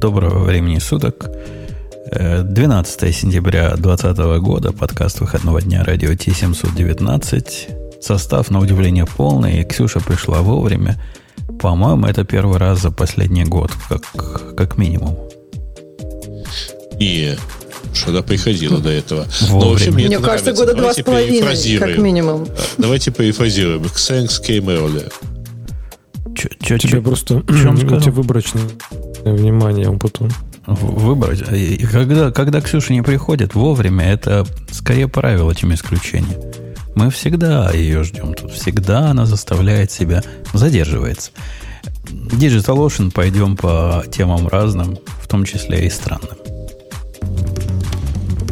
Доброго времени суток. 12 э, сентября 2020 года, подкаст выходного дня радио T719. Состав, на удивление, полный, и Ксюша пришла вовремя. По-моему, это первый раз за последний год, как, как минимум. И что-то приходило до этого. Но, в общем, мне, мне кажется, года два с половиной, как минимум. Давайте перефразируем. Thanks came earlier. Ч- ч- Тебе просто у тебя выборочное внимание, потом. Выбрать. И когда, когда Ксюша не приходит вовремя, это скорее правило, чем исключение. Мы всегда ее ждем. Тут всегда она заставляет себя, задерживается. Digital Ocean пойдем по темам разным, в том числе и странным.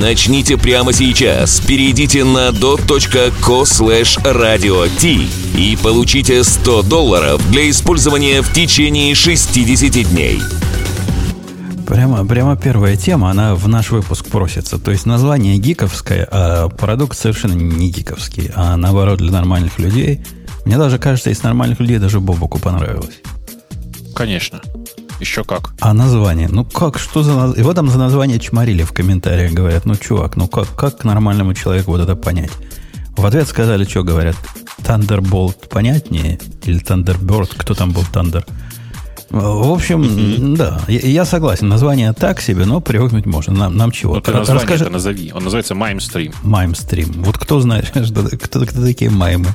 Начните прямо сейчас. Перейдите на dot.co slash radio t и получите 100 долларов для использования в течение 60 дней. Прямо, прямо первая тема, она в наш выпуск просится. То есть название гиковское, а продукт совершенно не гиковский, а наоборот для нормальных людей. Мне даже кажется, из нормальных людей даже Бобуку понравилось. Конечно. Еще как. А название? Ну как, что за... Его там за название чморили в комментариях, говорят. Ну, чувак, ну как, как нормальному человеку вот это понять? В ответ сказали, что говорят? Thunderbolt понятнее? Или Thunderbird? Кто там был Thunder? В общем, mm-hmm. да, я, я согласен. Название так себе, но привыкнуть можно. Нам, нам чего? Ну, ты название Расскажи... назови. Он называется MimeStream. MimeStream. Вот кто знает, что, кто, кто такие маймы?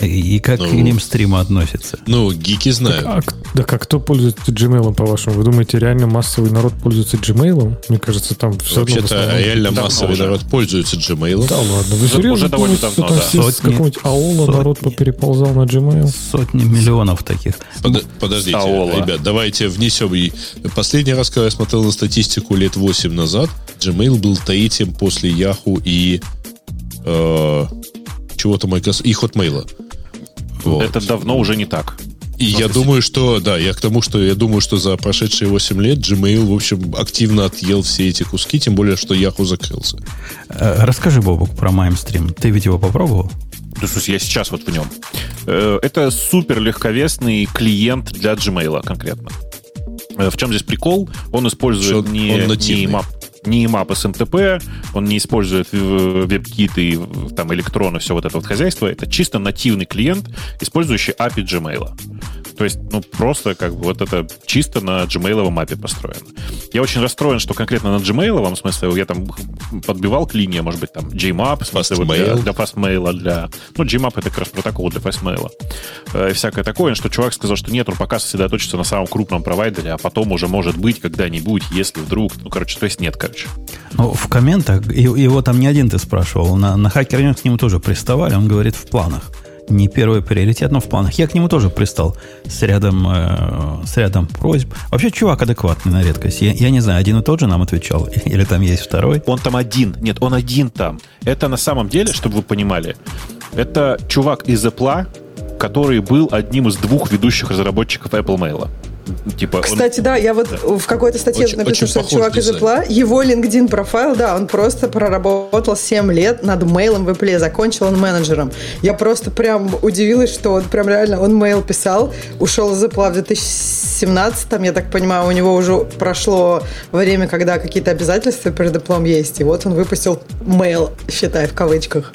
И как ну, к ним стримы относятся? Ну, гики знают. Так, а, да как кто пользуется Gmail, по-вашему? Вы думаете, реально массовый народ пользуется Gmail? Мне кажется, там все Вообще-то реально давно массовый уже. народ пользуется Gmail. Да ладно, вы серьезно уже довольно давно, да. Сотни, какого-нибудь АОЛа народ попереползал на Gmail? Сотни миллионов таких. Под, подождите, Аола. ребят, давайте внесем. И последний раз, когда я смотрел на статистику лет 8 назад, Gmail был третьим после Yahoo и э, чего-то Microsoft и Hotmail. Вот. Это давно уже не так. И я думаю, что, да, я к тому, что я думаю, что за прошедшие 8 лет Gmail, в общем, активно отъел все эти куски, тем более, что Yahoo закрылся. Э, расскажи, Бобок, про MimeStream. Ты ведь его попробовал? Да, слушай, я сейчас вот в нем. Э, это супер легковесный клиент для Gmail конкретно. Э, в чем здесь прикол? Он использует Что не, он не, map, не IMAP SMTP, он не использует WebKit и там электроны, все вот это вот хозяйство. Это чисто нативный клиент, использующий API Gmail. То есть, ну, просто как бы вот это чисто на Gmail мапе построено. Я очень расстроен, что конкретно на Gmail, в смысле, я там подбивал к линии, может быть, там Gmap, в смысле, вот для, для fastmail, для... Ну, Gmap это как раз протокол для fastmail. Э, и всякое такое, что чувак сказал, что нет, он пока сосредоточится на самом крупном провайдере, а потом уже может быть когда-нибудь, если вдруг... Ну, короче, то есть нет, короче. Ну, в комментах, его там не один ты спрашивал, на, на Hacker к нему тоже приставали, он говорит в планах не первый приоритет, но в планах. Я к нему тоже пристал с рядом, э, с рядом просьб. Вообще, чувак адекватный на редкость. Я, я не знаю, один и тот же нам отвечал, или там есть второй. Он там один. Нет, он один там. Это на самом деле, чтобы вы понимали, это чувак из Apple, который был одним из двух ведущих разработчиков Apple Mail. Типа, Кстати, он... да, я вот в какой-то статье очень, написано, что чувак из Apple, его LinkedIn профайл, да, он просто проработал 7 лет над мейлом в Apple, закончил он менеджером. Я просто прям удивилась, что он прям реально, он мейл писал, ушел из Apple в 2017, я так понимаю, у него уже прошло время, когда какие-то обязательства перед Apple есть, и вот он выпустил мейл, считай, в кавычках.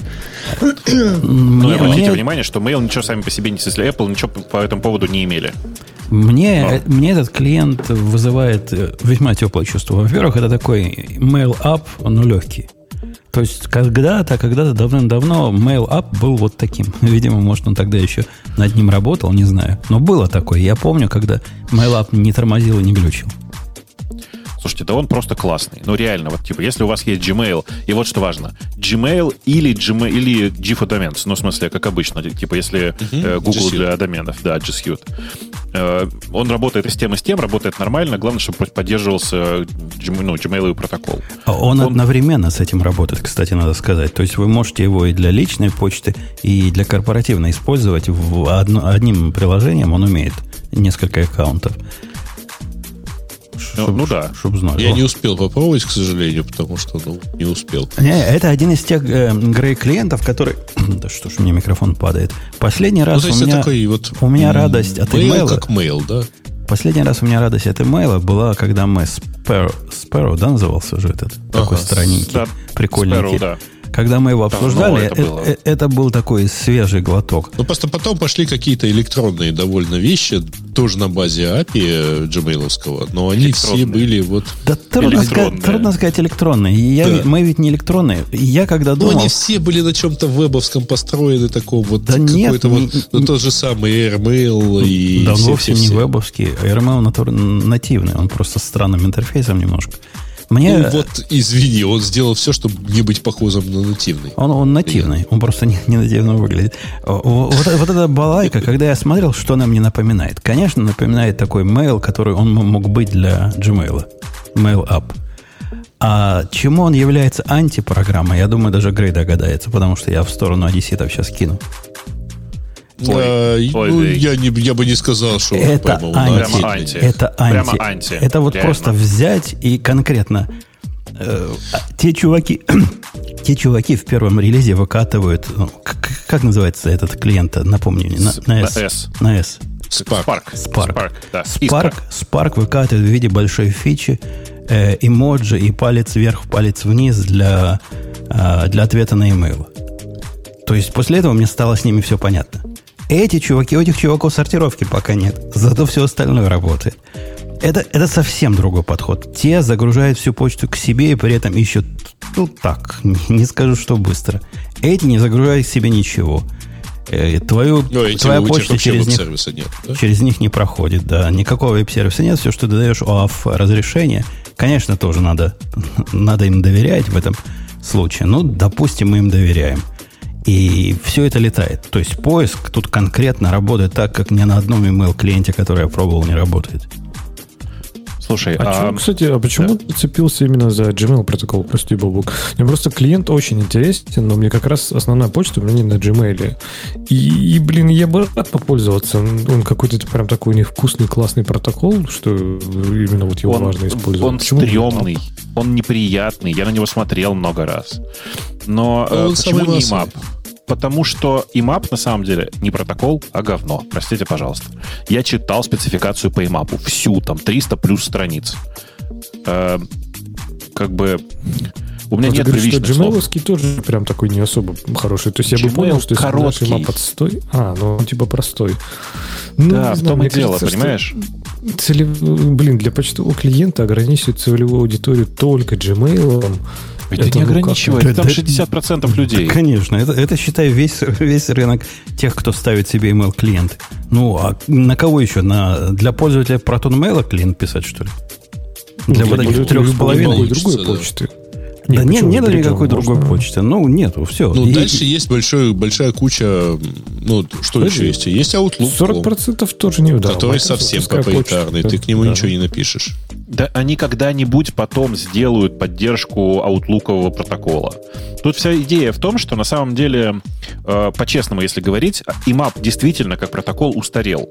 Ну, обратите внимание, что mail ничего сами по себе, не Apple ничего по этому поводу не имели. Мне, а. мне этот клиент вызывает э, весьма теплое чувство. Во-первых, это такой mail up, но легкий. То есть когда-то, когда-то давным-давно mail up был вот таким. Видимо, может, он тогда еще над ним работал, не знаю. Но было такое. Я помню, когда mail up не тормозил и не глючил. Слушайте, да он просто классный. Ну, реально, вот, типа, если у вас есть Gmail, и вот что важно, Gmail или Gmail, или G for Domains, ну, в смысле, как обычно, типа, если uh-huh. Google G для доменов, да, G Suite. Э, он работает и с тем, и с тем, работает нормально, главное, чтобы поддерживался ну, Gmail протокол. Он, он одновременно с этим работает, кстати, надо сказать. То есть вы можете его и для личной почты, и для корпоративной использовать в одно, одним приложением, он умеет несколько аккаунтов. Чтоб, ну, ну да. Чтоб знать. Я О. не успел попробовать, к сожалению, потому что ну, не успел. Не, это один из тех э, грей-клиентов, который... да что ж, меня микрофон падает. Последний раз ну, у, меня, такой вот у меня радость от email... как mail, да? Последний раз у меня радость от имейла была, когда мы Sparrow, Sparrow да, назывался уже этот? Ага. Такой странненький, да, прикольненький. Sparrow, да. Когда мы его обсуждали, это, это, э, это был такой свежий глоток. Ну, просто потом пошли какие-то электронные довольно вещи, тоже на базе API джемейловского, но они все были вот... Да трудно сказать, трудно сказать электронные. Я, да. Мы ведь не электронные. Я когда думал... Но они все были на чем-то вебовском построены, таком вот да нет, вот, не, ну, тот же самый AirMail и Да, все, вовсе все, не все. вебовский. AirMail нативный, он просто с странным интерфейсом немножко. Мне... Ну, вот, извини, он сделал все, чтобы не быть похожим на нативный. Он, он нативный, он просто не, не нативно выглядит. Вот, вот эта балайка, когда я смотрел, что она мне напоминает. Конечно, напоминает такой mail, который он мог быть для Gmail. Mail App. А чему он является антипрограммой, я думаю, даже Грей догадается, потому что я в сторону одесситов сейчас кину. Ой, а, ой, ну, я, не, я бы не сказал, что это поймал, анти, прямо анти. Это анти. Прямо анти. Это вот Реально. просто взять и конкретно э, те чуваки, те чуваки в первом релизе выкатывают, ну, как, как называется этот клиент, напомню, на, на S. На S. На S. Spark. Spark. Spark. Spark, да. Spark, Spark выкатывает в виде большой фичи э, эмоджи и палец вверх, палец вниз для, э, для ответа на email. То есть после этого мне стало с ними все понятно. Эти чуваки, у этих чуваков сортировки пока нет. Зато все остальное работает. Это, это совсем другой подход. Те загружают всю почту к себе и при этом ищут, ну так, не, не скажу, что быстро. Эти не загружают к себе ничего. Э, твою, Но ну, твоя почта через них, нет, да? через них не проходит, да. Никакого веб-сервиса нет. Все, что ты даешь OAuth разрешение, конечно, тоже надо, надо им доверять в этом случае. Ну, допустим, мы им доверяем. И все это летает. То есть поиск тут конкретно работает так, как ни на одном email клиенте, который я пробовал, не работает. Слушай, а, а... Чего, кстати, а почему да. цепился именно за Gmail протокол? Прости, Бобук. Мне просто клиент очень интересен, но мне как раз основная почта у меня не на Gmail. И, и, блин, я бы рад попользоваться. Он какой-то прям такой невкусный, классный протокол, что именно вот его он, важно использовать. Он почему? стрёмный, он неприятный. Я на него смотрел много раз. Но э, он почему не мап? Потому что IMAP на самом деле не протокол, а говно. Простите, пожалуйста. Я читал спецификацию по IMAP. Всю, там, 300 плюс страниц. Э, как бы... У меня Но нет говоришь, что Gmail тоже прям такой не особо хороший. То есть я бы понял, что если короткий. IMAP отстой... А, ну он типа простой. Ну, да, в том и дело, кажется, понимаешь? Целев... Блин, для почтового клиента ограничивать целевую аудиторию только Gmail это, это не ну ограничивает, как? там 60% людей. Да, конечно, это, это считай весь, весь рынок тех, кто ставит себе email клиенты. Ну, а на кого еще? На, для пользователя Proton Mail клиент писать, что ли? Для вот этих трех с половиной другой почты. Да нет, нет никакой другой почты. Ну, нету, все. Ну, и, дальше есть большой, большая куча... Ну, что Подожди. еще есть? Есть Outlook. 40% тоже не ударил. Который совсем проприетарный. Ты к нему да. ничего не напишешь. Да они когда-нибудь потом сделают поддержку аутлукового протокола. Тут вся идея в том, что на самом деле, э, по-честному, если говорить, IMAP действительно как протокол устарел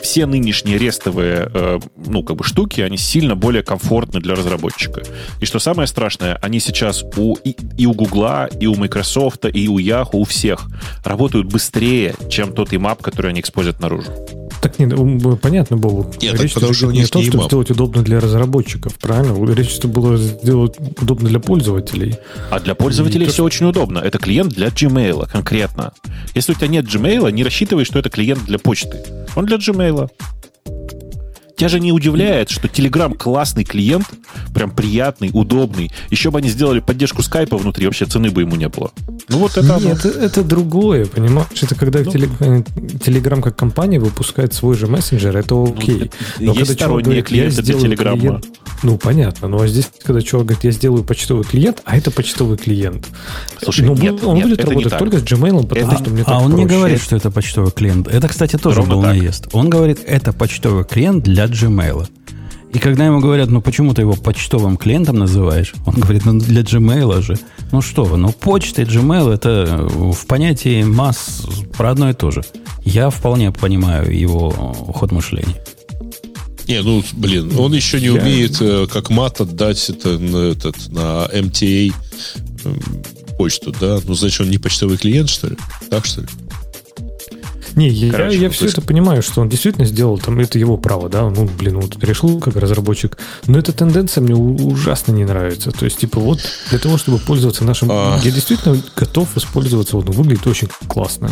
все нынешние рестовые э, ну, как бы штуки, они сильно более комфортны для разработчика. И что самое страшное, они сейчас у, и, и у Гугла, и у Microsoft, и у Yahoo, у всех работают быстрее, чем тот имап, который они используют наружу. Так нет, понятно, Бобу. Нет, Речь потому что не о том, чтобы сделать удобно для разработчиков, правильно? Речь, чтобы было сделать удобно для пользователей. А для пользователей и все то, очень удобно. Это клиент для Gmail конкретно. Если у тебя нет Gmail, не рассчитывай, что это клиент для почты. Он для Gmail. Тебя же не удивляет, что Telegram классный клиент, прям приятный, удобный. Еще бы они сделали поддержку скайпа внутри, вообще цены бы ему не было. Ну вот это... Нет, это, это другое, понимаешь? Это когда ну, Telegram как компания выпускает свой же мессенджер, это ну, окей. Но есть сторонние говорит, клиенты для Телеграма. Клиент, Ну, понятно. Ну, а здесь, когда чувак говорит, я сделаю почтовый клиент, а это почтовый клиент. Слушай, ну, нет, он нет, будет работать не только с Gmail, потому это, что мне А он проще. не говорит, что это почтовый клиент. Это, кстати, тоже Ровно был так. наезд. Он говорит, это почтовый клиент для Gmail. И когда ему говорят, ну почему ты его почтовым клиентом называешь, он говорит, ну для Gmail же. Ну что вы, ну почта и Gmail это в понятии масс про одно и то же. Я вполне понимаю его ход мышления. Не, ну, блин, он еще не Я... умеет, э, как мат, отдать это на, этот, на MTA эм, почту, да? Ну, значит, он не почтовый клиент, что ли? Так, что ли? Не, я, Короче, я, я все это понимаю, что он действительно сделал, там это его право, да, ну, блин, вот перешел как разработчик, но эта тенденция мне ужасно не нравится. То есть, типа, вот для того, чтобы пользоваться нашим... А... Я действительно готов использоваться, вот он выглядит очень классно.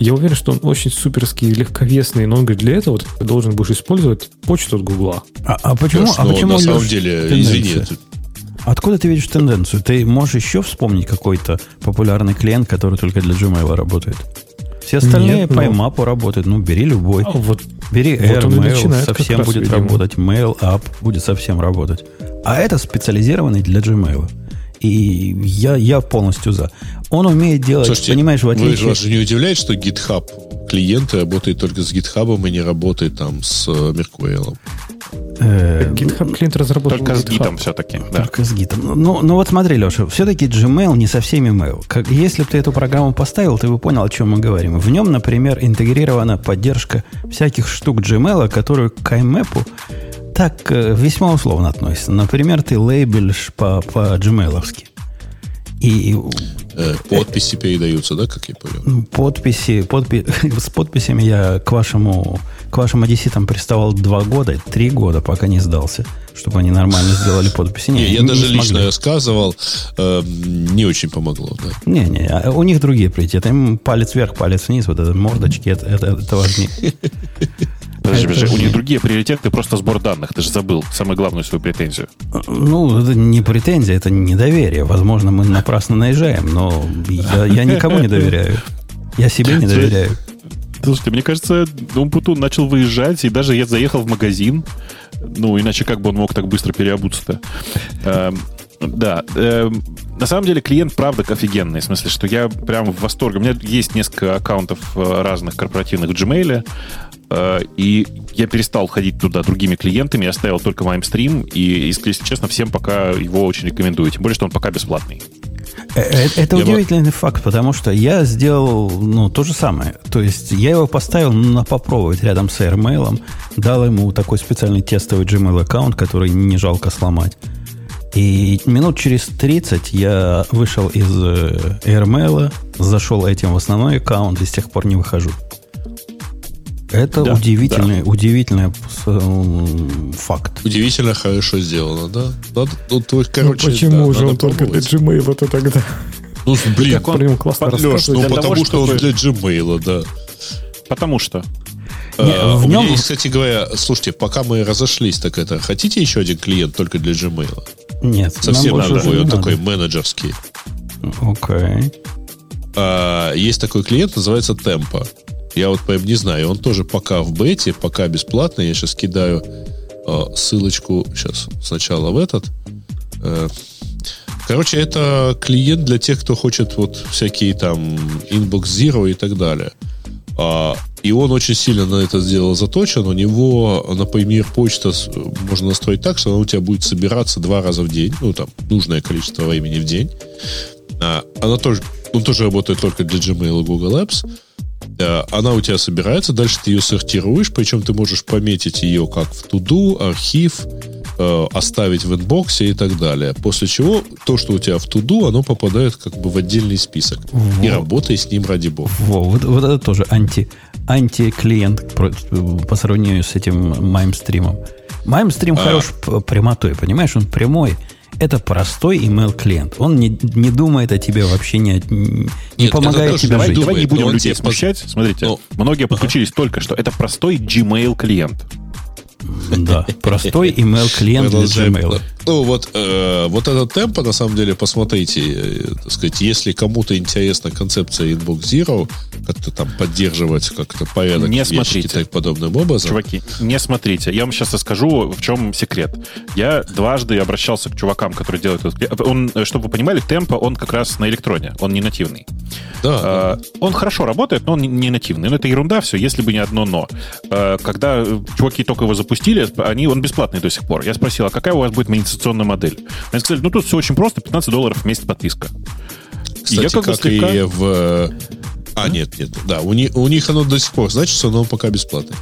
Я уверен, что он очень суперский, легковесный, но он говорит, для этого ты должен будешь использовать почту от Гугла. А, а почему, а почему на самом деле, извини, Откуда ты видишь тенденцию? Ты можешь еще вспомнить какой-то популярный клиент, который только для Gmail работает? Все остальные Нет, по. IMAP работают. Ну, бери любой. А, вот, бери вот AirMail, совсем будет видимо. работать. Mail App будет совсем работать. А это специализированный для Gmail. И я, я полностью за. Он умеет делать, Слушайте, понимаешь, в отличие... Вы, вас же не удивляет, что GitHub клиенты работает только с GitHub и не работает там с Mercurial? Э, GitHub клиент разработал Только с гитом все-таки. Да. Только с гитом. Ну, ну вот смотри, Леша, все-таки Gmail не со всеми email. Как, если бы ты эту программу поставил, ты бы понял, о чем мы говорим. В нем, например, интегрирована поддержка всяких штук Gmail, которую к IMAP так э, весьма условно относится. Например, ты лейбелишь по, по gmail-овски. И, э, подписи передаются, да, как я понял? Подписи, подпи, с подписями я к вашему, к вашим одесситам приставал два года, три года, пока не сдался, чтобы они нормально сделали подписи. Не, не я не даже смогли. лично рассказывал, э, не очень помогло, да. Не, не, а у них другие приоритеты. Им палец вверх, палец вниз, вот это мордочки, это, это, это важнее. Подожди, подожди, у них другие приоритеты, просто сбор данных. Ты же забыл самую главную свою претензию. Ну, это не претензия, это недоверие. Возможно, мы напрасно наезжаем, но я, я никому не доверяю. Я себе не доверяю. Слушайте, мне кажется, Умпутун начал выезжать, и даже я заехал в магазин. Ну, иначе как бы он мог так быстро переобуться-то? Эм, да. Э, на самом деле клиент, правда, офигенный. В смысле, что я прям в восторге. У меня есть несколько аккаунтов э, разных корпоративных в Gmail. Э, и я перестал ходить туда другими клиентами, я оставил только MimeStream, и, если честно, всем пока его очень рекомендую, тем более, что он пока бесплатный. Э, э, это я удивительный бы... факт, потому что я сделал ну, то же самое. То есть я его поставил на попробовать рядом с AirMail, дал ему такой специальный тестовый Gmail аккаунт, который не жалко сломать. И минут через 30 я вышел из AirMail, зашел этим в основной аккаунт и с тех пор не выхожу. Это да, удивительный, да. удивительный факт. Удивительно хорошо сделано, да? Надо, ну, то, короче, ну, почему да, же он только для Gmail это тогда? Ну, блин, как он, он классно Леш, ну потому того, что чтобы... он для Gmail, да. Потому что. Не, а, в нем... меня есть, кстати говоря, слушайте, пока мы разошлись, так это, хотите еще один клиент только для Gmail? Нет. Совсем другой, он такой менеджерский. Окей. Okay. А, есть такой клиент, называется Tempo. Я вот прям не знаю. Он тоже пока в бете, пока бесплатный. Я сейчас кидаю э, ссылочку сейчас сначала в этот. Э, короче, это клиент для тех, кто хочет вот всякие там Inbox Zero и так далее. А, и он очень сильно на это сделал заточен. У него, например, почта можно настроить так, что она у тебя будет собираться два раза в день. Ну, там, нужное количество времени в день. А, она тоже, он тоже работает только для Gmail и Google Apps. Э, она у тебя собирается, дальше ты ее сортируешь, причем ты можешь пометить ее как в туду, архив, э, оставить в инбоксе и так далее. После чего то, что у тебя в туду, оно попадает как бы в отдельный список. Во. И работай с ним ради бога. Во, вот, вот это тоже анти, анти-клиент по сравнению с этим маймстримом. Маймстрим а. хорош прямотой, понимаешь? Он прямой это простой email клиент. Он не, не думает о тебе вообще, не, не Нет, помогает тебе давай, жить. Давай не будем людей смущать. Смотрите, но... многие подключились только что. Это простой Gmail клиент. Да, простой email клиент для Gmail. Ну, вот, э, вот этот темпо, на самом деле, посмотрите, э, так сказать, если кому-то интересна концепция Inbox Zero, как-то там поддерживать как-то порядок не смотрите. так подобным образом. Чуваки, не смотрите. Я вам сейчас расскажу, в чем секрет. Я дважды обращался к чувакам, которые делают этот... Он, чтобы вы понимали, темпо, он как раз на электроне, он не нативный. Да. А, он хорошо работает, но он не нативный. Но это ерунда все, если бы не одно но. А, когда чуваки только его запустили, они, он бесплатный до сих пор. Я спросил, а какая у вас будет монетизационная модель? Они сказали, ну тут все очень просто, 15 долларов в месяц подписка. Кстати, и я как, как слегка... и в... А, нет, нет, да, у них, у них оно до сих пор значится, но пока бесплатное.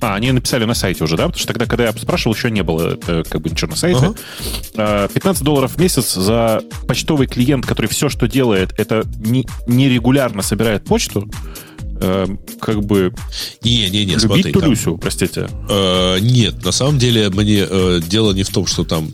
А, они написали на сайте уже, да? Потому что тогда, когда я спрашивал, еще не было э, как бы ничего на сайте. Ага. 15 долларов в месяц за почтовый клиент, который все, что делает, это не, нерегулярно собирает почту. Э, как бы... Не-не-не, Любить смотри. Тулюсю, там, простите. Э, нет, на самом деле мне э, дело не в том, что там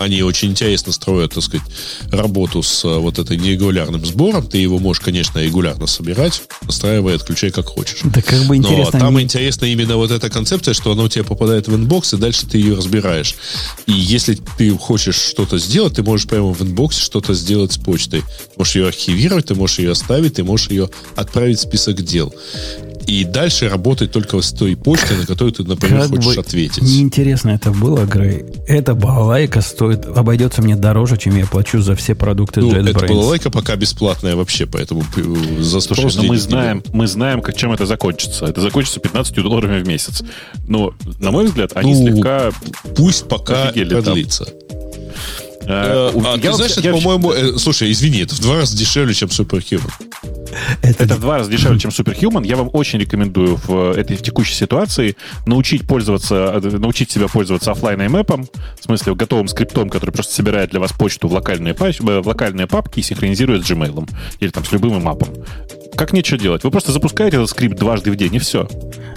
они очень интересно строят, так сказать, работу с э, вот этой нерегулярным сбором. Ты его можешь, конечно, регулярно собирать, настраивая, отключай как хочешь. Да как бы интересно. Но там не... интересна именно вот эта концепция, что оно у тебя попадает в inbox, и дальше ты ее разбираешь. И если ты хочешь что-то сделать, ты можешь прямо в inbox е что-то сделать с почтой. можешь ее архивировать, ты можешь ее оставить, ты можешь ее отправить в список дел и дальше работать только с той почтой, на которую ты, например, как хочешь ответить. Неинтересно это было, Грей. Эта балалайка стоит, обойдется мне дороже, чем я плачу за все продукты ну, JetBrains. Эта балалайка пока бесплатная вообще, поэтому за Слушай, но ну мы знаем, мы знаем, как, чем это закончится. Это закончится 15 долларами в месяц. Но, на мой взгляд, они ну, слегка... Пусть пока продлится. Там. А, а ты знаешь, это, по-моему, э, слушай, извини, это в два раза дешевле, чем Superhuman. Это, это в два раза дешевле, чем Superhuman. Я вам очень рекомендую в этой в текущей ситуации научить пользоваться, э, научить себя пользоваться офлайн мэпом, в смысле готовым скриптом, который просто собирает для вас почту в локальные, в локальные папки и синхронизирует с Gmail или там с любым мапом. Как нечего делать? Вы просто запускаете этот скрипт дважды в день, и все.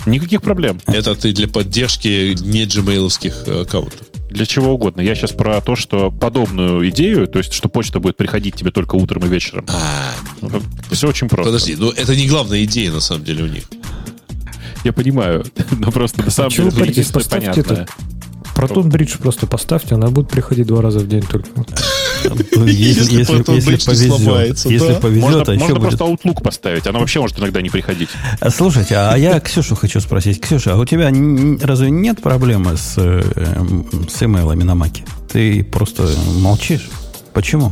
Никаких проблем. Это ты для поддержки не gmailовских э, аккаунтов для чего угодно. Я сейчас про то, что подобную идею, то есть, что почта будет приходить тебе только утром и вечером. А, ну, все очень просто. Подожди, ну это не главная идея, на самом деле, у них. Я понимаю, но просто на самом деле это понятно. Протон бридж просто поставьте, она будет приходить два раза в день только. Если, если, если повезет. Если повезет, а еще будет... просто Outlook поставить. Она вообще может иногда не приходить. А, слушайте, а я Ксюшу хочу спросить. Ксюша, а у тебя разве нет проблемы с, э, с имейлами на Маке? Ты просто молчишь. Почему?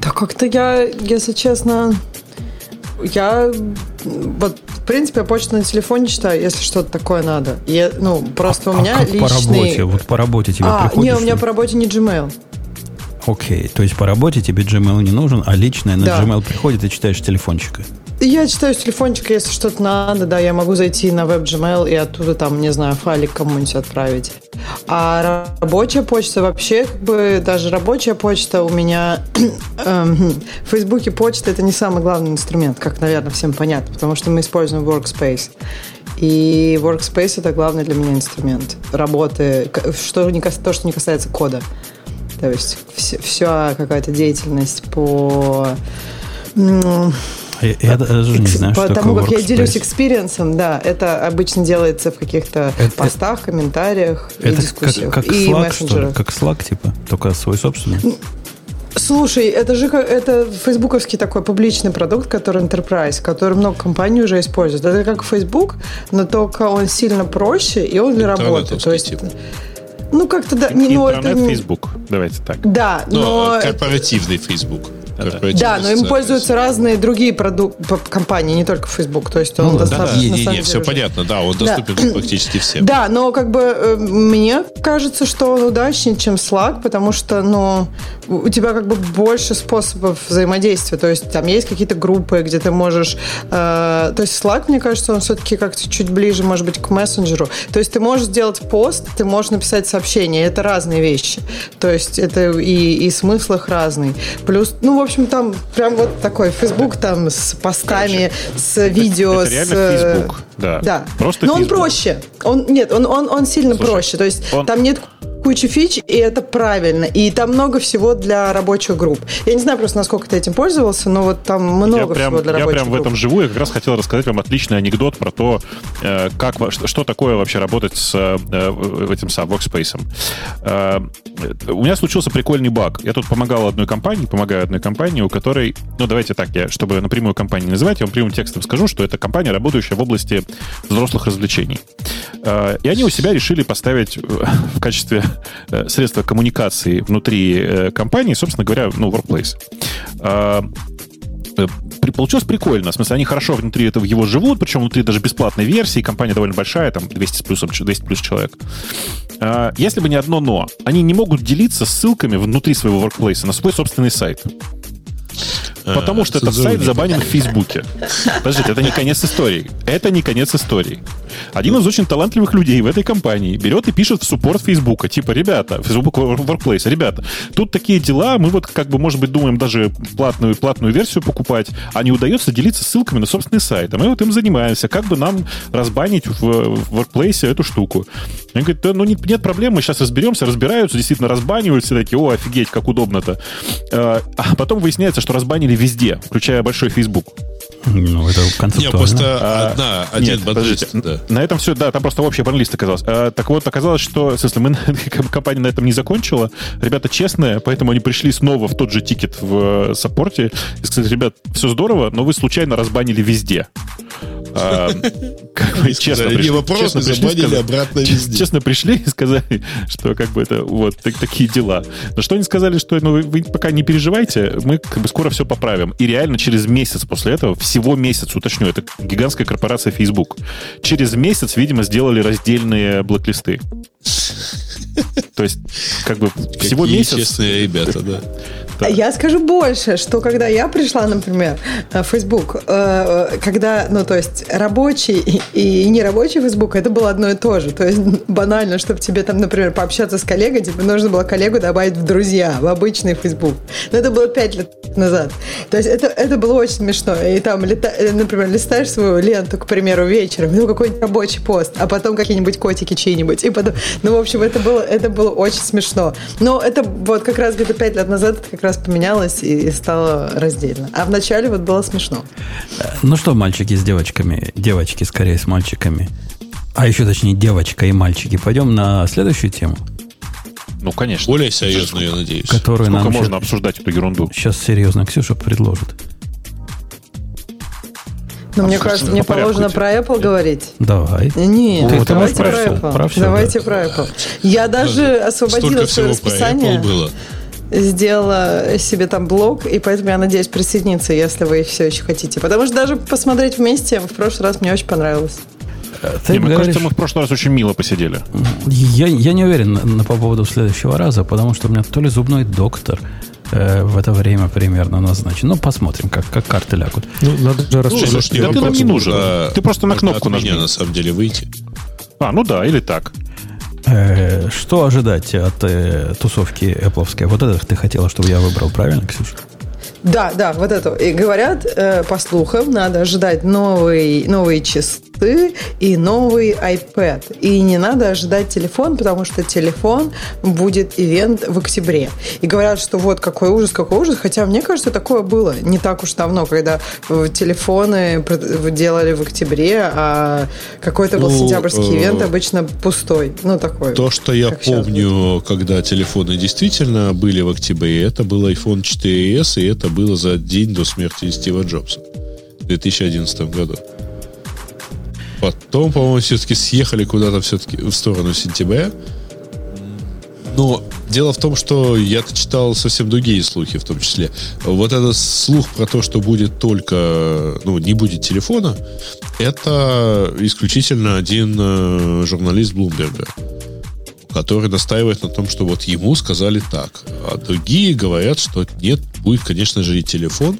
Да как-то я, если честно, я вот, в принципе, я почту на телефоне читаю, если что-то такое надо. Я, ну, просто а, у меня а как личный... по работе? Вот по работе тебе а, приходит? Не, у меня по работе не Gmail. Окей, то есть по работе тебе Gmail не нужен, а личное на да. Gmail приходит и читаешь телефончика. Я читаю с телефончика, если что-то надо, да, я могу зайти на веб-Gmail и оттуда там, не знаю, файлик кому-нибудь отправить. А рабочая почта вообще, как бы, даже рабочая почта у меня эм, в Фейсбуке почта это не самый главный инструмент, как, наверное, всем понятно, потому что мы используем Workspace. И Workspace это главный для меня инструмент работы, что не, то, что не касается кода. То есть вся, вся какая-то деятельность по я, я даже не знаю, По тому, как я делюсь experience ом, да, это обычно делается в каких-то это, постах, комментариях это и дискуссиях. Как, как и Slack, мессенджерах. Как Slack, типа, только свой собственный. Слушай, это же это фейсбуковский такой публичный продукт, который enterprise, который много компаний уже используют. Это как Facebook, но только он сильно проще, и он для работы. То есть, типа. Ну как-то да, не, ну это Facebook, давайте так. Да, но, но корпоративный Facebook. Да, но им пользуются разные другие продукты компании, не только Facebook. То есть он ну, достаточно... Да, не, не, не, все понятно, да, он доступен да. практически всем. Да, но как бы э, мне кажется, что он удачнее, чем Slack, потому что, ну, у тебя как бы больше способов взаимодействия. То есть там есть какие-то группы, где ты можешь... Э, то есть Slack, мне кажется, он все-таки как-то чуть ближе, может быть, к мессенджеру. То есть ты можешь сделать пост, ты можешь написать сообщение. Это разные вещи. То есть это и, и смысл их разный. Плюс, ну, общем, там прям вот такой Facebook там с постами, Короче, с видео. Это, это реально с... Facebook, да. Да. Просто Но Facebook. он проще. Он, нет, он, он, он сильно Слушай, проще. То есть он... там нет куча фич, и это правильно. И там много всего для рабочих групп. Я не знаю просто, насколько ты этим пользовался, но вот там много я прям, всего для рабочих групп. Я прям групп. в этом живу, я как раз хотел рассказать вам отличный анекдот про то, э, как, что, такое вообще работать с э, этим сам Workspace. Э, у меня случился прикольный баг. Я тут помогал одной компании, помогаю одной компании, у которой, ну давайте так, я, чтобы напрямую компанию называть, я вам прямым текстом скажу, что это компания, работающая в области взрослых развлечений. И они у себя решили поставить в качестве Э, средства коммуникации внутри э, компании, собственно говоря, ну, workplace. А, э, получилось прикольно. В смысле, они хорошо внутри этого его живут, причем внутри даже бесплатной версии. Компания довольно большая, там 200 с плюсом, 200 плюс человек. А, если бы не одно но, они не могут делиться ссылками внутри своего workplace на свой собственный сайт. Потому что этот сайт забанен в Фейсбуке. Подождите, это не конец истории. Это не конец истории. Один из очень талантливых людей в этой компании берет и пишет в суппорт Фейсбука, типа, ребята, Facebook Workplace, ребята, тут такие дела, мы вот как бы, может быть, думаем даже платную, платную версию покупать, а не удается делиться ссылками на собственный сайт. А мы вот им занимаемся, как бы нам разбанить в, в Workplace эту штуку. Они говорят, да, ну нет, нет проблем, мы сейчас разберемся, разбираются, действительно разбанивают, все такие, о, офигеть, как удобно-то. А, а потом выясняется, что разбанили везде, включая большой Facebook. Ну, это концептуально. Нет, просто а, одна, один нет, подождите, да. На этом все, да, там просто общий ban list оказался. А, так вот, оказалось, что, в смысле, мы, компания на этом не закончила. Ребята честные, поэтому они пришли снова в тот же тикет в э, support е и сказали, ребят, все здорово, но вы случайно разбанили везде. Как бы, честно, пришли, вопрос, честно пришли, сказали, обратно везде. Честно пришли и сказали, что как бы это вот так, такие дела. Но что они сказали, что ну, вы, вы пока не переживайте, мы как бы скоро все поправим. И реально через месяц после этого, всего месяц, уточню, это гигантская корпорация Facebook, через месяц, видимо, сделали раздельные блоклисты. То есть, как бы всего месяц... честные ребята, да. Да. Я скажу больше, что когда я пришла, например, в Facebook, э, когда, ну, то есть рабочий и нерабочий Facebook, это было одно и то же. То есть банально, чтобы тебе там, например, пообщаться с коллегой, тебе нужно было коллегу добавить в друзья, в обычный Facebook. Но это было пять лет назад. То есть это, это было очень смешно. И там, э, например, листаешь свою ленту, к примеру, вечером, ну, какой-нибудь рабочий пост, а потом какие-нибудь котики чьи-нибудь. И потом, ну, в общем, это было, это было очень смешно. Но это вот как раз где-то пять лет назад, это как раз поменялось и стало раздельно. А вначале вот было смешно. Ну что, мальчики с девочками, девочки скорее с мальчиками, а еще точнее девочка и мальчики, пойдем на следующую тему. Ну, конечно. Более серьезно, я надеюсь. Которую Сколько нам можно сейчас, обсуждать эту ерунду? Сейчас серьезно Ксюша предложит. Но ну, мне кажется, мне положено про Apple говорить. Давай. Нет, ты, давайте про Apple. Про все, давайте да. про Apple. Я даже освободила свое расписание. было сделала себе там блог, и поэтому я надеюсь присоединиться, если вы все еще хотите. Потому что даже посмотреть вместе в прошлый раз мне очень понравилось. Ты не, мне говоришь, кажется, мы в прошлый раз очень мило посидели. Я, я не уверен на, на, по поводу следующего раза, потому что у меня то ли зубной доктор э, в это время примерно назначен. Ну, посмотрим, как, как карты лягут. Ну, надо же. Ну, да ты нам не нужен. А, ты просто на кнопку нажми. на самом деле, выйти. А, ну да, или так. Э, что ожидать от э, тусовки Apple? Вот это ты хотела, чтобы я выбрал, правильно, Ксюша? Да, да, вот это. И говорят, э, по слухам, надо ожидать новый, новые часы и новый iPad. И не надо ожидать телефон, потому что телефон будет ивент в октябре. И говорят, что вот какой ужас, какой ужас. Хотя, мне кажется, такое было не так уж давно, когда телефоны делали в октябре, а какой-то был ну, сентябрьский ивент э, обычно пустой. Ну, такой. То, что я помню, когда телефоны действительно были в октябре, это был iPhone 4s, и это было за день до смерти Стива Джобса в 2011 году. Потом, по-моему, все-таки съехали куда-то все-таки в сторону сентября. Но дело в том, что я-то читал совсем другие слухи, в том числе. Вот этот слух про то, что будет только, ну, не будет телефона, это исключительно один э, журналист Блумберга который настаивает на том, что вот ему сказали так. А другие говорят, что нет, будет, конечно же, и телефон,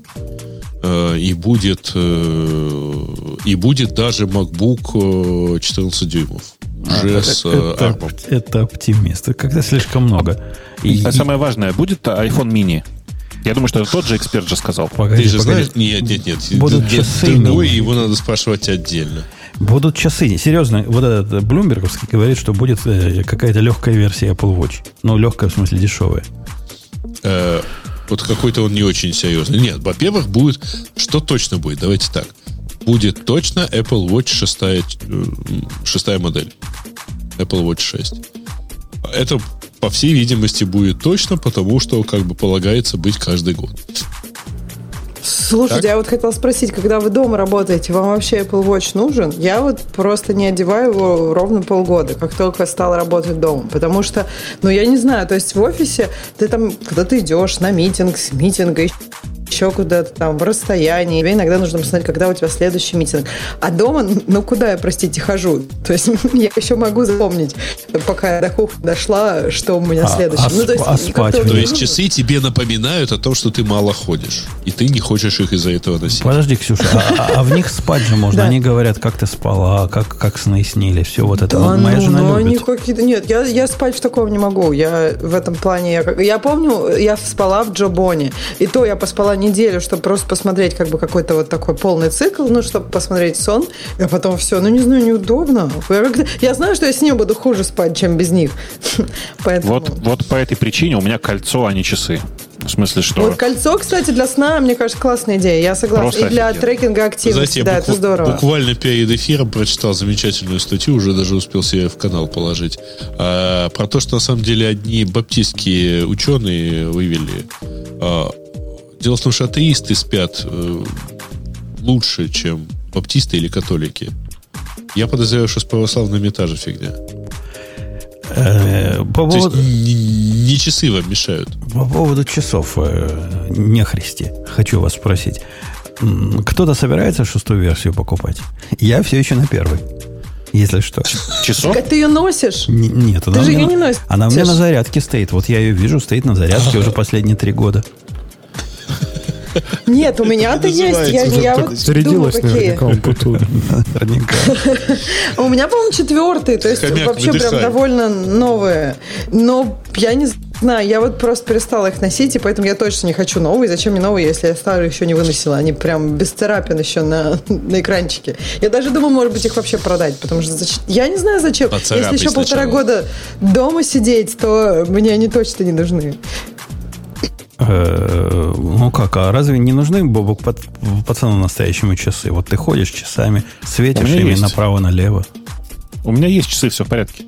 э, и будет, э, и будет даже MacBook 14 э, дюймов. Уже а, с это, это оптимист. Когда слишком много. И, а самое важное, будет iPhone mini? Я думаю, что это тот же эксперт же сказал. Погоди, Ты же погоди. знаешь? Нет, нет, нет. Будут часы. Другой, его надо спрашивать отдельно. Будут часы. Серьезно, вот этот Блумберговский говорит, что будет э, какая-то легкая версия Apple Watch. Ну, легкая, в смысле, дешевая. Э, вот какой-то он не очень серьезный. Нет, во-первых, будет... Что точно будет? Давайте так. Будет точно Apple Watch 6, э, шестая модель. Apple Watch 6. Это, по всей видимости, будет точно, потому что, как бы, полагается быть каждый год. Слушайте, так? я вот хотела спросить, когда вы дома работаете, вам вообще Apple Watch нужен? Я вот просто не одеваю его ровно полгода, как только стал работать дома. Потому что, ну, я не знаю, то есть в офисе ты там, когда ты идешь на митинг, с митинга, еще куда-то там в расстоянии. Тебе иногда нужно посмотреть, когда у тебя следующий митинг. А дома, ну куда я, простите, хожу? То есть я еще могу запомнить, пока я до кухни дошла, что у меня а, следующее. А, ну, то есть, а спать? То есть часы тебе напоминают о том, что ты мало ходишь. И ты не хочешь их из-за этого носить. Подожди, Ксюша, а, а, а в них спать же можно. Они говорят, как ты спала, как, как сны снили, все вот это. Да, Моя ну, жена любит. Они какие-то... Нет, я, я спать в таком не могу. Я в этом плане... Я, я помню, я спала в Джобоне. И то я поспала неделю, чтобы просто посмотреть как бы какой-то вот такой полный цикл, ну, чтобы посмотреть сон, а потом все, ну, не знаю, неудобно. Я знаю, что я с ним буду хуже спать, чем без них. Поэтому... Вот, вот по этой причине у меня кольцо, а не часы. В смысле, что? Вот кольцо, кстати, для сна, мне кажется, классная идея. Я согласна. Просто и для офигенно. трекинга активности, Знаете, да, букв... это здорово. Буквально перед эфиром прочитал замечательную статью, уже даже успел себе в канал положить, а, про то, что на самом деле одни баптистские ученые вывели а, Дело в том, что атеисты спят э, лучше, чем баптисты или католики. Я подозреваю, что с православными та же фигня. Э, по поводу... То есть не, не часы вам мешают. По поводу часов э, не христи. Хочу вас спросить. Кто-то собирается шестую версию покупать? Я все еще на первой. Если что. Часов? Ты ее носишь? Н- нет. Ты же ее не носишь. Она у меня на зарядке стоит. Вот я ее вижу, стоит на зарядке уже последние три года. Нет, у меня-то есть. Я, я вот Зарядилась наверняка У меня, по-моему, четвертый. То есть вообще прям довольно новые. Но я не знаю, я вот просто перестала их носить, и поэтому я точно не хочу новые. Зачем мне новые, если я старые еще не выносила? Они прям без царапин еще на, на экранчике. Я даже думаю, может быть, их вообще продать, потому что зачем? я не знаю зачем. Если еще полтора года дома сидеть, то мне они точно не нужны. Э, ну как, а разве не нужны, Бобок, пацану настоящему часы? Вот ты ходишь часами, светишь ими направо-налево. У меня есть часы, все в порядке.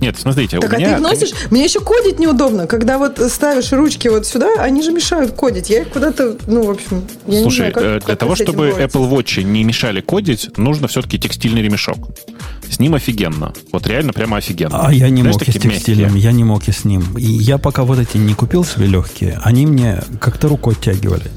Нет, смотрите, так, у а меня... ты их носишь? Мне еще кодить неудобно. Когда вот ставишь ручки вот сюда, они же мешают кодить. Я их куда-то, ну, в общем, я Слушай, не знаю, как, э, для как того, чтобы Apple Watch не мешали кодить, нужно все-таки текстильный ремешок. С ним офигенно. Вот реально прямо офигенно. А я не Знаешь, мог и с текстилем, я не мог и с ним. И я пока вот эти не купил себе легкие, они мне как-то руку оттягивали.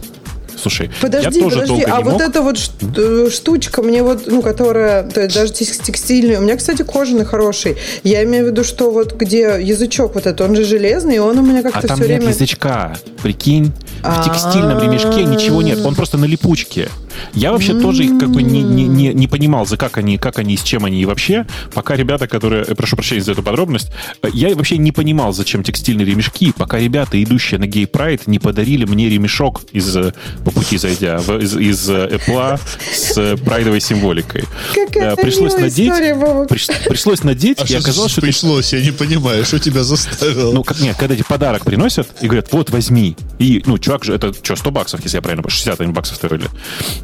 Слушай, подожди, я тоже подожди, а вот мог. эта вот э, штучка мне вот, ну, которая, то есть даже текстильный, у меня, кстати, кожаный хороший. Я имею в виду, что вот где язычок вот этот, он же железный, и он у меня как-то а там все нет время... язычка, прикинь, в текстильном ремешке ничего нет, он просто на липучке. Я вообще тоже их как бы не, не, не, не понимал, за как они, как они, с чем они и вообще. Пока ребята, которые, э, прошу прощения за эту подробность, э, я вообще не понимал, зачем текстильные ремешки, пока ребята, идущие на Gay Pride, не подарили мне ремешок из, э, по пути зайдя, в, из, из Apple с прайдовой символикой. Какая пришлось надеть, история, приш, пришлось надеть, а и оказалось, что... Пришлось, я не понимаю, что тебя заставило. Ну, как, нет, когда тебе подарок приносят и говорят, вот, возьми. И, ну, чувак же, это что, 100 баксов, если я правильно понимаю, 60 они баксов стоили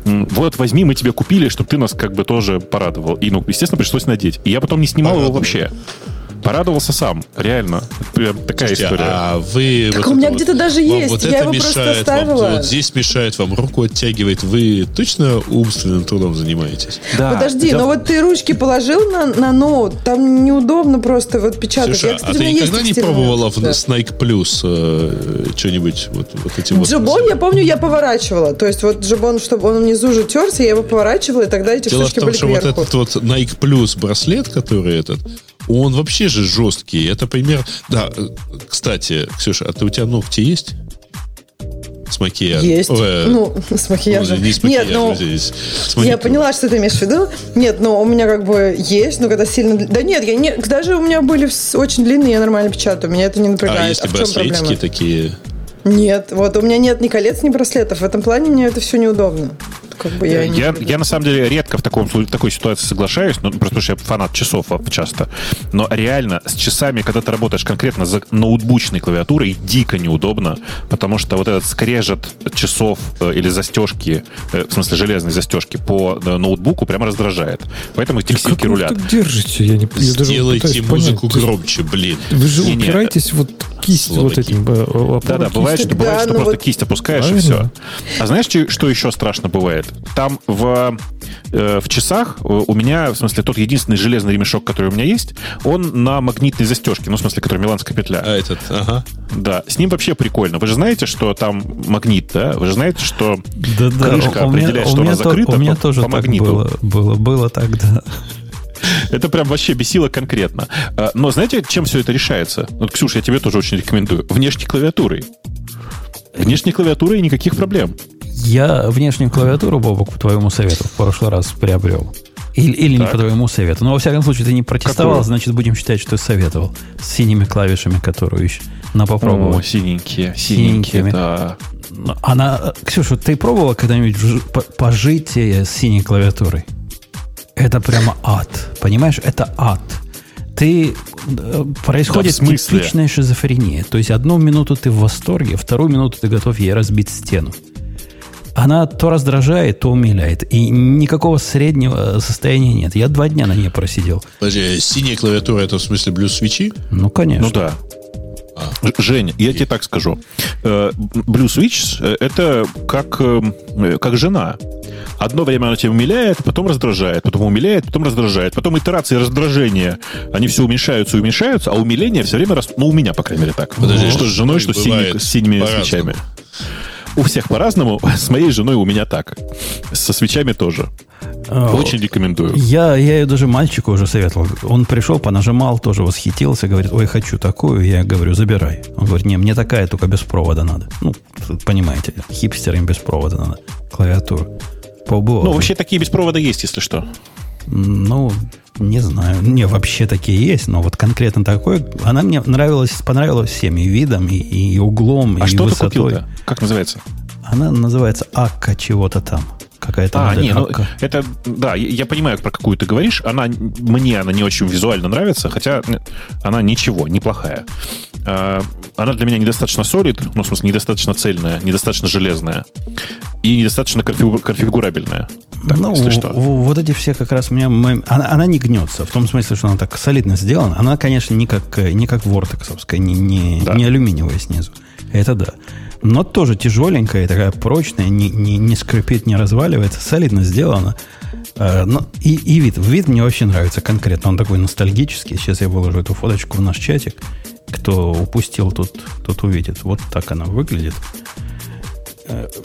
вот возьми, мы тебе купили, чтобы ты нас как бы тоже порадовал. И, ну, естественно, пришлось надеть. И я потом не снимал Порадовал. его вообще. Порадовался сам, реально. Прям такая Слушайте, история. А вы... Так вот у меня где-то даже есть, вот я это его мешает просто оставила. Вам, вот здесь мешает вам, руку оттягивает. Вы точно умственным трудом занимаетесь? Да. Подожди, но вот ты ручки положил на, на ноут, там неудобно просто вот печатать. Слушай, я, кстати, а ты никогда не пробовала в Snake Plus э, что-нибудь вот, вот эти вот... Джибон, я помню, я поворачивала. То есть вот джибон, чтобы он внизу же терся, я его поворачивала, и тогда эти Дело штучки в том, были что кверху. вот этот вот Nike Plus браслет, который этот, он вообще же жесткий. Это пример... Да, кстати, Ксюша, а ты у тебя ногти есть? С макияжем. Есть. Ой, ну, с макияжем. Ну, не с макияжем, Нет, ну, здесь. С я поняла, что ты имеешь в виду. Нет, но у меня как бы есть, но когда сильно... Да нет, я не... даже у меня были очень длинные, я нормально печатаю. Меня это не напрягает. А если а браслетики такие? Нет, вот у меня нет ни колец, ни браслетов. В этом плане мне это все неудобно как бы я, я, я на самом деле редко в таком, в такой ситуации соглашаюсь, ну, просто потому что я фанат часов часто. Но реально с часами, когда ты работаешь конкретно за ноутбучной клавиатурой, дико неудобно, потому что вот этот скрежет часов э, или застежки, э, в смысле железной застежки по э, ноутбуку прямо раздражает. Поэтому эти сильки рулят. Как держите? Я не, я Сделайте музыку понять. громче, блин. Вы же не, упираетесь не, вот кисть Слова вот этим. Да-да, бывает, что, бывает, что просто вот... кисть опускаешь Правильно. и все. А знаешь, что еще страшно бывает? Там в, э, в часах у меня, в смысле, тот единственный железный ремешок, который у меня есть, он на магнитной застежке, ну, в смысле, который миланская петля. А этот, ага. Да, с ним вообще прикольно. Вы же знаете, что там магнит, да? Вы же знаете, что да, да, крышка у определяет, меня, что она то, закрыта у меня по, тоже по магниту. Было, было, было так, да. Это прям вообще бесило конкретно. А, но знаете, чем все это решается? Вот, Ксюша, я тебе тоже очень рекомендую. Внешней клавиатурой. Внешней клавиатурой никаких проблем. Я внешнюю клавиатуру, Бобок, по твоему совету в прошлый раз приобрел. Или, или не по твоему совету. Но, во всяком случае, ты не протестовал, Какую? значит, будем считать, что советовал. С синими клавишами, которые еще на попробовать. О, синенькие, синенькие, синенькими. да. Она, Ксюша, ты пробовала когда-нибудь пожить с синей клавиатурой? Это прямо ад. Понимаешь, это ад. Ты э, происходит да, типичная шизофрения. То есть одну минуту ты в восторге, вторую минуту ты готов ей разбить стену она то раздражает, то умиляет. И никакого среднего состояния нет. Я два дня на ней просидел. Подожди, синяя клавиатура это в смысле блюз свечи? Ну, конечно. Ну да. А. Жень, я тебе так скажу. Blue Switch э, это как, э, как жена. Одно время она тебя умиляет, потом раздражает, потом умиляет, потом раздражает. Потом итерации раздражения, они все уменьшаются и уменьшаются, а умиление все время растут. Ну, у меня, по крайней мере, так. Подожди, что с женой, что с, синими, с синими свечами. У всех по-разному. С моей женой у меня так. Со свечами тоже. А, Очень рекомендую. Я, я ее даже мальчику уже советовал. Он пришел, понажимал, тоже восхитился, говорит, ой, хочу такую. Я говорю, забирай. Он говорит, не, мне такая только без провода надо. Ну, понимаете, хипстерам без провода надо. Клавиатуру. Побыло. Ну, вообще такие без провода есть, если что. Ну, не знаю. Не, вообще такие есть, но вот конкретно такой, она мне нравилась, понравилась всеми видом, и, и углом, а и что высотой. ты купил-то? Как называется? Она называется Акка чего-то там. Какая-то а, не, ну, это, да, я понимаю, про какую ты говоришь. Она, мне она не очень визуально нравится, хотя она ничего, неплохая. А, она для меня недостаточно солид, ну, в смысле, недостаточно цельная, недостаточно железная и недостаточно конфигурабельная. Так, ну, если что. вот эти все как раз у меня... Она, она не гнется, в том смысле, что она так солидно сделана. Она, конечно, не как, не как вортексовская, не, не, да. не алюминиевая снизу. Это да. Но тоже тяжеленькая, такая прочная, не, не, не скрипит, не разваливается, солидно сделана. Э, но и, и вид. Вид мне вообще нравится конкретно. Он такой ностальгический. Сейчас я выложу эту фоточку в наш чатик. Кто упустил, тот, тот увидит. Вот так она выглядит.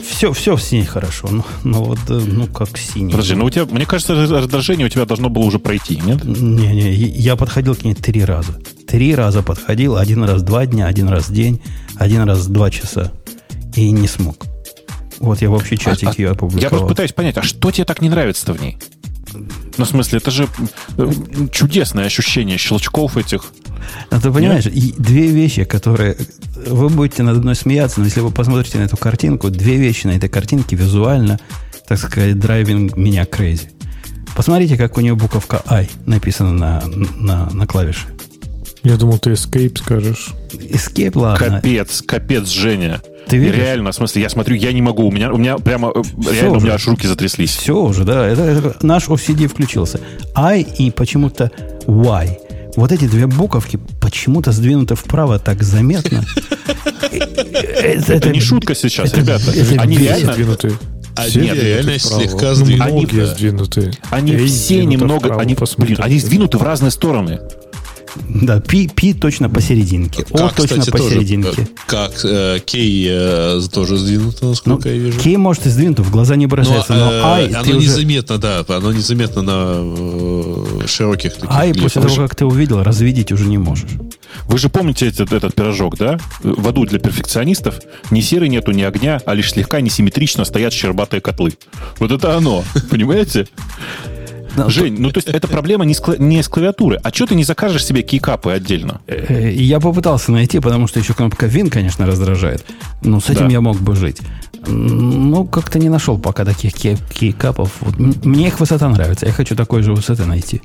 Все, все в синий хорошо, но, но вот, э, ну, как синий. Подожди, ну у тебя, мне кажется, раздражение у тебя должно было уже пройти, нет? Не-не, я подходил к ней три раза. Три раза подходил, один раз два дня, один раз день, один раз два часа. И не смог. Вот я вообще чатик а, ее опубликовал. Я просто пытаюсь понять, а что тебе так не нравится-то в ней? Ну, в смысле, это же э, чудесное ощущение щелчков этих. Ну, ты понимаешь, и две вещи, которые... Вы будете над одной смеяться, но если вы посмотрите на эту картинку, две вещи на этой картинке визуально, так сказать, драйвинг меня crazy. Посмотрите, как у нее буковка I написана на, на, на клавише. Я думал, ты escape скажешь. Escape, ладно. Капец, капец, Женя. Ты видишь? Реально, в смысле, я смотрю, я не могу. У меня, у меня прямо, э, Все реально, уже. у меня аж руки затряслись. Все уже, да. Это, это наш OCD включился. I и почему-то Y. Вот эти две буковки почему-то сдвинуты вправо так заметно. Это не шутка сейчас, ребята. Они реально... Сдвинуты. Они все реально слегка сдвинуты. Они, сдвинуты. Они все немного... Они, блин, они сдвинуты в разные стороны. Да, пи, пи точно посерединке. О как, точно кстати, посерединке. Тоже, как э, кей э, тоже сдвинуто, насколько ну, я вижу. Кей может и сдвинуто, в глаза не бросается, но, но ай... Оно незаметно, уже... да, оно незаметно на э, широких таких Ай после того, как ты увидел, развидеть уже не можешь. Вы же помните этот, этот пирожок, да? В аду для перфекционистов ни серы нету, ни огня, а лишь слегка несимметрично стоят щербатые котлы. Вот это оно, понимаете? Жень, ну то есть это проблема не с, не с клавиатуры. А что ты не закажешь себе кейкапы отдельно? Э, я попытался найти, потому что еще кнопка Win, конечно, раздражает. Но с этим да. я мог бы жить. Ну, как-то не нашел пока таких кейкапов. Вот, мне их высота нравится. Я хочу такой же высоты найти.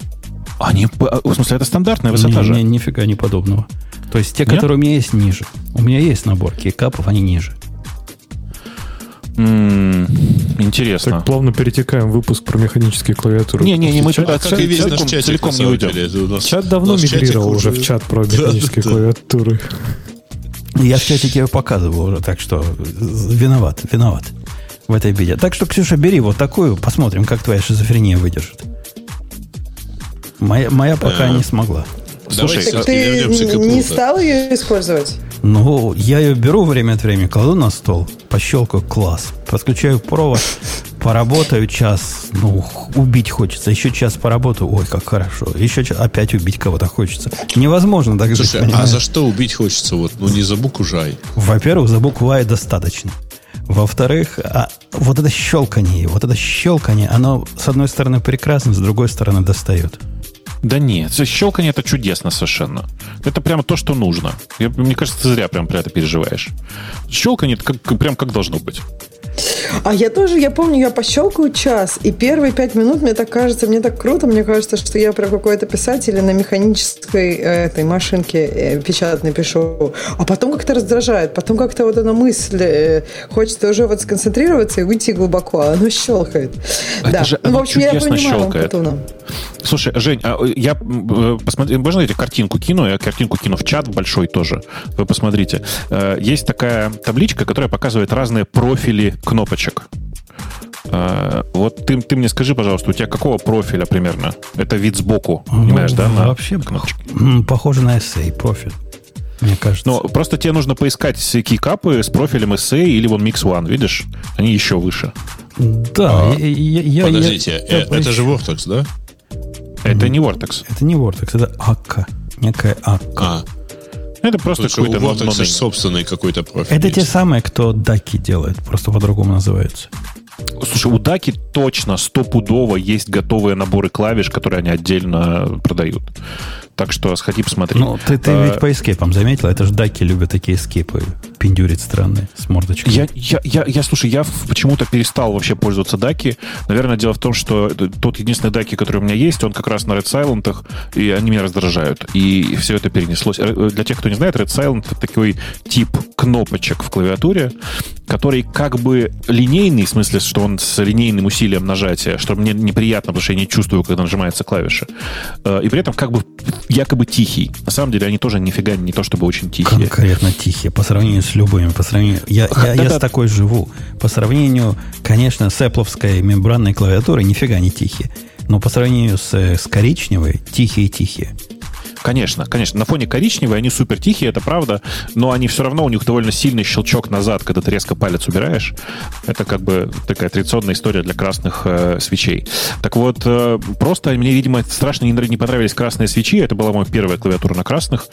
Они, в смысле, это стандартная высота не, же? Не, нифига не подобного. То есть те, Нет? которые у меня есть, ниже. У меня есть набор кейкапов, они ниже. Интересно. Так плавно перетекаем в выпуск про механические клавиатуры. Не-не-не, мы туда чат, весь наш чат, целиком не уйдем. Чат давно мигрировал уже в чат про механические клавиатуры. Я в чатике показывал уже, так что виноват, виноват в этой беде. Так что, Ксюша, бери вот такую, посмотрим, как твоя шизофрения выдержит. Моя, моя пока не смогла. Слушай, так ты не стал ее использовать? Ну, я ее беру время от времени, кладу на стол, пощелкаю, класс. Подключаю провод, поработаю час, ну, убить хочется. Еще час поработаю, ой, как хорошо. Еще час, опять убить кого-то хочется. Невозможно так Слушай, жить, а за что убить хочется? Вот, ну, не за букву жай. Во-первых, за букву Ай достаточно. Во-вторых, а вот это щелканье, вот это щелканье, оно с одной стороны прекрасно, с другой стороны достает. Да нет, щелканье это чудесно совершенно. Это прямо то, что нужно. Я, мне кажется, ты зря прям про это переживаешь. Щелканье это как, прям как должно быть. А я тоже, я помню, я пощелкаю час, и первые пять минут мне так кажется, мне так круто, мне кажется, что я про какой-то писатель на механической э, этой машинке э, печатной пишу. А потом как-то раздражает, потом как-то вот эта мысль, э, хочется уже вот сконцентрироваться и уйти глубоко, а оно щелкает. Это да. же, ну, в общем, я понимаю, щелкает. Слушай, Жень, а я посмотри, можно я картинку кину? Я картинку кину в чат большой тоже. Вы посмотрите. Есть такая табличка, которая показывает разные профили кнопочек. А, вот ты, ты мне скажи, пожалуйста, у тебя какого профиля примерно? Это вид сбоку, ну, понимаешь, да? На вообще кнопочки. похоже на SA профиль. Мне кажется. Но просто тебе нужно поискать кейкапы с профилем SA или вон Mix One, видишь? Они еще выше. Да, а, я, я, Подождите, я, я, это же Vortex, да? Это не Vortex. Это не Vortex, это АККА. Некая АККА. А, это просто какой-то... У Vortex собственный какой-то профиль. Это есть. те самые, кто даки делает, просто по-другому называются. Слушай, у Даки точно стопудово есть готовые наборы клавиш, которые они отдельно продают. Так что сходи посмотри. Ну, ты, ты а, ведь по эскейпам заметил, это же даки любят такие эскейпы пиндюрить странные с мордочкой. Я, я, я, я, слушай, я почему-то перестал вообще пользоваться даки. Наверное, дело в том, что тот единственный даки, который у меня есть, он как раз на Red Silent, и они меня раздражают. И все это перенеслось. Э, для тех, кто не знает, Red Silent это такой тип кнопочек в клавиатуре, который как бы линейный, в смысле, что он с линейным усилием нажатия, что мне неприятно, потому что я не чувствую, когда нажимается клавиша. Э, и при этом как бы якобы тихий. На самом деле они тоже нифига не то, чтобы очень тихие. Конкретно тихие. По сравнению с любыми. По сравнению... Я, я, я с такой живу. По сравнению, конечно, с Apple мембранной клавиатурой нифига не тихие. Но по сравнению с, с коричневой, тихие-тихие. Конечно, конечно. На фоне коричневой они супер тихие, это правда, но они все равно, у них довольно сильный щелчок назад, когда ты резко палец убираешь. Это как бы такая традиционная история для красных э, свечей. Так вот, э, просто мне, видимо, страшно не, не понравились красные свечи. Это была моя первая клавиатура на красных.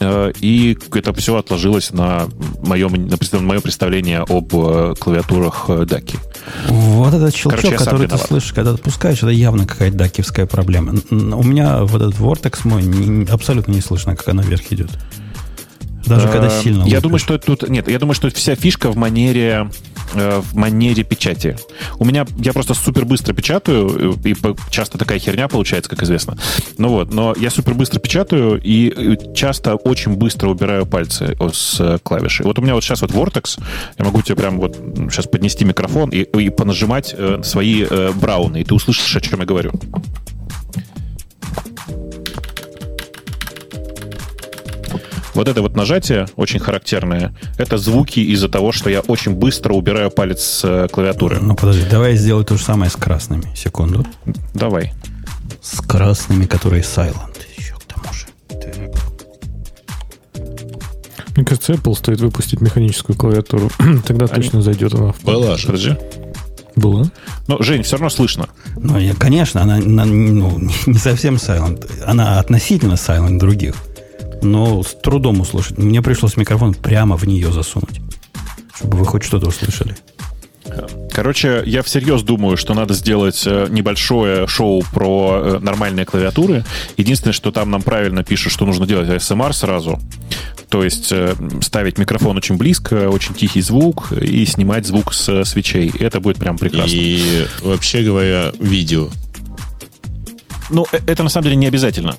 Э, и это все отложилось на моем, на мое представление об э, клавиатурах э, Даки. Вот этот щелчок, Короче, который ты слышишь, когда ты пускаешь, это явно какая-то дакивская проблема. У меня вот этот Vortex мой абсолютно не слышно, как она вверх идет. Даже когда э, сильно. Я думаю, что тут нет. Я думаю, что вся фишка в манере в манере печати. У меня я просто супер быстро печатаю и часто такая херня получается, как известно. Ну вот, но я супер быстро печатаю и часто очень быстро убираю пальцы с клавиши. Вот у меня вот сейчас вот Vortex, я могу тебе прям вот сейчас поднести микрофон и, и понажимать э, свои брауны, и ты услышишь, о чем я говорю. Вот это вот нажатие очень характерное. Это звуки из-за того, что я очень быстро убираю палец с э, клавиатуры. Ну, подожди, давай я сделаю то же самое с красными. Секунду. Давай. С красными, которые silent еще к тому же. Так. Мне кажется, Apple стоит выпустить механическую клавиатуру. Тогда Они... точно зайдет она в Была же. Подожди. Было. Ну, Жень, все равно слышно. Ну, я, конечно, она, она ну, не совсем silent. Она относительно silent других но с трудом услышать. Мне пришлось микрофон прямо в нее засунуть, чтобы вы хоть что-то услышали. Короче, я всерьез думаю, что надо сделать э, небольшое шоу про э, нормальные клавиатуры. Единственное, что там нам правильно пишут, что нужно делать ASMR сразу. То есть э, ставить микрофон очень близко, очень тихий звук и снимать звук с свечей. Это будет прям прекрасно. И вообще говоря, видео. Ну, это на самом деле не обязательно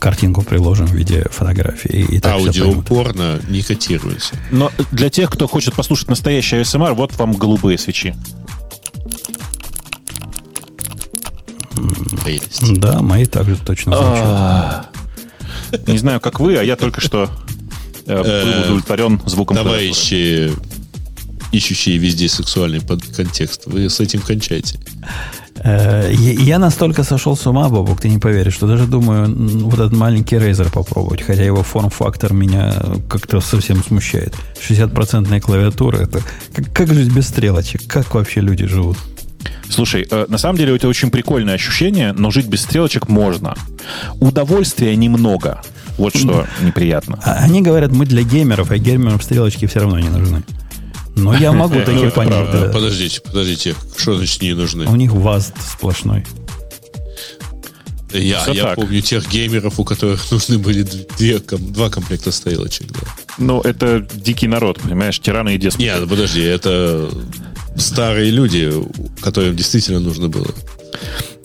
картинку приложим в виде фотографии. И так Аудио порно не котируется. Но для тех, кто хочет послушать настоящий ASMR, вот вам голубые свечи. Да, мои также точно а. звучат. Не знаю, как вы, а я только что э, был э, удовлетворен звуком Товарищи, ищущие везде сексуальный контекст, вы с этим кончаете. Э, я настолько сошел с ума, Бобок, ты не поверишь, что даже думаю вот этот маленький Razer попробовать, хотя его форм-фактор меня как-то совсем смущает. 60% клавиатура, это как, как жить без стрелочек? Как вообще люди живут? Слушай, э, на самом деле это очень прикольное ощущение, но жить без стрелочек можно. Удовольствия немного. Вот что неприятно. А они говорят, мы для геймеров, а геймерам стрелочки все равно не нужны. Но я могу такие ну, понять. Подождите, подождите. Что значит не нужны? У них ВАЗ сплошной. Я, я помню тех геймеров, у которых нужны были две, два комплекта стрелочек. Да. Ну, это дикий народ, понимаешь, тираны и деспоты. Нет, подожди, это старые люди, которым действительно нужно было.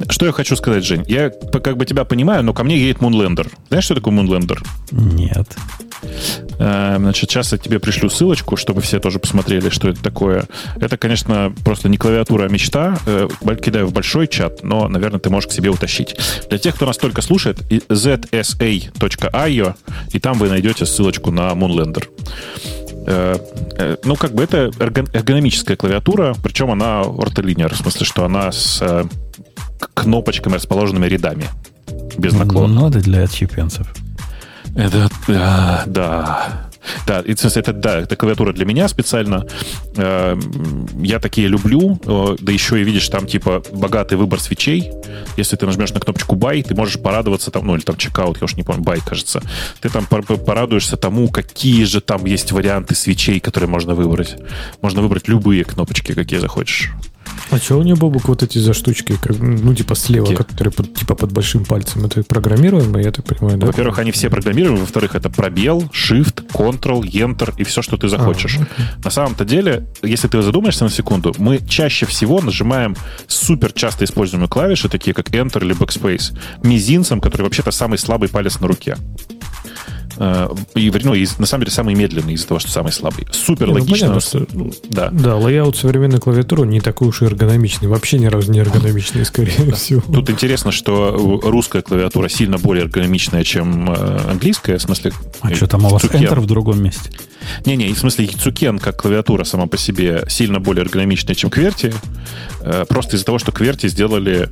Что я хочу сказать, Жень? Я как бы тебя понимаю, но ко мне едет Moonlander. Знаешь, что такое Moonlander? Нет. Э, значит, сейчас я тебе пришлю ссылочку, чтобы все тоже посмотрели, что это такое. Это, конечно, просто не клавиатура, а мечта. Э, кидаю в большой чат, но, наверное, ты можешь к себе утащить. Для тех, кто нас только слушает, zsa.io, и там вы найдете ссылочку на Moonlander. Э, ну, как бы это эргономическая клавиатура, причем она ортолинер, в смысле, что она с кнопочками, расположенными рядами, без наклона. Ну, это для чипенцев. Это, да, да. Да, и, это, да, это клавиатура для меня специально. Э, я такие люблю. Э, да еще и видишь там, типа, богатый выбор свечей. Если ты нажмешь на кнопочку buy, ты можешь порадоваться там, ну, или там чекаут, я уж не помню, buy, кажется. Ты там порадуешься тому, какие же там есть варианты свечей, которые можно выбрать. Можно выбрать любые кнопочки, какие захочешь. А что у него, Бобок, вот эти за штучки, ну, типа слева, Где? которые под, типа под большим пальцем, это программируемые, я так понимаю, да? Во-первых, они все программируемые, во-вторых, это пробел, Shift, Ctrl, Enter и все, что ты захочешь. А. На самом-то деле, если ты задумаешься на секунду, мы чаще всего нажимаем супер часто используемые клавиши, такие как Enter или Backspace, мизинцем, который вообще-то самый слабый палец на руке. Э, и, ну, и на самом деле самый медленный из-за того, что самый слабый. Супер ну, логично. Ну, понятно, что, да. да, layout современной клавиатуры не такой уж и эргономичный. Вообще ни разу не эргономичный, скорее всего. Тут интересно, что русская клавиатура сильно более эргономичная, чем э, английская. В смысле, а что там у вас Enter в другом месте? Не-не, в смысле ЙЦУКЕН как клавиатура сама по себе сильно более эргономичная, чем QWERTY. Э, просто из-за того, что QWERTY сделали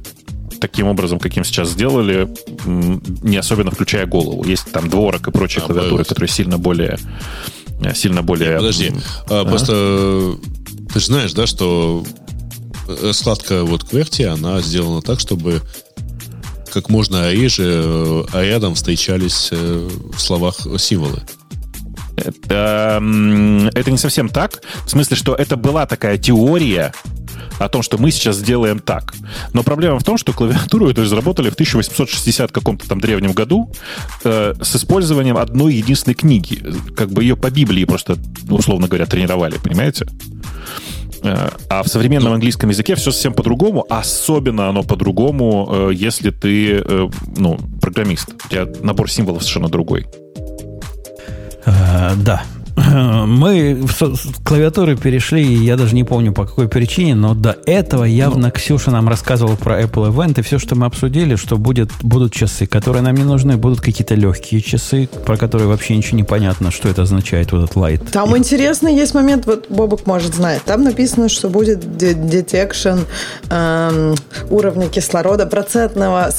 таким образом, каким сейчас сделали, не особенно включая голову. Есть там Dvorak и прочие а, клавиатуры, которые сильно более... Э, сильно более... Нет, подожди, а, просто ты же знаешь, да, что складка вот QWERTY, она сделана так, чтобы как можно реже, а рядом встречались э, в словах символы. Это, это не совсем так. В смысле, что это была такая теория, о том, что мы сейчас сделаем так. Но проблема в том, что клавиатуру эту разработали в 1860 каком-то там древнем году э, с использованием одной единственной книги. Как бы ее по Библии просто, условно говоря, тренировали, понимаете? Э, а в современном ну. английском языке все совсем по-другому, особенно оно по-другому, э, если ты э, ну, программист. У тебя набор символов совершенно другой. Да, мы с клавиатуры перешли, я даже не помню по какой причине, но до этого явно ну. Ксюша нам рассказывала про Apple Event, и все, что мы обсудили, что будет, будут часы, которые нам не нужны, будут какие-то легкие часы, про которые вообще ничего не понятно, что это означает, вот этот light. Там и... интересный есть момент, вот Бобок может знать, там написано, что будет detection эм, уровня кислорода процентного,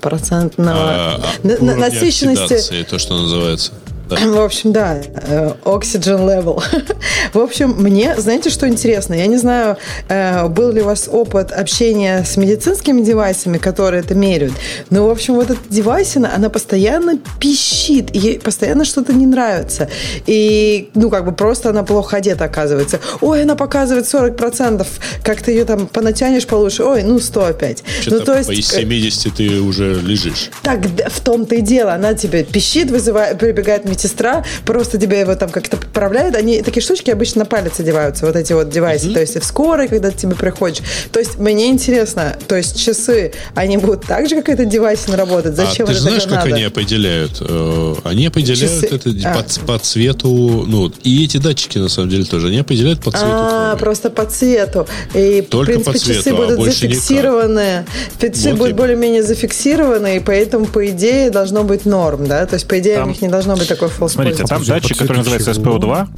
процентного а, а, насыщенности. То, что называется. В общем, да, э, oxygen level. В общем, мне, знаете, что интересно? Я не знаю, э, был ли у вас опыт общения с медицинскими девайсами, которые это меряют, но, в общем, вот эта девайсина, она постоянно пищит, ей постоянно что-то не нравится. И, ну, как бы просто она плохо одета, оказывается. Ой, она показывает 40%, как ты ее там понатянешь получше, ой, ну, 100 опять. Ну, то есть... По 70 ты уже лежишь. Так, в том-то и дело. Она тебе пищит, вызывает, прибегает медсестра, просто тебя его там как-то поправляет. Они, такие штучки обычно на палец одеваются, вот эти вот девайсы. Mm-hmm. То есть и в скорой, когда ты тебе приходишь. То есть мне интересно, то есть часы, они будут так же, как этот девайс работать? Зачем а ты это знаешь, как надо? они определяют? Э, они определяют часы... это а. по, по цвету, ну, и эти датчики, на самом деле, тоже, они определяют по цвету. А, крови. просто по цвету. И, Только в принципе, по цвету, часы а будут зафиксированы. Никак. Часы вот будут более-менее зафиксированы, и поэтому, по идее, должно быть норм, да? То есть, по идее, там, у них не должно быть такой false Смотрите, там датчик, который называется SPO2,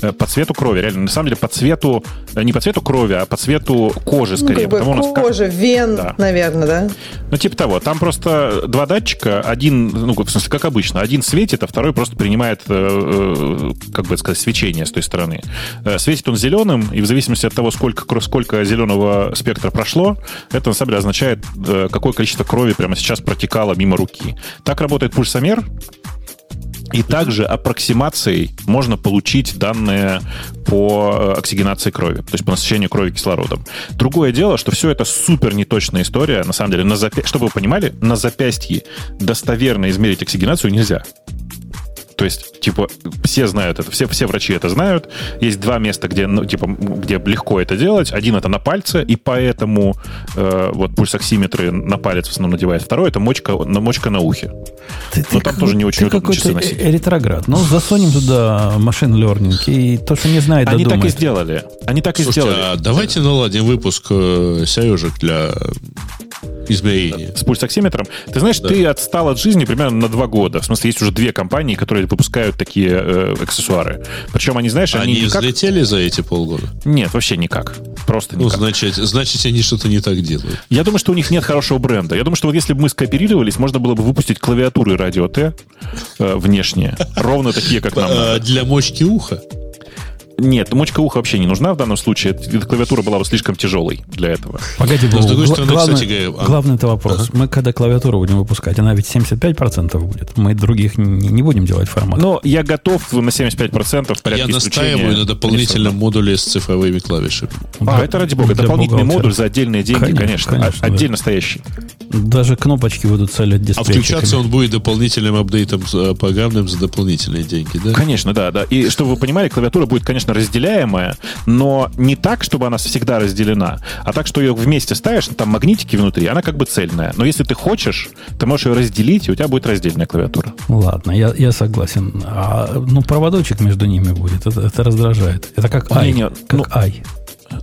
Э, по цвету крови, реально. На самом деле по цвету, э, не по цвету крови, а по цвету кожи ну, скорее. Ну, как бы кожа, как... вен, да. наверное, да? Ну, типа того. Там просто два датчика, один, ну, в смысле, как обычно, один светит, а второй просто принимает, э, как бы сказать, свечение с той стороны. Светит он зеленым, и в зависимости от того, сколько, сколько зеленого спектра прошло, это на самом деле означает, какое количество крови прямо сейчас протекало мимо руки. Так работает пульсомер, и также аппроксимацией можно получить данные по э, оксигенации крови, то есть по насыщению крови кислородом. Другое дело, что все это супер неточная история. На самом деле, на запя... чтобы вы понимали, на запястье достоверно измерить оксигенацию нельзя. То есть, типа, все знают это, все, все врачи это знают. Есть два места, где, ну, типа, где легко это делать. Один это на пальце, и поэтому э, вот пульсоксиметры на палец в основном надевают. Второй это мочка, на, мочка на ухе. Ты, Но ты там тоже не очень удобно часы носить. ретроград. Ну, засунем туда машин learning, и то, что не знает, Они так и сделали. Они так Слушайте, и сделали. А давайте наладим выпуск э, Сережек для измерения. С пульсоксиметром. Ты знаешь, да. ты отстал от жизни примерно на два года. В смысле, есть уже две компании, которые выпускают такие э, аксессуары. Причем они, знаешь, они, они никак... взлетели за эти полгода? Нет, вообще никак. Просто ну, никак. Ну, значит, значит, они что-то не так делают. Я думаю, что у них нет хорошего бренда. Я думаю, что вот если бы мы скооперировались, можно было бы выпустить клавиатуры радио Т э, внешние. Ровно такие, как нам надо. Для мочки уха? Нет, мочка уха вообще не нужна в данном случае. Эта клавиатура была бы слишком тяжелой для этого. Погоди, Бог, гла- стороны, главный, кстати, говоря, главный это вопрос. Ага. Мы когда клавиатуру будем выпускать, она ведь 75% будет. Мы других не, не будем делать формат. Но я готов на 75% в порядке Я настаиваю на дополнительном модуле с цифровыми клавишами. А, это ради бога. Дополнительный модуль за отдельные деньги, конечно. конечно, конечно отдельно да. стоящий. Даже кнопочки будут целить дисплей. А включаться он будет дополнительным апдейтом э, программным за дополнительные деньги, да? Конечно, да, да. И чтобы вы понимали, клавиатура будет, конечно, разделяемая, но не так, чтобы она всегда разделена, а так, что ее вместе ставишь, там магнитики внутри, она как бы цельная. Но если ты хочешь, ты можешь ее разделить, и у тебя будет раздельная клавиатура. Ладно, я, я согласен. А, ну, проводочек между ними будет. Это, это раздражает. Это как ай. Не, не, как ну, ай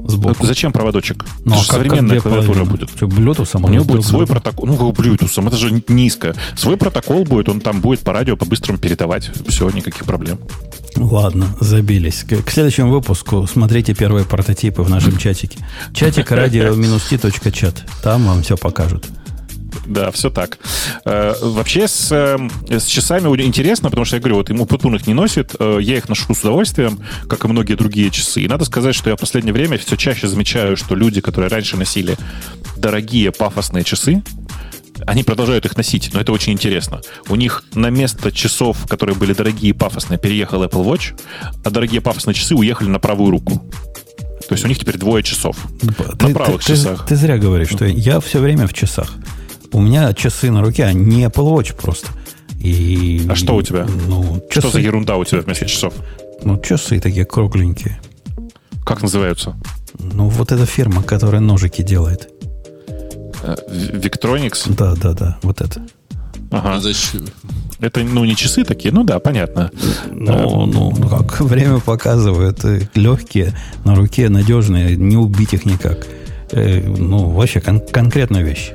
сбоку. Зачем проводочек? Ну, это а современная как клавиатура будет. Что, Bluetooth? У него будет свой протокол. Ну, как Bluetooth, это же низко. Свой протокол будет, он там будет по радио по-быстрому передавать. Все, никаких проблем. Ладно, забились. К следующему выпуску смотрите первые прототипы в нашем чатике. Чатик радио-t.чат. Там вам все покажут. Да, все так. Э, вообще с, э, с часами интересно, потому что я говорю, вот ему Путун их не носит, э, я их ношу с удовольствием, как и многие другие часы. И надо сказать, что я в последнее время все чаще замечаю, что люди, которые раньше носили дорогие пафосные часы, они продолжают их носить, но это очень интересно. У них на место часов, которые были дорогие и пафосные, переехал Apple Watch, а дорогие пафосные часы уехали на правую руку. То есть у них теперь двое часов. Ты, на правых ты, часах. Ты, ты зря говоришь, что я все время в часах. У меня часы на руке, а не Apple Watch просто. И, а что у тебя? Ну, часы. Что за ерунда у тебя вместо часов? Ну, часы такие кругленькие. Как называются? Ну, вот эта фирма, которая ножики делает. Э, Victronics? Да, да, да, вот это. Ага. А зачем? Это, ну, не часы такие, ну да, понятно. Ну, ну, ну как время показывает, э, легкие, на руке надежные, не убить их никак. Э, ну, вообще кон- конкретная вещь.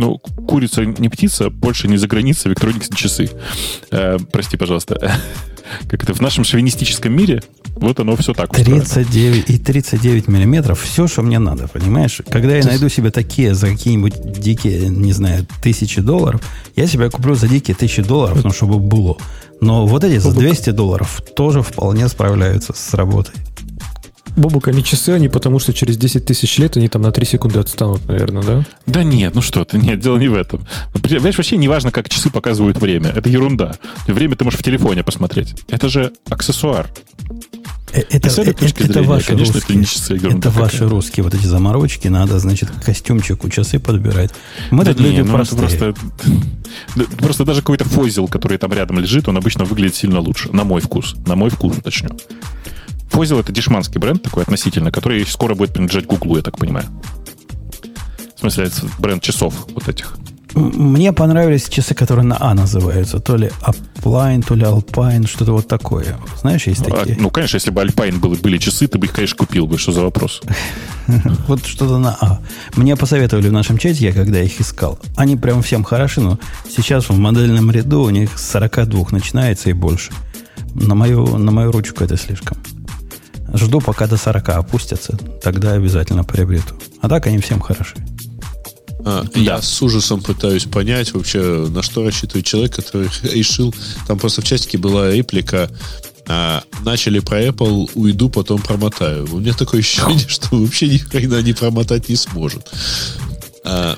Ну, курица не птица, больше не за границей, Виктроникс не часы. Э, прости, пожалуйста. Как это в нашем шовинистическом мире Вот оно все так 39 и 39 миллиметров, все, что мне надо, понимаешь? Когда я найду себе такие за какие-нибудь дикие, не знаю, тысячи долларов, я себе куплю за дикие тысячи долларов, ну, чтобы было. Но вот эти за 200 долларов тоже вполне справляются с работой. Бобук, они часы, они потому что через 10 тысяч лет они там на 3 секунды отстанут, наверное, да? Да нет, ну что ты, нет, дело не в этом. Понимаешь, вообще не важно, как часы показывают время. Это ерунда. Время ты можешь в телефоне посмотреть. Это же аксессуар. Э, это, это, это, это ваши конечно, русские. Это, это ваши русские вот эти заморочки. Надо, значит, костюмчику часы подбирать. Мы да тут не, люди ну простые. Просто, просто даже какой-то фозил, который там рядом лежит, он обычно выглядит сильно лучше. На мой вкус. На мой вкус, уточню. Фозил это дешманский бренд такой относительно, который скоро будет принадлежать Гуглу, я так понимаю. В смысле, это бренд часов вот этих. Мне понравились часы, которые на А называются. То ли Appline, то ли Alpine, что-то вот такое. Знаешь, есть а, такие? ну, конечно, если бы Alpine были, были часы, ты бы их, конечно, купил бы. Что за вопрос? Вот что-то на А. Мне посоветовали в нашем чате, я когда их искал. Они прям всем хороши, но сейчас в модельном ряду у них с 42 начинается и больше. На мою, на мою ручку это слишком. Жду, пока до 40 опустятся. Тогда обязательно приобрету. А так они всем хороши. А, да. Я с ужасом пытаюсь понять вообще, на что рассчитывает человек, который решил... Там просто в чатике была реплика а, начали про Apple, уйду, потом промотаю. У меня такое ощущение, что вообще никогда не промотать не сможет. А,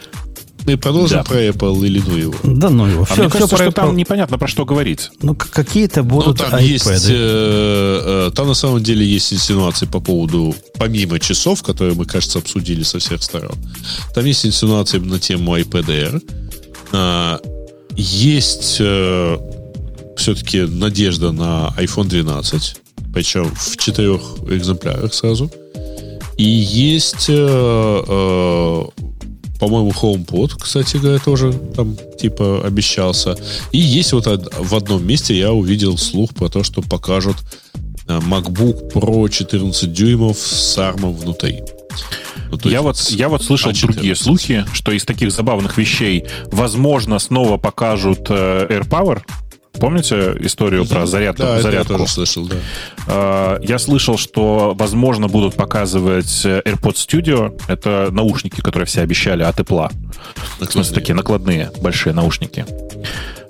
мы продолжим да. про Apple или ну его? Да ну его. Все, а мне все кажется, про что Apple. там непонятно про что говорить. Ну, какие-то будут ну, там iPad. есть, э, э, Там на самом деле есть инсинуации по поводу, помимо часов, которые мы, кажется, обсудили со всех сторон, там есть инсинуации на тему iPad Air. Э, есть э, все-таки надежда на iPhone 12, причем в четырех экземплярах сразу. И есть э, э, по-моему, HomePod, кстати говоря, тоже там типа обещался. И есть вот в одном месте я увидел слух про то, что покажут э, MacBook Pro 14 дюймов с ARM внутри. Ну, я, вот, я вот слышал А14. другие слухи, что из таких забавных вещей, возможно, снова покажут э, AirPower, Помните историю про зарядку? Да, зарядку? я тоже слышал, да. А, я слышал, что, возможно, будут показывать AirPods Studio. Это наушники, которые все обещали от Apple. Накладные. В смысле, такие накладные, большие наушники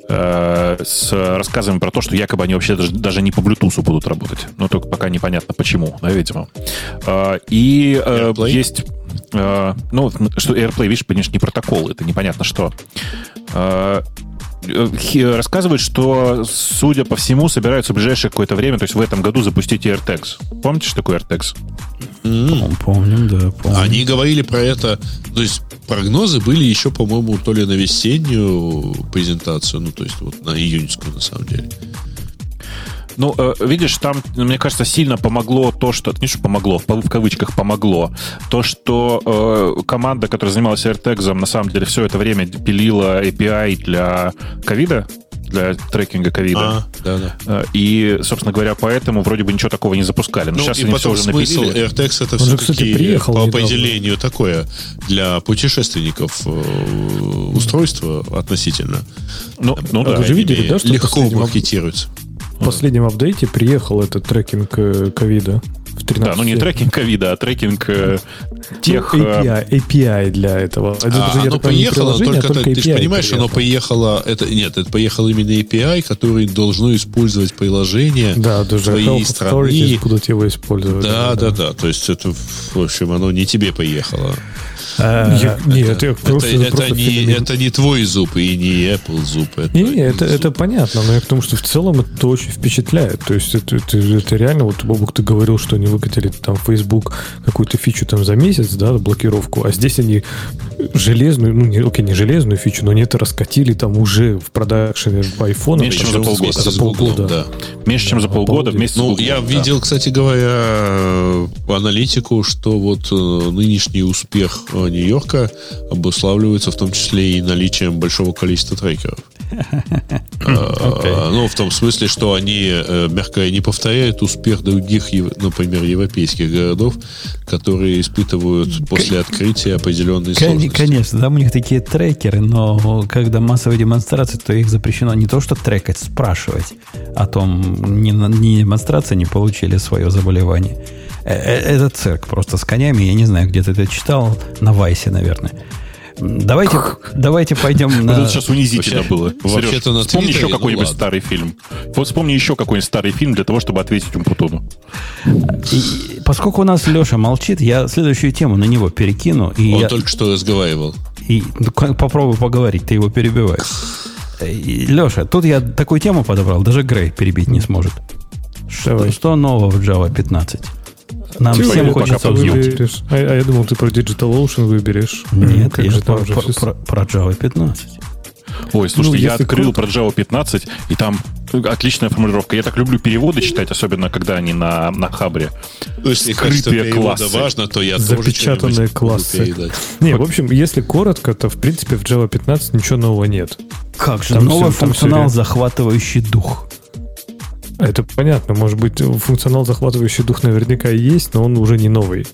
а, с рассказами про то, что якобы они вообще даже, даже не по Bluetooth будут работать. Но только пока непонятно почему, да, видимо. А, и AirPlay? есть... Ну, что AirPlay, видишь, конечно, не протокол, это непонятно что. Э, рассказывают, что, судя по всему, собираются в ближайшее какое-то время, то есть в этом году запустить AirTags. Помните, что такое AirTags? Mm. Помним, да, помним. Они говорили про это, то есть прогнозы были еще, по-моему, то ли на весеннюю презентацию, ну, то есть вот на июньскую, на самом деле. Ну, э, видишь, там, мне кажется, сильно помогло то, что... Не что помогло, в кавычках помогло. То, что э, команда, которая занималась AirTags, на самом деле все это время пилила API для ковида, для трекинга ковида. А, да, да. Э, и, собственно говоря, поэтому вроде бы ничего такого не запускали. Но ну, сейчас они все уже смысл напилили. AirTags это все-таки по определению такое для путешественников э, устройство относительно. Ну, ну да, вы же видели, да, что легко маркетируется последнем апдейте приехал этот трекинг э, ковида. В 13 да, ну не трекинг ковида, а трекинг э, тех... Ну, API, э, API для этого. Это, а, оно поехало, только, а только ты, ты же понимаешь, приехало. оно поехало... Это, нет, это поехало именно API, который должно использовать приложение да, даже твоей страны. будут его использовать. Да, да, да, да. То есть это, в общем, оно не тебе поехало. А, нет, это, просто, это, это, не, это не твой зуб и не Apple зуб. Это не, не, это, зуб. это понятно, но я к тому, что в целом это очень впечатляет. То есть это, это, это реально, вот, Бобук, ты говорил, что они выкатили там Facebook какую-то фичу там за месяц, да, блокировку, а здесь они железную, ну, не, окей, не железную фичу, но они это раскатили там уже в продакшене в iPhone. Меньше, чем за полгода. За полгода. Да. Меньше, чем за полгода вместе Ну, я видел, кстати говоря, аналитику, что вот э, нынешний успех э, Нью-Йорка обуславливается в том числе и наличием большого количества трекеров. А, ну, в том смысле, что они, э, мягко не повторяют успех других, например, европейских городов, которые испытывают после открытия определенные сложности. Конечно, там у них такие трекеры, но когда массовые демонстрации, то их запрещено не то, что трекать, спрашивать о том, не, не демонстрация не получили свое заболевание. Э, э, это цирк просто с конями. Я не знаю, где ты это читал. На Вайсе, наверное. Давайте, давайте пойдем на... Это сейчас унизительно было. Вообще-то на Вспомни еще какой-нибудь ну, старый фильм. Вот вспомни еще какой-нибудь старый фильм для того, чтобы ответить Умпутуну. И, поскольку у нас Леша молчит, я следующую тему на него перекину. И Он я... только что разговаривал. И ну, попробуй поговорить, ты его перебиваешь. И, Леша, тут я такую тему подобрал, даже Грей перебить не сможет. Что, что нового в Java 15? Нам Чего всем хочется выберешь? А, а я думал, ты про DigitalOcean выберешь. Нет, как я же про, про, про, про Java 15. Ой, слушай, ну, я открыл круто. про Java 15, и там отличная формулировка. Я так люблю переводы читать, особенно когда они на, на хабре. Ну, если Скрытые классы. важно, то я Запечатанные классы. Не, в общем, если коротко, то в принципе в Java 15 ничего нового нет. Как же? Там Новый все, функционал, захватывающий дух. Это понятно. Может быть, функционал захватывающий дух наверняка и есть, но он уже не новый.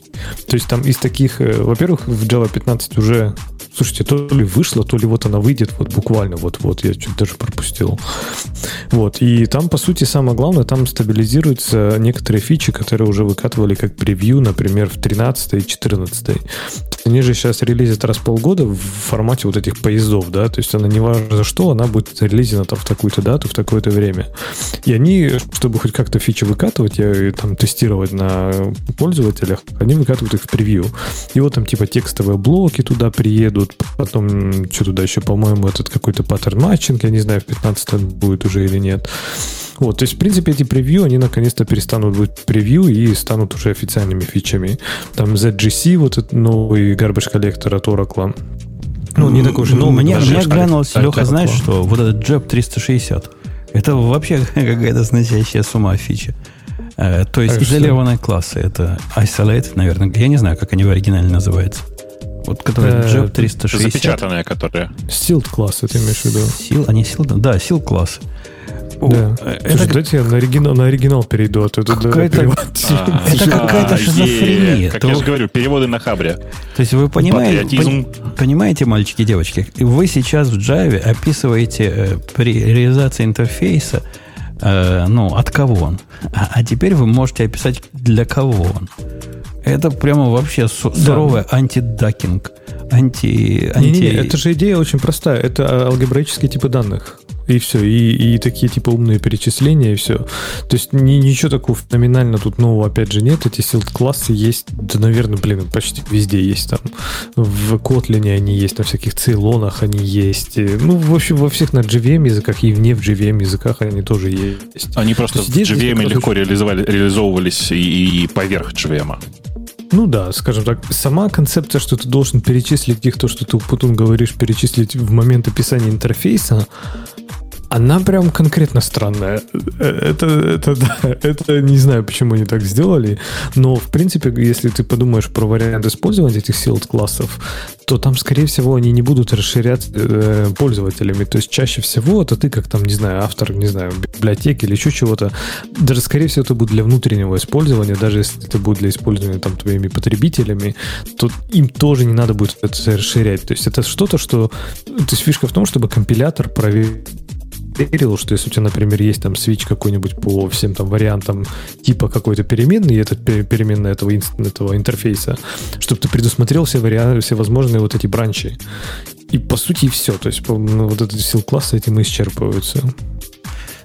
То есть там из таких... Э, во-первых, в Java 15 уже Слушайте, то ли вышло, то ли вот она выйдет вот буквально вот-вот, я чуть даже пропустил. Вот, и там, по сути, самое главное, там стабилизируются некоторые фичи, которые уже выкатывали как превью, например, в 13 и 14. Они же сейчас релизят раз в полгода в формате вот этих поездов, да, то есть она не важно за что, она будет релизена там в такую-то дату, в такое-то время. И они, чтобы хоть как-то фичи выкатывать, я там тестировать на пользователях, они выкатывают их в превью. И вот там типа текстовые блоки туда приедут, потом что туда еще, по-моему, этот какой-то pattern matching, я не знаю, в 15 будет уже или нет. Вот, то есть, в принципе, эти превью, они наконец-то перестанут быть превью и станут уже официальными фичами. Там ZGC, вот этот новый garbage коллектор от Oracle, ну, не такой уж новый. Мне, мне глянулось, Леха, знаешь, что вот этот JEP 360, это вообще какая-то сносящая с ума фича. Э, то есть изолированные классы. Это Isolate, наверное. Я не знаю, как они в оригинале называются. Вот который э, JEP 360. Запечатанные, которые. Sealed классы, ты имеешь в виду? Seal, они sealed, да, sealed классы. Да. Это... Слушай, дайте я на оригинал, на оригинал перейду, а то это какая-то, а, это какая-то шизофрения. Как я же говорю, переводы на Хабре. То есть вы понимаете, понимаете, мальчики и девочки, вы сейчас в Java описываете э, при реализации интерфейса, э, ну, от кого он. А, а теперь вы можете описать, для кого он. Это прямо вообще суровый да. анти duck typing. Анти, анти... Не, не, это же идея очень простая. Это алгебраические типы данных и все, и, и такие типа умные перечисления, и все. То есть ни, ничего такого феноменально тут нового опять же нет. Эти sealed классы есть, да, наверное, блин, почти везде есть там. В Kotlin они есть, на всяких цейлонах они есть. Ну, в общем, во всех на JVM языках и вне в JVM языках они тоже есть. Они просто в JVM легко реализовали, реализовывались и, и поверх JVM. Ну да, скажем так, сама концепция, что ты должен перечислить их, то, что ты потом говоришь, перечислить в момент описания интерфейса, она прям конкретно странная. Э, это, это, да, это не знаю, почему они так сделали, но, в принципе, если ты подумаешь про вариант использования этих силд классов, то там, скорее всего, они не будут расширять э, пользователями. То есть чаще всего это ты, как там, не знаю, автор, не знаю, библиотеки или еще чего-то. Даже, скорее всего, это будет для внутреннего использования, даже если это будет для использования там твоими потребителями, то им тоже не надо будет это расширять. То есть это что-то, что... То есть фишка в том, чтобы компилятор проверил проверил, что если у тебя, например, есть там свич какой-нибудь по всем там вариантам типа какой-то переменной, и это переменная этого, этого интерфейса, чтобы ты предусмотрел все варианты, все возможные вот эти бранчи. И по сути и все. То есть ну, вот этот сил класса этим исчерпываются.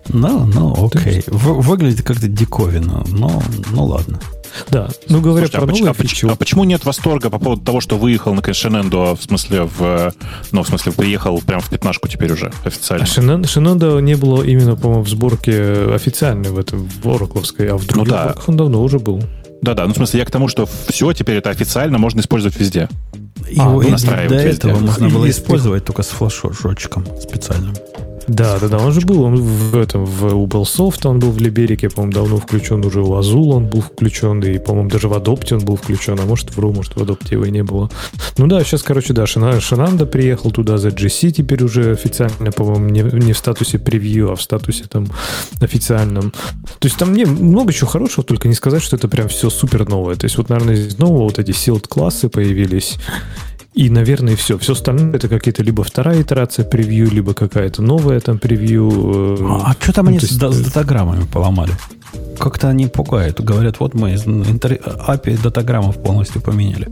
Ну, ну, окей. Выглядит как-то диковина, но ну ладно. Да, ну говоря Слушайте, про а, новую а, фичу... а почему нет восторга по поводу того, что выехал на Шинендо, в смысле, в, ну, в смысле, приехал прямо в пятнашку теперь уже официально? А Шинендо не было именно, по-моему, в сборке официальной, в этом, в Оракловской, а в других ну, да. он давно уже был. Да-да, ну в смысле, я к тому, что все теперь это официально можно использовать везде. Его а, настраивать до везде. этого можно было использовать только с флешочком специальным. Да, да, да, он же был, он в этом, в Ubisoft он был в Либерике, по-моему, давно включен, уже у Azul он был включен, и, по-моему, даже в Adopt он был включен, а может, вру, может, в Adopt его и не было. Ну да, сейчас, короче, да, Шинанда приехал туда за GC, теперь уже официально, по-моему, не, не в статусе превью, а в статусе там официальном. То есть там не, много чего хорошего, только не сказать, что это прям все супер новое. То есть вот, наверное, из нового вот эти sealed классы появились, и, наверное, все. Все остальное это какие-то либо вторая итерация превью, либо какая-то новая там превью. Э, а, а что там ну, они есть... с, с датаграммами поломали? Как-то они пугают. Говорят, вот мы из интер... API датаграммов полностью поменяли.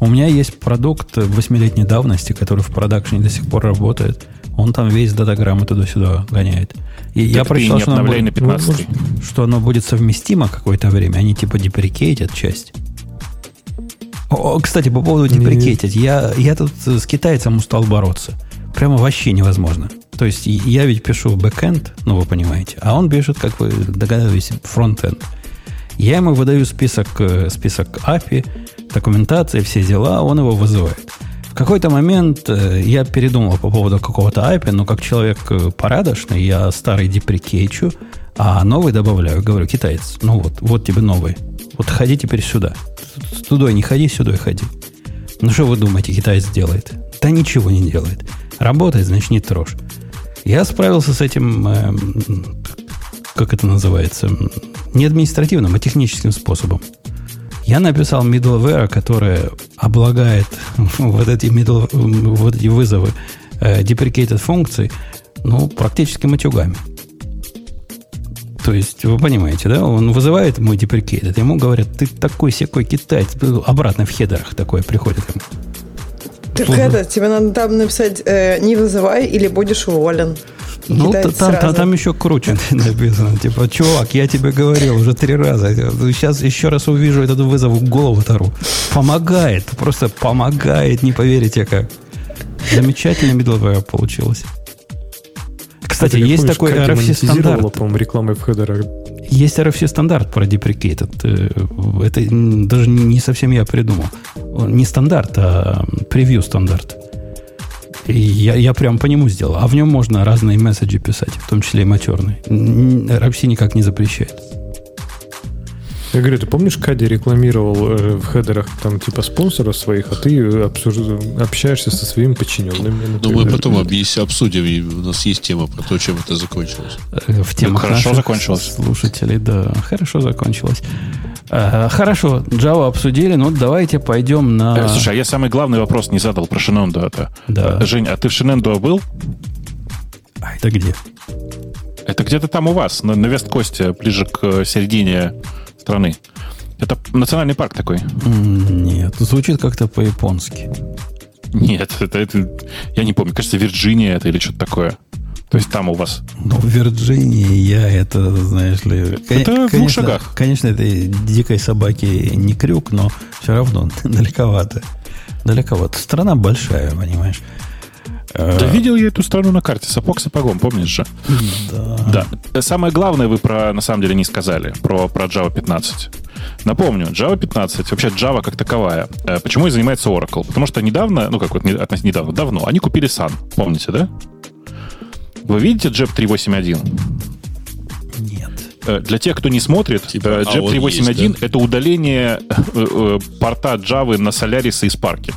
У меня есть продукт восьмилетней давности, который в продакшене до сих пор работает. Он там весь датаграммы туда-сюда гоняет. И так я прочитал, что, оно будет, на что оно будет совместимо какое-то время. Они типа деприкейтят часть. О, кстати, по поводу деприкетить. Я, я тут с китайцем устал бороться. Прямо вообще невозможно. То есть я ведь пишу бэкэнд, ну вы понимаете, а он пишет, как вы догадываетесь, фронтенд. Я ему выдаю список, э, список API, документации, все дела, он его вызывает. В какой-то момент э, я передумал по поводу какого-то API, но как человек э, порядочный, я старый деприкейчу, а новый добавляю. Говорю, китаец, ну вот, вот тебе новый. Вот ходи теперь сюда. Туда не ходи, сюда ходи. Ну что вы думаете, китаец делает? Да ничего не делает. Работает, значит, не трожь. Я справился с этим, э, как это называется, не административным, а техническим способом. Я написал middleware, которое облагает вот эти, middle, вот эти вызовы э, deprecated функций, ну, практически матюгами. То есть, вы понимаете, да? Он вызывает мой деприкейт, ему говорят, ты такой секой китаец, обратно в хедерах такое приходит ему. Так это, тебе надо там написать, э, не вызывай или будешь уволен. Ну, там, там, там еще круче написано. Типа, чувак, я тебе говорил уже три раза. Сейчас еще раз увижу этот вызов, в голову тару. Помогает, просто помогает, не поверите как. Замечательно middleware получилось. Кстати, есть такой RFC стандарт. по-моему, рекламой в хедерах. Есть RFC стандарт про deprecated. Э, это даже не совсем я придумал. Не стандарт, а превью стандарт. И я, я прям по нему сделал. А в нем можно разные месседжи писать, в том числе и матерные. RFC никак не запрещает. Я говорю, ты помнишь, Кади рекламировал э, в хедерах там типа спонсоров своих, а ты обсуж... общаешься со своими подчиненными. Ну, мы потом объяс... обсудим, у нас есть тема про то, чем это закончилось. Э, в тему хорошо закончилось. Слушателей, да, хорошо закончилось. Э, хорошо, Java обсудили, ну давайте пойдем на... Слушай, а я самый главный вопрос не задал про Шиненду это. Да. Жень, а ты в Шиненду был? А это где? Это где-то там у вас, на, на Весткосте, ближе к середине страны. Это национальный парк такой. Нет, звучит как-то по-японски. Нет, это, это я не помню. Кажется, Вирджиния это или что-то такое. То есть там у вас. Ну, в Вирджинии я это, знаешь ли... Это конечно, в двух шагах. Конечно, это дикой собаки не крюк, но все равно далековато. Далековато. Страна большая, понимаешь. Да видел я эту страну на карте, сапог сапогом, помнишь же? Да. да. Самое главное вы про, на самом деле, не сказали, про, про Java 15. Напомню, Java 15, вообще Java как таковая. Э, почему и занимается Oracle? Потому что недавно, ну как вот относительно недавно, давно, они купили Sun, помните, да? Вы видите JEP 381? Нет. Э, для тех, кто не смотрит, типа, JEP а 381 есть, да? это удаление э, порта Java на Solaris и Spark.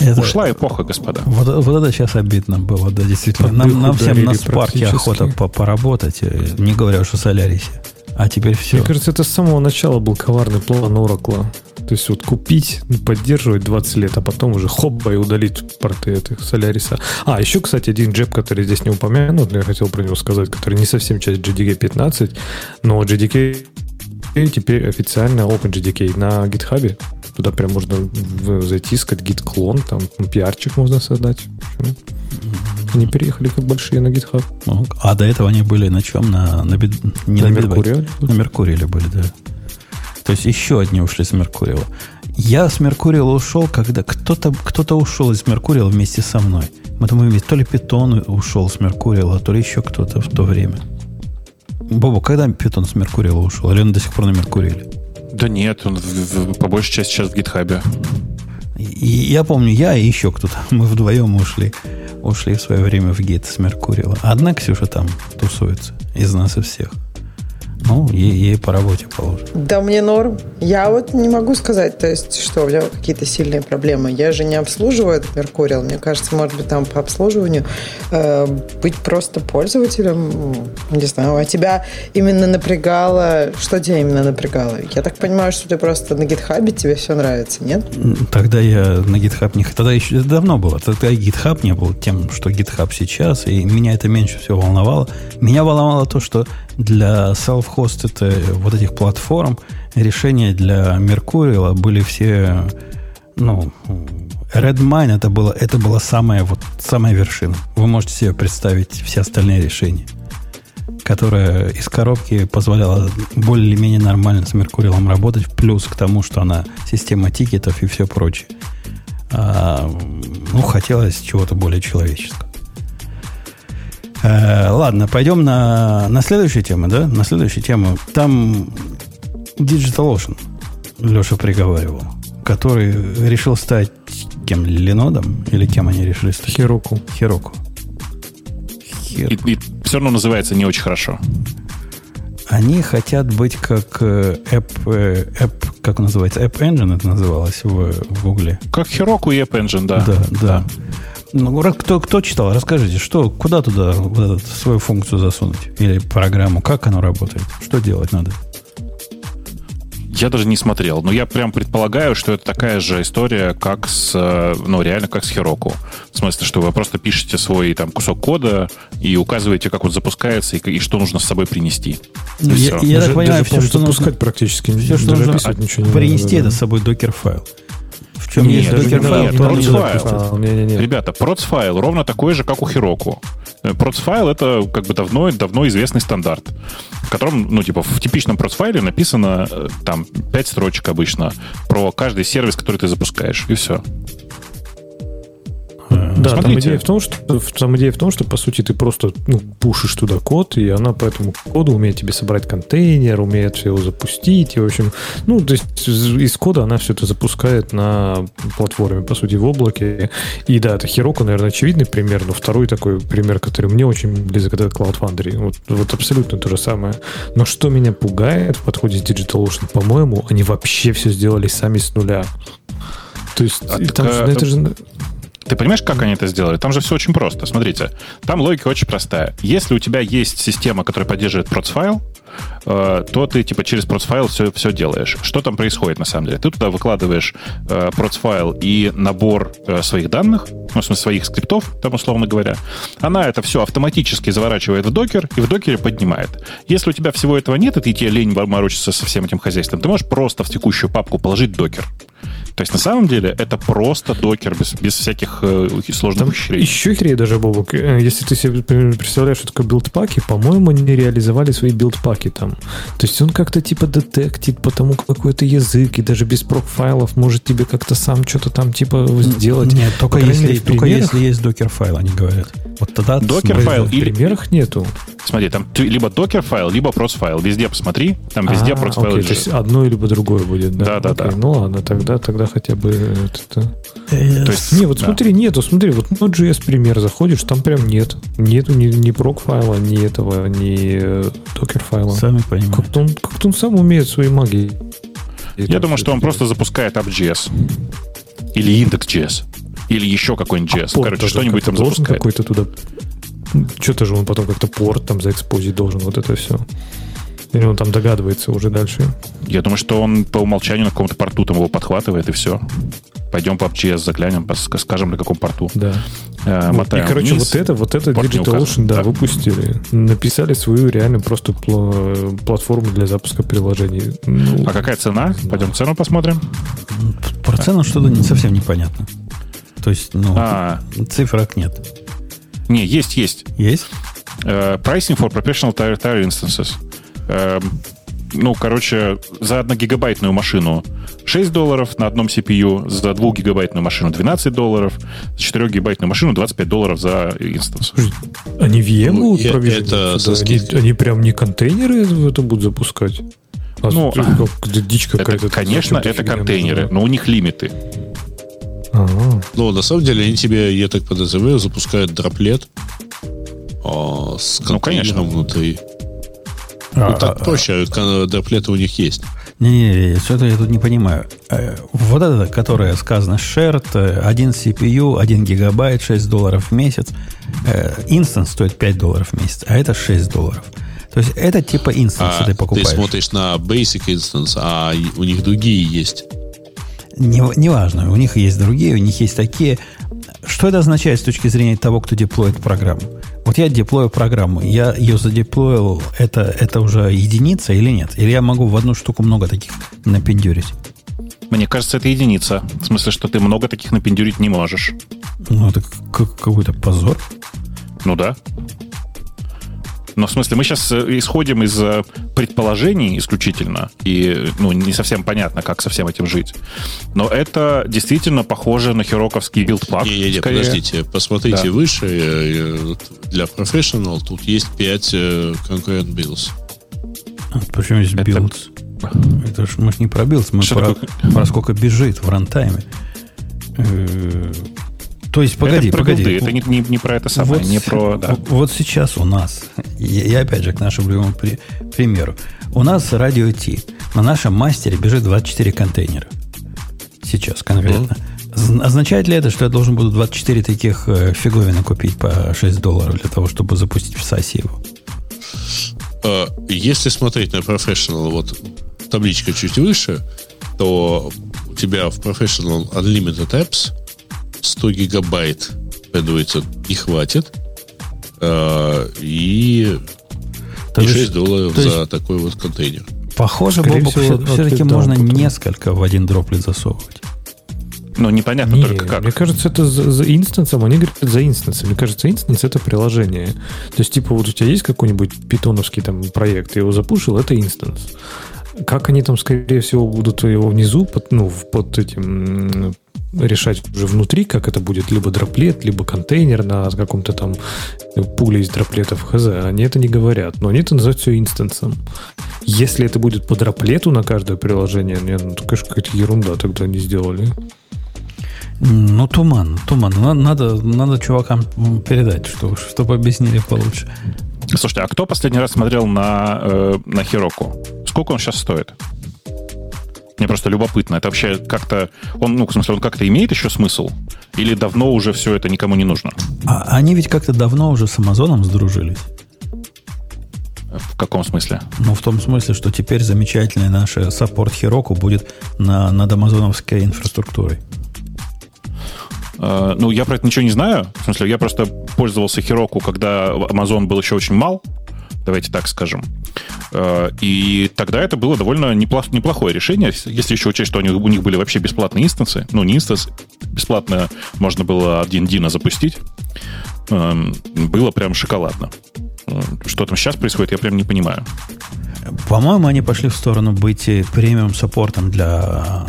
Это, Ушла эпоха, господа. Вот, вот это сейчас обидно было, да, действительно. Нам, нам всем на спарке охота по поработать, э, не говоря уж о Солярисе. А теперь все. Мне кажется, это с самого начала был коварный план Oracle. То есть вот купить, поддерживать 20 лет, а потом уже хопба и удалить порты этих Соляриса. А, еще, кстати, один джеб, который здесь не упомянут, но я хотел про него сказать, который не совсем часть JDK 15, но JDK теперь официально OpenJDK на GitHub. Туда прям можно зайти, сказать git клон, там пиарчик можно создать. Они переехали как большие на GitHub. А до этого они были на чем? На, на, бит, не на, на Меркурии? На Меркурии были, да. То есть еще одни ушли с Меркуриала. Я с Меркуриала ушел, когда кто-то кто ушел из Меркуриала вместе со мной. Мы думаем, то ли Питон ушел с Меркуриала, то ли еще кто-то в то время. Бобу, когда Питон с Меркуриала ушел? Или он до сих пор на Меркуриале? Да нет, он в, в, по большей части сейчас в гитхабе. Я помню, я и еще кто-то, мы вдвоем ушли. ушли в свое время в гит с Меркурила. Одна Ксюша там тусуется из нас и всех. Ну, ей, ей по работе положено. Да, мне норм. Я вот не могу сказать, то есть, что у меня какие-то сильные проблемы. Я же не обслуживаю этот Меркурил. Мне кажется, может быть, там по обслуживанию э, быть просто пользователем, не знаю, а тебя именно напрягало... Что тебя именно напрягало? Я так понимаю, что ты просто на гитхабе, тебе все нравится, нет? Тогда я на гитхаб не... Тогда еще давно было. Тогда гитхаб не был тем, что гитхаб сейчас, и меня это меньше всего волновало. Меня волновало то, что для self-hosted вот этих платформ решения для Mercurial были все, ну, Redmine это было, это была самая, вот, самая вершина. Вы можете себе представить все остальные решения, которая из коробки позволяла более-менее нормально с Меркуриалом работать, плюс к тому, что она система тикетов и все прочее. А, ну, хотелось чего-то более человеческого. Э, ладно, пойдем на, на следующую тему, да? На следующую тему. Там DigitalOcean, Леша приговаривал, который решил стать кем? Ленодом? Или кем они решили стать? Хироку. Хироку. Хир... И, и все равно называется не очень хорошо. Они хотят быть как э, App, э, App как называется, App Engine это называлось в, в Гугле. Как Heroku и App Engine, да. Да, да. да. Ну, кто, кто читал, расскажите, что, куда туда вот эту свою функцию засунуть? Или программу, как оно работает? Что делать надо? Я даже не смотрел, но я прям предполагаю, что это такая же история, как с, э, ну, реально как с Heroku. В смысле, что вы просто пишете свой там кусок кода и указываете, как он запускается и, и что нужно с собой принести. И я, я так понимаю, все, что запускать нужно, практически все, что нужно, а, ничего не принести надо, это с собой докер файл. В чем нет, есть докер-файл? Процфайл. Ребята, процфайл ровно такой же, как у Heroku. Э, процфайл — это как бы давно, давно известный стандарт, в котором, ну, типа, в типичном процфайле написано э, там пять строчек обычно про каждый сервис, который ты запускаешь, и все. Да, Смотрите. там идея, в том, что, там идея в том, что, по сути, ты просто ну, пушишь туда код, и она по этому коду умеет тебе собрать контейнер, умеет все его запустить, и, в общем, ну, то есть из кода она все это запускает на платформе, по сути, в облаке. И да, это Heroku, наверное, очевидный пример, но второй такой пример, который мне очень близок, это Cloud Foundry. Вот, вот абсолютно то же самое. Но что меня пугает в подходе с DigitalOcean, по-моему, они вообще все сделали сами с нуля. То есть, а там, так, ну, это же... Ты понимаешь, как они это сделали? Там же все очень просто. Смотрите, там логика очень простая. Если у тебя есть система, которая поддерживает процфайл, э, то ты типа через процфайл все, все делаешь. Что там происходит на самом деле? Ты туда выкладываешь э, процфайл и набор э, своих данных, ну, в смысле, своих скриптов, там условно говоря. Она это все автоматически заворачивает в докер и в докере поднимает. Если у тебя всего этого нет, и ты тебе лень морочиться со всем этим хозяйством, ты можешь просто в текущую папку положить докер. То есть на самом деле это просто докер без, без всяких э, сложных Там ухищрений. Еще хитрее даже, Бобок. Э, если ты себе представляешь, что такое buildpack и, по-моему, они не реализовали свои buildpack и там. То есть он как-то типа детектит по тому какой-то язык, и даже без Procfile ов может тебе как-то сам что-то там типа сделать. Нет, только, если, мере, только если есть Dockerfile, они говорят. Вот тогда Dockerfile в примерах нету. Смотри, там либо Dockerfile, либо Procfile. Везде посмотри, там везде а, Procfile. Окей, то есть одно либо другое будет, да? Да, да, да. Ну ладно, тогда, тогда хотя бы это... Yes. То есть, не, вот да. смотри, нету, смотри, вот Node.js пример заходишь, там прям нет. Нету ни, ни прок файла, ни этого, ни докер файла. Сами понимаете. Как-то он, как он сам умеет свои магии. Я думаю, что он просто запускает app.js. Или index.js. Или еще какой-нибудь JS. А Короче, что-нибудь там должен какой-то туда... Что-то же он потом как-то порт там заэкспозить должен, вот это все. Или он там догадывается уже дальше? Я думаю, что он по умолчанию на каком-то порту там его подхватывает, и все. Пойдем по OPGS заглянем, скажем, на каком порту. Да. Э, ну, и, короче, вниз, вот это, вот это DigitalOcean, да, да, выпустили. Написали свою реально просто платформу для запуска приложений. Ну, а какая цена? Пойдем цену посмотрим. Про цену что-то не совсем непонятно. То есть, ну, а, цифрок нет. Не, есть, есть. Есть? Uh, pricing for professional tire, tire instances. Uh, ну, короче, за одногигабайтную машину 6 долларов на одном CPU, за 2-гигабайтную машину 12 долларов, за 4-гигабайтную машину 25 долларов за инстанс. Они VM ну, проводить? Это они, они прям не контейнеры это будут запускать? А ну, как, дичь какая-то. Это, конечно, это контейнеры, но у них лимиты. А-а-а. Ну, на самом деле, они тебе, я так подозреваю, запускают дроплет а, с контейнером ну, внутри. А, ну, так проще, droplet ы у них есть. Не-не-не, что-то я тут не понимаю. Э, вот это, которое сказано, shared, 1 CPU, 1 гигабайт, 6 долларов в месяц. Instance стоит 5 долларов в месяц, а это 6 долларов. То есть это типа instance а, ты покупаешь. Ты смотришь на Basic Instance, а у них другие есть. Не, неважно, у них есть другие, у них есть такие. Что это означает с точки зрения того, кто деплоит программу? Вот я деплою программу, я ее задеплоил, это, это уже единица или нет? Или я могу в одну штуку много таких напендюрить? Мне кажется, это единица. В смысле, что ты много таких напендюрить не можешь. Ну, это какой-то позор. Ну да. Но в смысле, мы сейчас э, исходим из э, предположений исключительно, и ну, не совсем понятно, как со всем этим жить. Но это действительно похоже на хероковский билдплаг. Не-не-не, подождите, посмотрите да. выше. Э, для Professional тут есть 5 concurrent builds. А, почему здесь builds? Это ж мы же не про builds, мы про, про сколько бежит в рантайме. То есть, погоди, это погоди. Голды, это не, не, не про это самое, вот, не про... Да. Вот сейчас у нас, я, я опять же к нашему любимому при, примеру, у нас радио Ти. На нашем мастере бежит 24 контейнера. Сейчас конкретно. Mm-hmm. Означает ли это, что я должен буду 24 таких э, фиговины купить по 6 долларов для того, чтобы запустить в САСе его? Э, если смотреть на Professional, вот табличка чуть выше, то у тебя в Professional Unlimited Apps 100 гигабайт, оказывается, не хватит. А, и, то и 6 есть, долларов то за такой вот контейнер. Похоже, Бобук, все, все-таки можно потом. несколько в один droplet засовывать. Ну, непонятно не, только как. Мне кажется, это за, за instance ом, они говорят за instance ом. Мне кажется, instance это приложение. То есть, типа, вот у тебя есть какой-нибудь питоновский там проект, ты его запушил, это instance. Как они там, скорее всего, будут его внизу, под, ну, под этим решать уже внутри, как это будет, либо droplet, либо контейнер на каком-то там пуле из дроплетов хз. Они это не говорят, но они это называют все инстансом. Если это будет по дроплету на каждое приложение, нет, ну, конечно, какая-то ерунда тогда они сделали. Ну, туман, туман. Надо, надо чувакам передать, что, чтобы объяснили получше. Слушайте, а кто последний раз смотрел на, э, на Хироку? Сколько он сейчас стоит? Мне просто любопытно. Это вообще как-то... Он, ну, в смысле, он как-то имеет еще смысл? Или давно уже все это никому не нужно? А они ведь как-то давно уже с Амазоном сдружились. В каком смысле? Ну, в том смысле, что теперь замечательный наш саппорт Хироку будет на, над амазоновской инфраструктурой. Uh, ну, я про это ничего не знаю. В смысле, я просто пользовался Хироку, когда Amazon был еще очень мал давайте так скажем. Э, и тогда это было довольно неплохое решение, если еще учесть, что у них были вообще бесплатные инстансы. Ну, не инстанс, бесплатно можно было один Дина запустить. Эм, было прям шоколадно. Э, что там сейчас происходит, я прям не понимаю. По-моему, они пошли в сторону быть премиум саппортом для,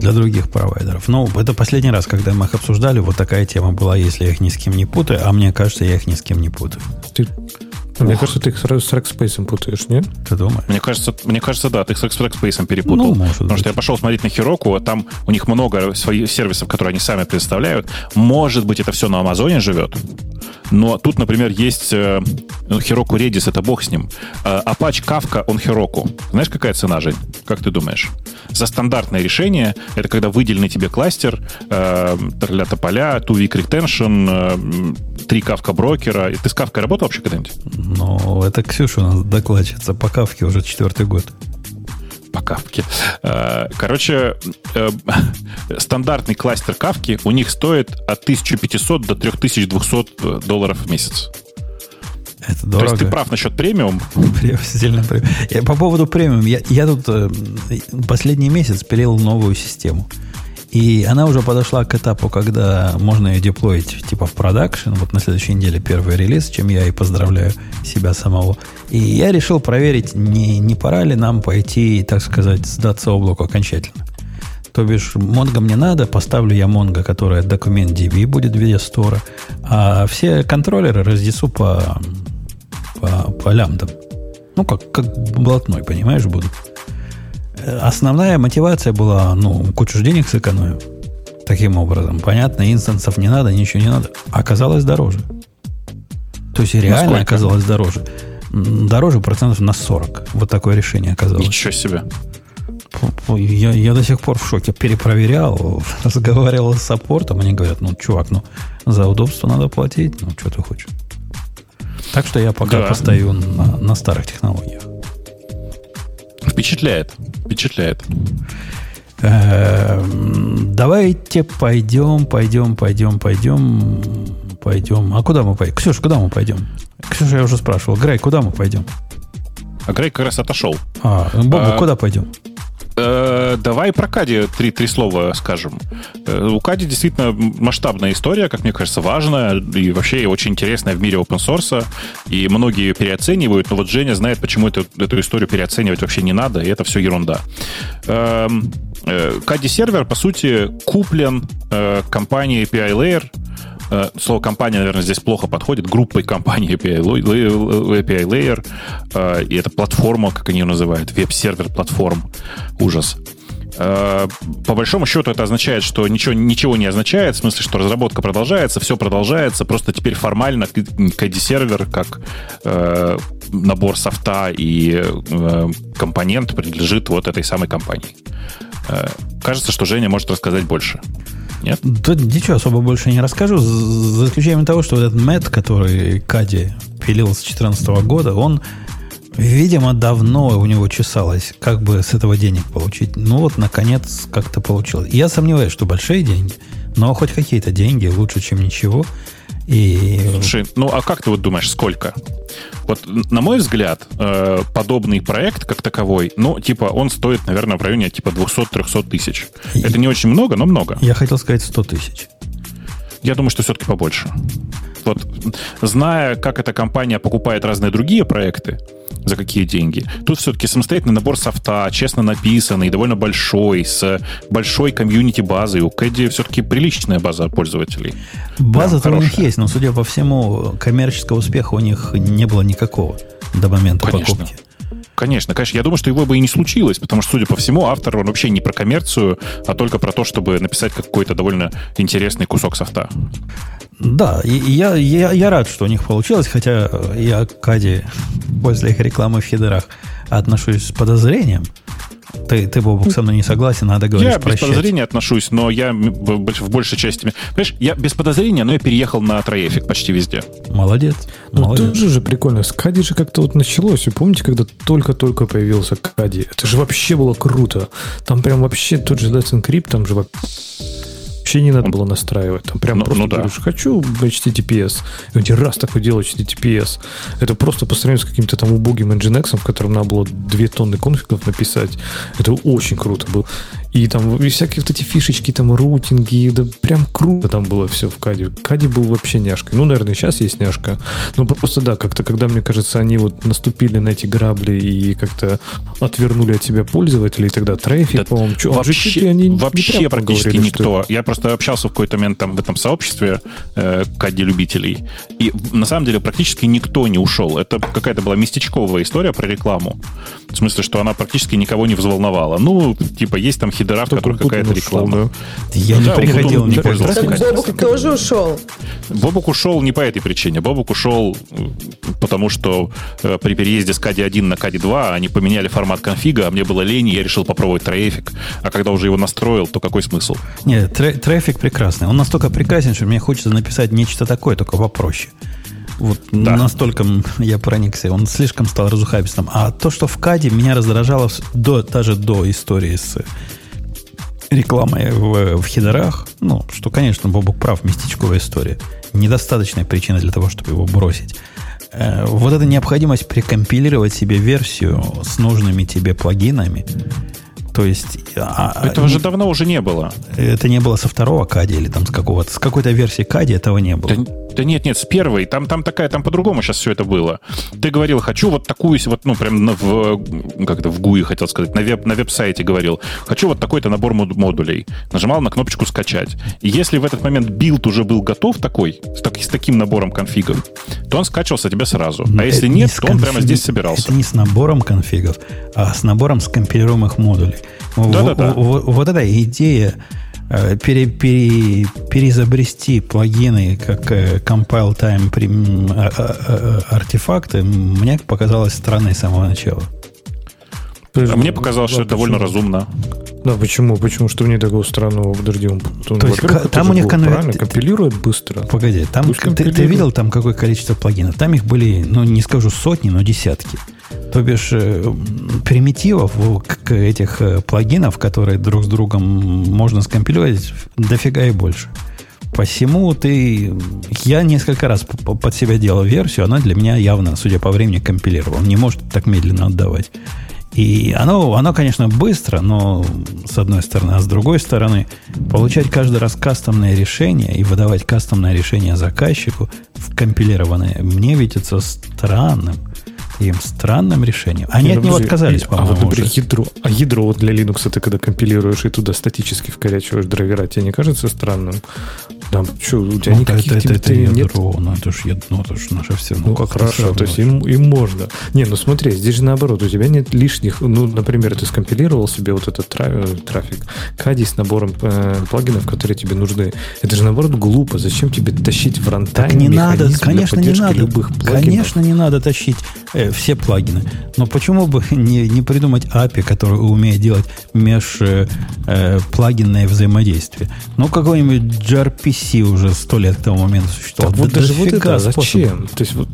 для других провайдеров. Ну, это последний раз, когда мы их обсуждали, вот такая тема была, если я их ни с кем не путаю, а мне кажется, я их ни с кем не путаю. Ты мне кажется, ты их с Rackspace путаешь, нет? Ты думаешь? Мне кажется, мне кажется, да, ты их с Rackspace перепутал. Ну, может потому быть. что я пошел смотреть на Хироку, а там у них много своих сервисов, которые они сами предоставляют. Может быть, это все на Амазоне живет. Но тут, например, есть э, ну, Heroku Redis, это бог с ним. Э, Apache Kafka, он Heroku. Знаешь, какая цена, Жень? Как ты думаешь? За стандартное решение, это когда выделенный тебе кластер, э, для тополя, two week retention, э, три кавка брокера. Ты с Kafka работал вообще когда-нибудь? Ну, это Ксюша у нас докладчица по Кавке уже четвертый год по кавке. Э, короче, э, стандартный кластер кавки у них стоит от 1500 до 3200 долларов в месяц. Это дорого. То есть ты прав насчет премиум? Сильно премиум. По поводу премиум. Я, я тут э, последний месяц пилил новую систему. И она уже подошла к этапу, когда можно ее деплоить типа в продакшн. Вот на следующей неделе первый релиз, чем я и поздравляю себя самого. И я решил проверить, не, не пора ли нам пойти, так сказать, сдаться облаку окончательно. То бишь, Mongo мне надо, поставлю я Mongo, которая документ DB будет в виде стора, а все контроллеры разнесу по, по, по лямдам. Ну, как, как блатной, понимаешь, будут. Основная мотивация была, ну, кучу денег сэкономим. Таким образом. Понятно, инстансов не надо, ничего не надо. Оказалось дороже. То есть реально Насколько? оказалось дороже. Дороже процентов на 40. Вот такое решение оказалось. Ничего себе. Я, я до сих пор в шоке. Перепроверял, разговаривал с саппортом. Они говорят, ну, чувак, ну, за удобство надо платить. Ну, что ты хочешь. Так что я пока да. постою на, на старых технологиях. Впечатляет. Впечатляет. Эм, давайте пойдем, пойдем, пойдем, пойдем, пойдем. А куда мы пойдем? Ксюша, куда мы пойдем? Ксюша, я уже спрашивал. Грей, куда мы пойдем? А Грей как раз отошел. А, Бобу, а, куда пойдем? Э, давай про Кади три, три слова скажем. Э, у Кади действительно масштабная история, как мне кажется, важная и вообще очень интересная в мире open source. И многие ее переоценивают, но вот Женя знает, почему эту, эту историю переоценивать вообще не надо, и это все ерунда. Эм, э, Кади сервер, по сути, куплен компанией API Layer Э, слово компания, наверное, здесь плохо подходит, группой компаний API, API Layer, э, и это платформа, как они ее называют, веб-сервер платформ. Ужас. Э, по большому счету это означает, что ничего, ничего не означает, в смысле, что разработка продолжается, все продолжается, просто теперь формально KD-сервер как э, набор софта и э, компонент принадлежит вот этой самой компании. Э, кажется, что Женя может рассказать больше. Нет? Да ничего особо больше не расскажу, за исключением того, что вот этот Мэтт, который Кади пилил с 2014 года, он, видимо, давно у него чесалось, как бы с этого денег получить. Ну вот, наконец, как-то получилось. Я сомневаюсь, что большие деньги, но хоть какие-то деньги лучше, чем ничего. И... Слушай, ну а как ты вот думаешь, сколько? Вот, на мой взгляд, э, подобный проект как таковой, ну, типа, он стоит, наверное, в районе типа 200-300 тысяч. И... Это не очень много, но много. Я хотел сказать 100 тысяч. Я думаю, что все-таки побольше. Вот, зная, как эта компания покупает разные другие проекты, за какие деньги. Тут все-таки самостоятельный набор софта, честно написанный, довольно большой, с большой комьюнити-базой. У Кэдди все-таки приличная база пользователей. База-то у них есть, но, судя по всему, коммерческого успеха у них не было никакого до момента Конечно. покупки. Конечно, конечно. Я думаю, что его бы и не случилось, потому что, судя по всему, автор он вообще не про коммерцию, а только про то, чтобы написать какой-то довольно интересный кусок софта. Да, я, я, я рад, что у них получилось, хотя я к Каде после их рекламы в хедерах отношусь с подозрением. Ты, ты Бобук, со мной не согласен, надо говорить Я прощать. без подозрения отношусь, но я в, в большей части... Понимаешь, я без подозрения, но я переехал на троефик почти везде. Молодец. Ну, молодец. тоже же прикольно. С Кади же как-то вот началось. Вы помните, когда только-только появился Кади? Это же вообще было круто. Там прям вообще тот же Let's Encrypt, там же Вообще не надо было настраивать. Там прям ну, просто ну, да. говоришь, хочу HTTPS. И тебе раз такой делает HTTPS. Это просто по сравнению с каким-то там убогим Nginx, в котором надо было 2 тонны конфигов написать. Это очень круто было. И там и всякие вот эти фишечки, там рутинги, да прям круто там было все в Каде. Каде был вообще няшкой. Ну, наверное, сейчас есть няшка. Но просто да, как-то, когда, мне кажется, они вот наступили на эти грабли и как-то отвернули от себя пользователей, тогда трафик, да, по-моему, что, вообще, они вообще практически говорили, никто. Что... Я просто общался в какой-то момент там в этом сообществе э, Каде любителей. И на самом деле практически никто не ушел. Это какая-то была местечковая история про рекламу. В смысле, что она практически никого не взволновала. Ну, типа, есть там хидера, в которых какая-то реклама. Я не приходил, не пользовался. Бобук тоже ушел. Бобук ушел не по этой причине. Бобук ушел потому, что э, при переезде с KD 1 на KD 2 они поменяли формат конфига, а мне было лень, и я решил попробовать трафик. А когда уже его настроил, то какой смысл? Нет, трафик прекрасный. Он настолько прекрасен, что мне хочется написать нечто такое, только попроще. Вот да. настолько я проникся. Он слишком стал разухабистым. А то, что в Каде меня раздражало до, даже до истории с рекламой в, в хедерах, ну, что, конечно, Бобук прав, местечковая история. Недостаточная причина для того, чтобы его бросить. Э, вот эта необходимость прикомпилировать себе версию с нужными тебе плагинами, то есть... А, а Этого не, же давно уже не было. Это не было со второго кади или там с какого-то... С какой-то версии кади этого не было. Да, да нет, нет, с первой. Там, там такая, там по-другому сейчас все это было. Ты говорил, хочу вот такую, вот, ну, прям в, как это, в GUI хотел сказать, на, веб, на веб-сайте говорил, хочу вот такой-то набор модулей. Нажимал на кнопочку «Скачать». И если в этот момент build уже был готов такой, с, так, с таким набором конфигов, то он скачивался тебе сразу. А если нет, не то он прямо здесь собирался. Это не с набором конфигов, а с набором скомпилируемых модулей. Да-да-да. Вот, вот эта идея пере, пере, переизобрести плагины как э, compile time а, артефакты мне показалось странной с самого начала. А мне показалось, что это довольно разумно. Да, почему? Почему? Что мне такого странного? Подожди, он, он То есть, там у них конвер... правильно компилирует быстро. Погоди, там ты, ты видел там какое количество плагинов? Там их были, ну, не скажу сотни, но десятки. То бишь, э, примитивов этих э, плагинов, которые друг с другом можно скомпилировать, дофига и больше. Посему ты... Я несколько раз под себя делал версию, она для меня явно, судя по времени, компилировала. Не может так медленно отдавать. И оно, оно, конечно, быстро, но с одной стороны, а с другой стороны, получать каждый раз кастомное решение и выдавать кастомное решение заказчику в компилированное, мне видится странным таким странным решением. Они Не, от него отказались, по-моему. А вот, например, ядро, а ядро вот для Linux ты когда компилируешь и туда статически вкорячиваешь драйвера, тебе не кажется странным? Да, что, у тебя ну, никаких это, это, это ядро, нет? Ну, это ж, ну, это ж наше все. Ну, ну как хорошо, то есть им, им можно. Не, ну смотри, здесь же наоборот, у тебя нет лишних, ну, например, ты скомпилировал себе вот этот трафик, кади с набором э, плагинов, которые тебе нужны. Это же наоборот глупо. Зачем тебе тащить в рантайм не надо, конечно, не надо. любых плагинов? Конечно, не надо тащить э, все плагины. Но почему бы не, не придумать API, который умеет делать меж э, э, плагинное взаимодействие? Ну, какой-нибудь gRPC уже сто лет к тому моменту существовал. Так вот да даже вот это зачем? То есть вот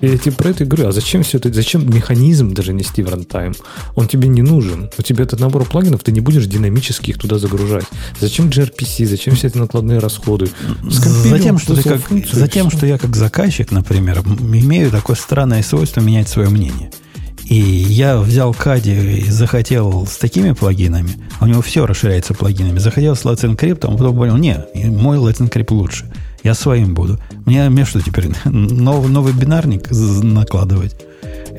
я тебе про это говорю, а зачем все это, зачем механизм даже нести в рантайм? Он тебе не нужен. У тебя этот набор плагинов, ты не будешь динамически их туда загружать. Зачем gRPC, зачем все эти накладные расходы? Затем, что, ты как, затем что я как заказчик, например, имею такое странное свойство менять свое мнение. И я взял Кади и захотел с такими плагинами, у него все расширяется плагинами. Захотел с Let's Encrypt, а потом понял, не, мой Let's Encrypt лучше. Я своим буду. Мне, мне что теперь, новый, новый бинарник накладывать?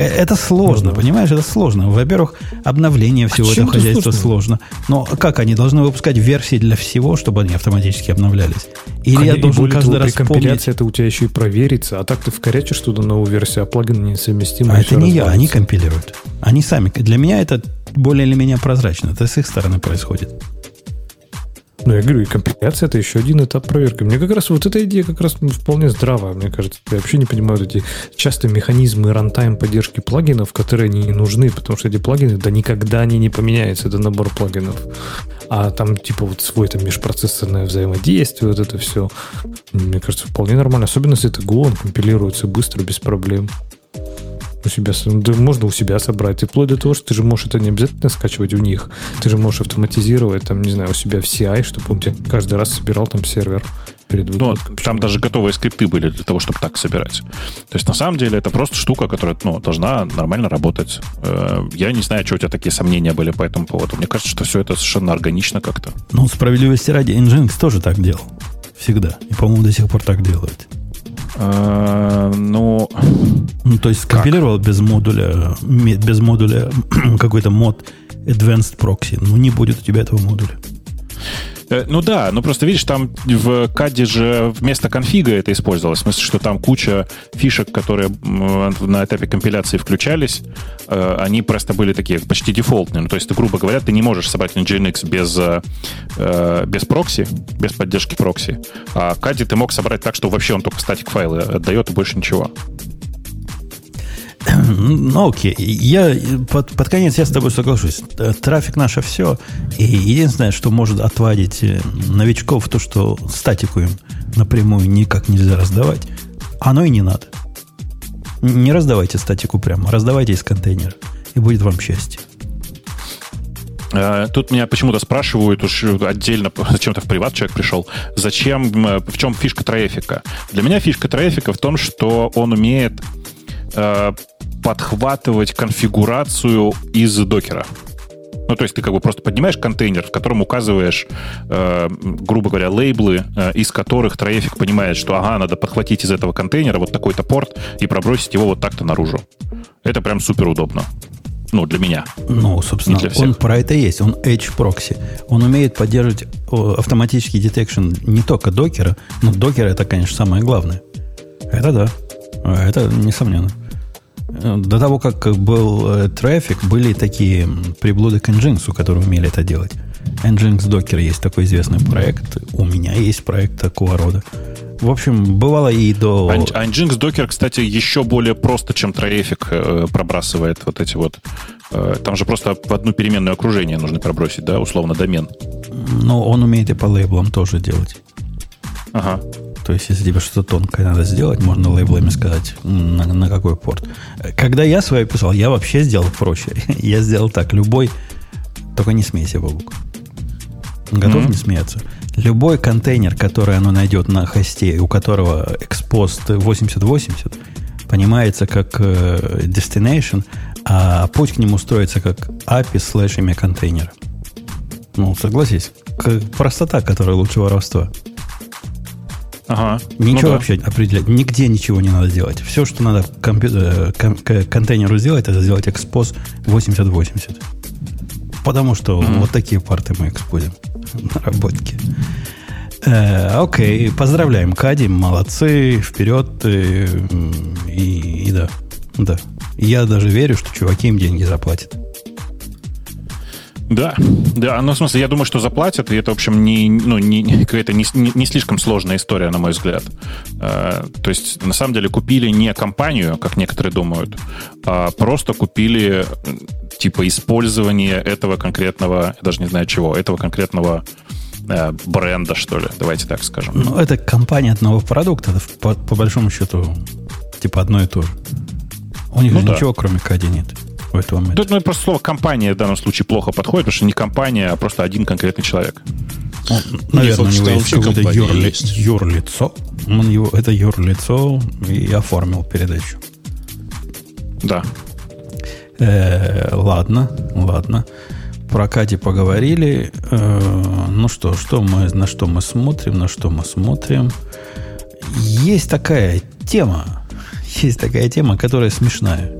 Э, это сложно, понимаешь? Это сложно. Во-первых, обновление всего а этого хозяйства сложно? сложно. Но как они должны выпускать версии для всего, чтобы они автоматически обновлялись? Или Конечно, я должен каждый того, раз при компиляции это у тебя еще и проверится, а так ты вкорячишь туда новую версию, а плагин несовместимый. А это не я, они компилируют. Они сами. Для меня это более или менее прозрачно. Это с их стороны происходит. Ну, я говорю, и компиляция это еще один этап проверки. Мне как раз вот эта идея как раз вполне здравая, мне кажется. Я вообще не понимаю вот эти часто механизмы рантайм поддержки плагинов, которые не нужны, потому что эти плагины, да никогда они не поменяются, это набор плагинов. А там типа вот свой там межпроцессорное взаимодействие, вот это все, мне кажется, вполне нормально. Особенно если это Go, он компилируется быстро, без проблем у себя, да, можно у себя собрать. И вплоть до того, что ты же можешь это не обязательно скачивать у них. Ты же можешь автоматизировать, там, не знаю, у себя в CI, чтобы он тебе каждый раз собирал там сервер перед Ну, там даже готовые скрипты были для того, чтобы так собирать. То есть, на самом деле, это просто штука, которая ну, должна нормально работать. Э, я не знаю, что у тебя такие сомнения были по этому поводу. Мне кажется, что все это совершенно органично как-то. Ну, справедливости ради, Nginx тоже так делал. Всегда. И, по-моему, до сих пор так делает. А, ну, ну, то есть скомпилировал без модуля, без модуля какой-то мод Advanced Proxy. Ну, не будет у тебя этого модуля. Э, ну да, ну просто видишь, там в каде же вместо конфига это использовалось. В смысле, что там куча фишек, которые на этапе компиляции включались, э, они просто были такие почти дефолтные. Ну, то есть, ты, грубо говоря, ты не можешь собрать Nginx без, э, без прокси, без поддержки прокси. А каде ты мог собрать так, что вообще он только статик файлы отдает и больше ничего. Ну, окей. Я под, под конец я с тобой соглашусь. Трафик наше все. И единственное, что может отводить э, новичков, то, что статику им напрямую никак нельзя раздавать, оно и не надо. Не раздавайте статику прямо, раздавайте из контейнера, и будет вам счастье. Э, тут меня почему-то спрашивают уж отдельно, зачем-то в приват человек пришел, зачем, в чем фишка трафика? Для меня фишка трафика в том, что он умеет э, подхватывать конфигурацию из докера. Ну, то есть ты как бы просто поднимаешь контейнер, в котором указываешь, э, грубо говоря, лейблы, э, из которых трафик понимает, что, ага, надо подхватить из этого контейнера вот такой-то порт и пробросить его вот так-то наружу. Это прям супер удобно. Ну, для меня. Ну, собственно, он про это есть. Он Edge Proxy. Он умеет поддерживать автоматический детекшн не только докера, но докер это, конечно, самое главное. Это да. Это несомненно. До того, как был э, трафик, были такие приблуды к Nginx, которые умели это делать. Nginx Docker есть такой известный проект. У меня есть проект такого рода. В общем, бывало и до... А Nginx Docker, кстати, еще более просто, чем Троефик э, пробрасывает вот эти вот... Э, там же просто в одну переменную окружение нужно пробросить, да, условно, домен. Но он умеет и по лейблам тоже делать. Ага. То есть, если тебе что-то тонкое надо сделать, можно лейблами сказать, на, на какой порт. Когда я свое писал, я вообще сделал проще. я сделал так, любой... Только не смейся, Бабук. Готов mm-hmm. не смеяться? Любой контейнер, который оно найдет на хосте, у которого экспост 8080, понимается как э, destination, а путь к нему строится как API слэш имя контейнера. Ну, согласись, простота, которая лучше воровства. Ага. Ничего ну, вообще да. определять. Нигде ничего не надо делать. Все, что надо компьютер, кон- контейнеру сделать, это сделать экспоз 8080. Потому что mm-hmm. вот такие парты мы экспозим. Наработки. Э, окей, поздравляем, Кади, молодцы, вперед. И, и, и да, да. Я даже верю, что чуваки им деньги заплатят. Да, да, ну, в смысле, я думаю, что заплатят, и это, в общем, не, ну, не, какая-то не, не, слишком сложная история, на мой взгляд. Э, то есть, на самом деле, купили не компанию, как некоторые думают, а просто купили, типа, использование этого конкретного, я даже не знаю чего, этого конкретного э, бренда, что ли, давайте так скажем. Ну, это компания одного продукта, по, по большому счету, типа, одно и то же. У них ну, же да. ничего, кроме Кади, нет в этом момент. Тут ну, просто слово компания в данном случае плохо подходит, потому что не компания, а просто один конкретный человек. Он, наверное, у него есть какое-то юрли, юрлицо. Он его, это юрлицо и оформил передачу. Да. Э, ладно, ладно. Про Кати поговорили. Э, ну что, что мы, на что мы смотрим, на что мы смотрим. Есть такая тема, есть такая тема, которая смешная.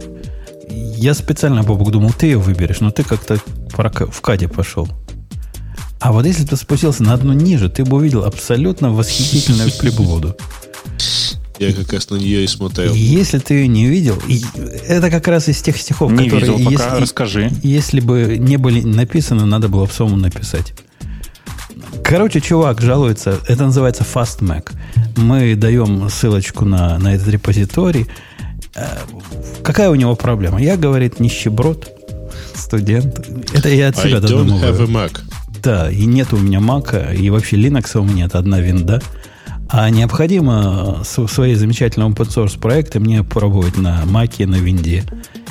Я специально, Бобок, думал, ты ее выберешь, но ты как-то в Каде пошел. А вот если ты спустился на одну ниже, ты бы увидел абсолютно восхитительную приблуду. Я как раз на нее и смотрел. Если ты ее не видел, это как раз из тех стихов, не которые... Видел пока, если, расскажи. Если бы не были написаны, надо было в самому написать. Короче, чувак жалуется, это называется FastMac. Мы даем ссылочку на, на этот репозиторий. Э, какая у него проблема? Я, говорит, нищеброд, студент. Это я от себя I додумываю. Don't have a Mac. Да, и нет у меня Mac, и вообще Linux у меня это одна винда. А необходимо свои замечательные open source проекты мне пробовать на Mac, на винде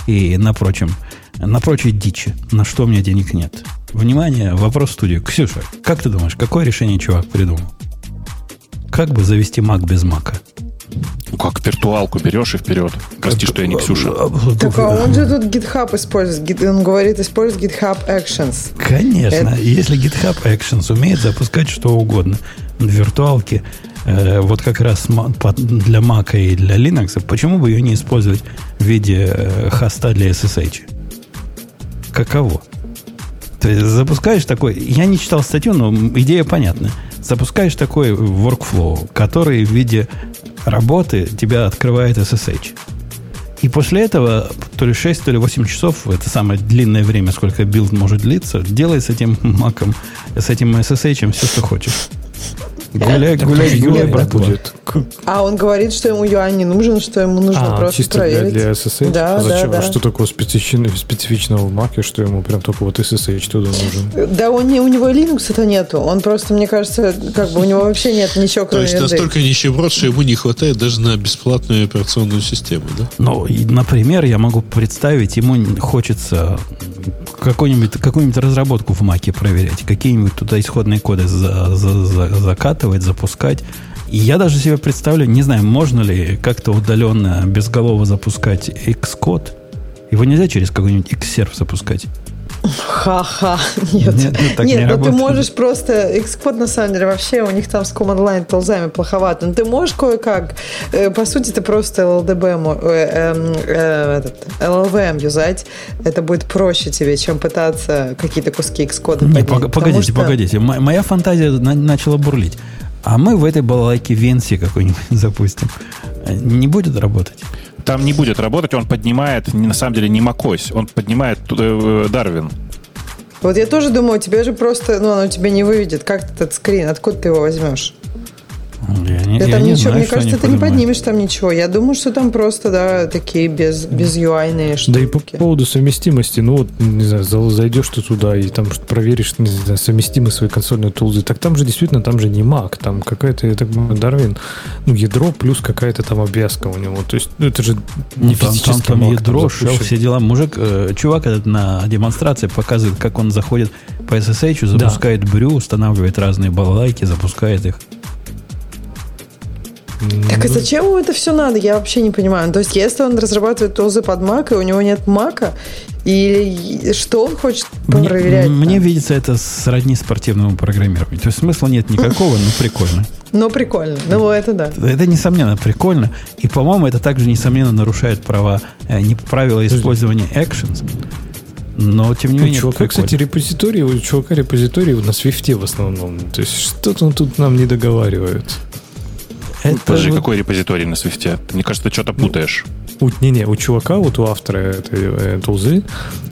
и на прочем, на прочей дичи, на что у меня денег нет. Внимание, вопрос в студию. Ксюша, как ты думаешь, какое решение чувак придумал? Как бы завести Mac без Мака? Как, виртуалку берешь и вперед. Прости, что я не Ксюша. Так, а он же тут GitHub использует. Он говорит, использует GitHub Actions. Конечно. Это... Если GitHub Actions умеет запускать что угодно в виртуалке, э, вот как раз для Mac и для Linux, почему бы ее не использовать в виде э, хоста для SSH? Каково? То есть запускаешь такой... Я не читал статью, но идея понятна. Запускаешь такой workflow, который в виде работы тебя открывает SSH. И после этого то ли 6, то ли 8 часов, это самое длинное время, сколько build может длиться, делай с этим маком, с этим SSH все, что хочешь. Гуляй, гуляй, гуляй, брат. Будет. А он говорит, что ему UI не нужен, что ему нужно а, просто чисто проверить. для, для SSH? Да, а зачем? Да, да. Что такого специфичного, специфичного в Mac, что ему прям только вот SSH туда нужен? Да, он не, у него Linux это нету. Он просто, мне кажется, как бы у него вообще нет ничего, кроме То есть настолько нищеброд, что ему не хватает даже на бесплатную операционную систему, да? Ну, например, я могу представить, ему хочется какую-нибудь какую разработку в Маке проверять, какие-нибудь туда исходные коды за, за, за, закат накатывать, запускать. И я даже себе представляю, не знаю, можно ли как-то удаленно, безголово запускать Xcode. Его нельзя через какой-нибудь Xserve запускать. Ха-ха. Нет, нет, ну, так нет не ну ты можешь просто... Xcode, на самом деле, вообще у них там с command line толзами плоховато. Но ты можешь кое-как... Э, по сути, ты просто LDB, э, эм, э, этот, LLVM юзать. Это будет проще тебе, чем пытаться какие-то куски Xcode Не, погодите, что... погодите. Моя фантазия начала бурлить. А мы в этой балалайке VNC какой-нибудь запустим. Не будет работать? Там не будет работать, он поднимает, на самом деле, не macOS, он поднимает э, Darwin. Вот я тоже думаю, тебе же просто, ну, оно тебе не выведет. Как этот скрин? Откуда ты его возьмешь? Я не, да я там не ничего, знаю, мне кажется, ты не поднимешь там ничего. Я думаю, что там просто, да, такие без, без UI-ные штуки. Да и по поводу совместимости, ну вот, не знаю, зайдешь ты туда и там проверишь, не знаю, совместимы свои консольные тулзы, так там же действительно, там же не Mac, там какая-то, я так понимаю, Darwin, ну, ядро плюс какая-то там обвязка у него. То есть, ну, это же не ну, там, физически там, там ядро, шел, все дела. Мужик, э, чувак этот на демонстрации показывает, как он заходит по SSH, запускает да. брю, устанавливает разные балалайки, запускает их. Так и зачем ему это все надо? Я вообще не понимаю. То есть, если он разрабатывает тулзы под Mac, и у него нет Мака, или что он хочет проверять? Мне, мне видится это сродни спортивному программированию. То есть смысла нет никакого, но прикольно. Но прикольно. Ну, это да. Это, несомненно, прикольно. И, по-моему, это также, несомненно, нарушает права, э, не правила использования actions. Но, тем не менее, у чувака, кстати, репозиторий, у чувака репозиторий на свифте в основном. То есть, что-то он тут нам не договаривает. Это Подожди, вот... какой репозиторий на свифте? Мне кажется, ты что-то путаешь. Не-не, у чувака, вот у автора этой э, тулзы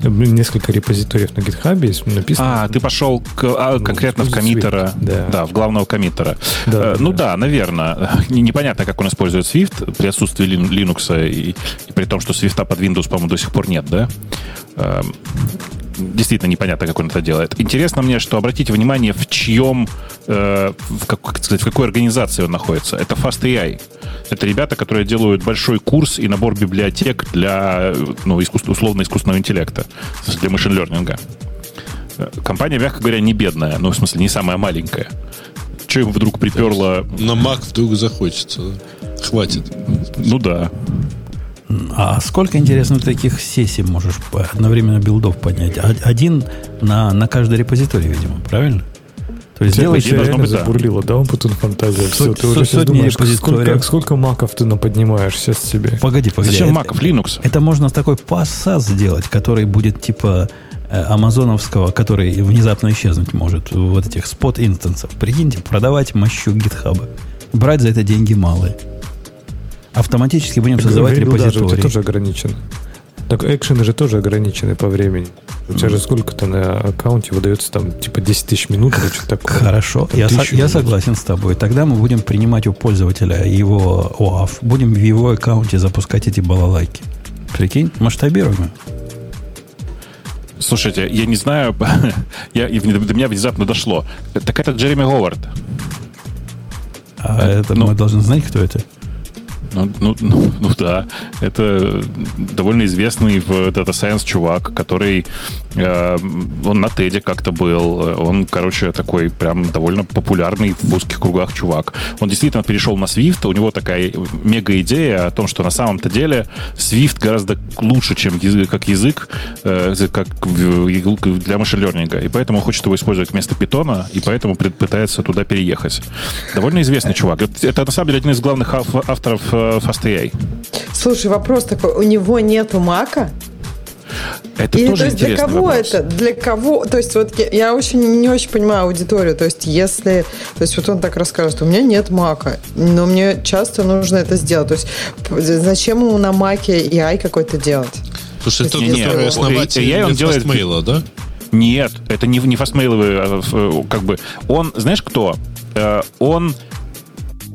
несколько репозиториев на гитхабе написано. А, ты пошел к, а, конкретно в коммитера. Да. да, в главного коммитера. Да, э, ну да, да наверное. Непонятно, как он использует Swift при отсутствии Linux и, и при том, что Swift под Windows, по-моему, до сих пор нет, да? Действительно непонятно, как он это делает. Интересно мне, что обратите внимание, в чьем, э, в, как, как сказать, в какой организации он находится. Это FastAI. Это ребята, которые делают большой курс и набор библиотек для ну, искусств, условно-искусственного интеллекта, для машин-лернинга. Компания, мягко говоря, не бедная, ну, в смысле, не самая маленькая. Что им вдруг приперло... На Mac вдруг захочется. Хватит. Ну да. А сколько, интересно, таких сессий можешь одновременно билдов поднять? Один на, на каждой репозитории, видимо, правильно? То есть делаешь реально быть, забурлила, да, Умпутун фантазия. Все, ты уже сейчас думаешь, сколько, сколько маков ты наподнимаешь сейчас себе. Погоди, погоди. Зачем маков? Linux? Это можно такой пассаж сделать, который будет типа э, амазоновского, который внезапно исчезнуть может, вот этих спот-инстансов. Прикиньте, продавать мощу гитхаба. Брать за это деньги малые автоматически будем создавать Говорю, репозиторий. Да, тоже ограничено. Так экшены же тоже ограничены по времени. У тебя же сколько-то на аккаунте выдается там типа 10 тысяч минут или что-то такое. Хорошо, я, со, я согласен с тобой. Тогда мы будем принимать у пользователя его ОАФ. Будем в его аккаунте запускать эти балалайки. Прикинь, масштабируем. Слушайте, я не знаю, я, до меня внезапно дошло. Так это Джереми Говард. А это ну, мы должны знать, кто это? Ну, ну, ну, ну да, это довольно известный в Data Science чувак, который э, он на Теде как-то был. Он, короче, такой прям довольно популярный в узких кругах чувак. Он действительно перешел на Swift. У него такая мега идея о том, что на самом-то деле Swift гораздо лучше, чем язык, как язык, э, как для машин-лернинга. И поэтому хочет его использовать вместо питона, и поэтому пытается туда переехать. Довольно известный чувак. Это, на самом деле, один из главных авторов э, FastAI. Слушай, вопрос такой. У него нету мака? Это Или, тоже то есть для кого вопрос. это? Для кого? То есть вот я, я очень не очень понимаю аудиторию. То есть если, то есть вот он так расскажет, у меня нет мака, но мне часто нужно это сделать. То есть зачем ему на маке AI какой-то делать? Слушай, тот, не, который основатель AI он делает фастмейла, да? Нет, это не, не фастмейловый, а, как бы. Он, знаешь кто? Э, он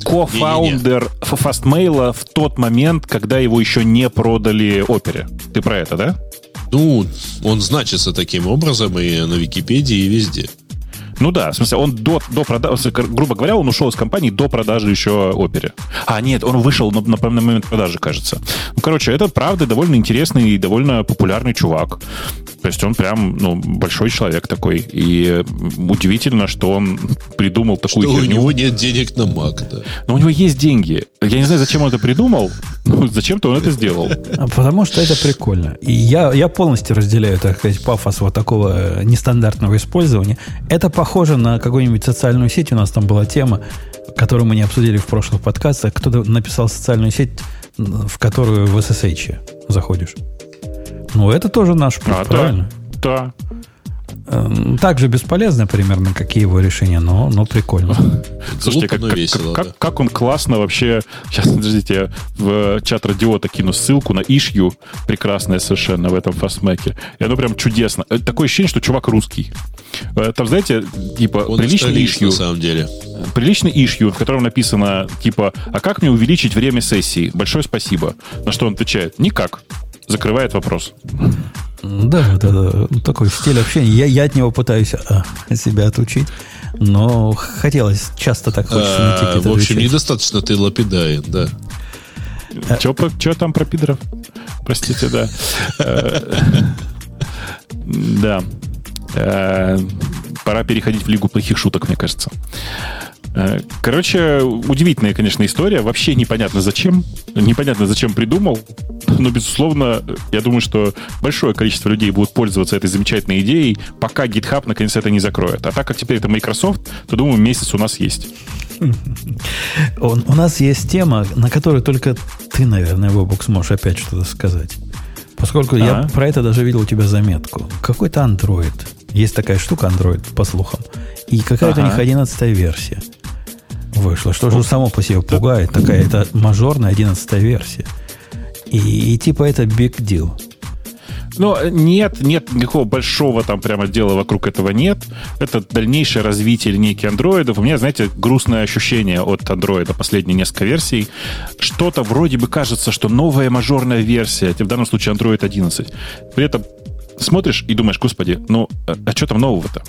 кофаундер Fastmail в тот момент, когда его еще не продали опере. Ты про это, да? Ну, он значится таким образом и на Википедии, и везде. Ну да, в смысле, он до, до продажи, грубо говоря, он ушел из компании до продажи еще опере. А, нет, он вышел на, на, на момент продажи, кажется. Ну, короче, это правда довольно интересный и довольно популярный чувак. То есть он прям, ну, большой человек такой. И удивительно, что он придумал такую что херню. у него нет денег на Mac, да. Но у него есть деньги. Я не знаю, зачем он это придумал, но зачем-то он это сделал. А потому что это прикольно. И я, я полностью разделяю, так сказать, пафос вот такого нестандартного использования. Это похоже на какую-нибудь социальную сеть. У нас там была тема, которую мы не обсудили в прошлых подкастах. Кто-то написал социальную сеть, в которую в SSH заходишь. Ну, это тоже наш путь, а, правильно? Да. Эм, так же бесполезно примерно, как и его решение, но, но прикольно. Слушайте, как, как, весело, как, да. как он классно вообще... Сейчас, подождите, я в чат радиота кину ссылку на Ишью, прекрасная совершенно в этом фастмеке. И оно прям чудесно. Э, такое ощущение, что чувак русский. Э, там, знаете, типа, он приличный Ишью. на самом деле. Приличный Ишью, в котором написано, типа, а как мне увеличить время сессии? Большое спасибо. На что он отвечает? Никак. Закрывает вопрос. Да, да, да. Ну, такой стиль общения. Я, я от него пытаюсь а, себя отучить. Но хотелось, часто так хочется на тикет В общем, отвечать. недостаточно ты лапидаен, да. А, Че там про пидоров? Простите, да. Э, да. Э, пора переходить в лигу плохих шуток, мне кажется. Э, короче, удивительная, конечно, история. Вообще непонятно зачем. Непонятно, зачем придумал. Но, безусловно, я думаю, что большое количество людей будут пользоваться этой замечательной идеей, пока GitHub наконец это не закроет. А так как теперь это Microsoft, то, думаю, месяц у нас есть. У нас есть тема, на которой только ты, наверное, Бобук, сможешь опять что-то сказать. Поскольку А-а. я про это даже видел у тебя заметку. Какой-то Android. Есть такая штука Android, по слухам. И какая-то ага. у них 11 версия вышла. Что же само по себе пугает? Такая это мажорная 11 версия. И, и типа это big deal. Но нет, нет никакого большого там прямо дела вокруг этого нет. Это дальнейшее развитие линейки андроидов. У меня, знаете, грустное ощущение от андроида последние несколько версий. Что-то вроде бы кажется, что новая мажорная версия, в данном случае Android 11. При этом смотришь и думаешь, господи, ну, а, а что там нового-то?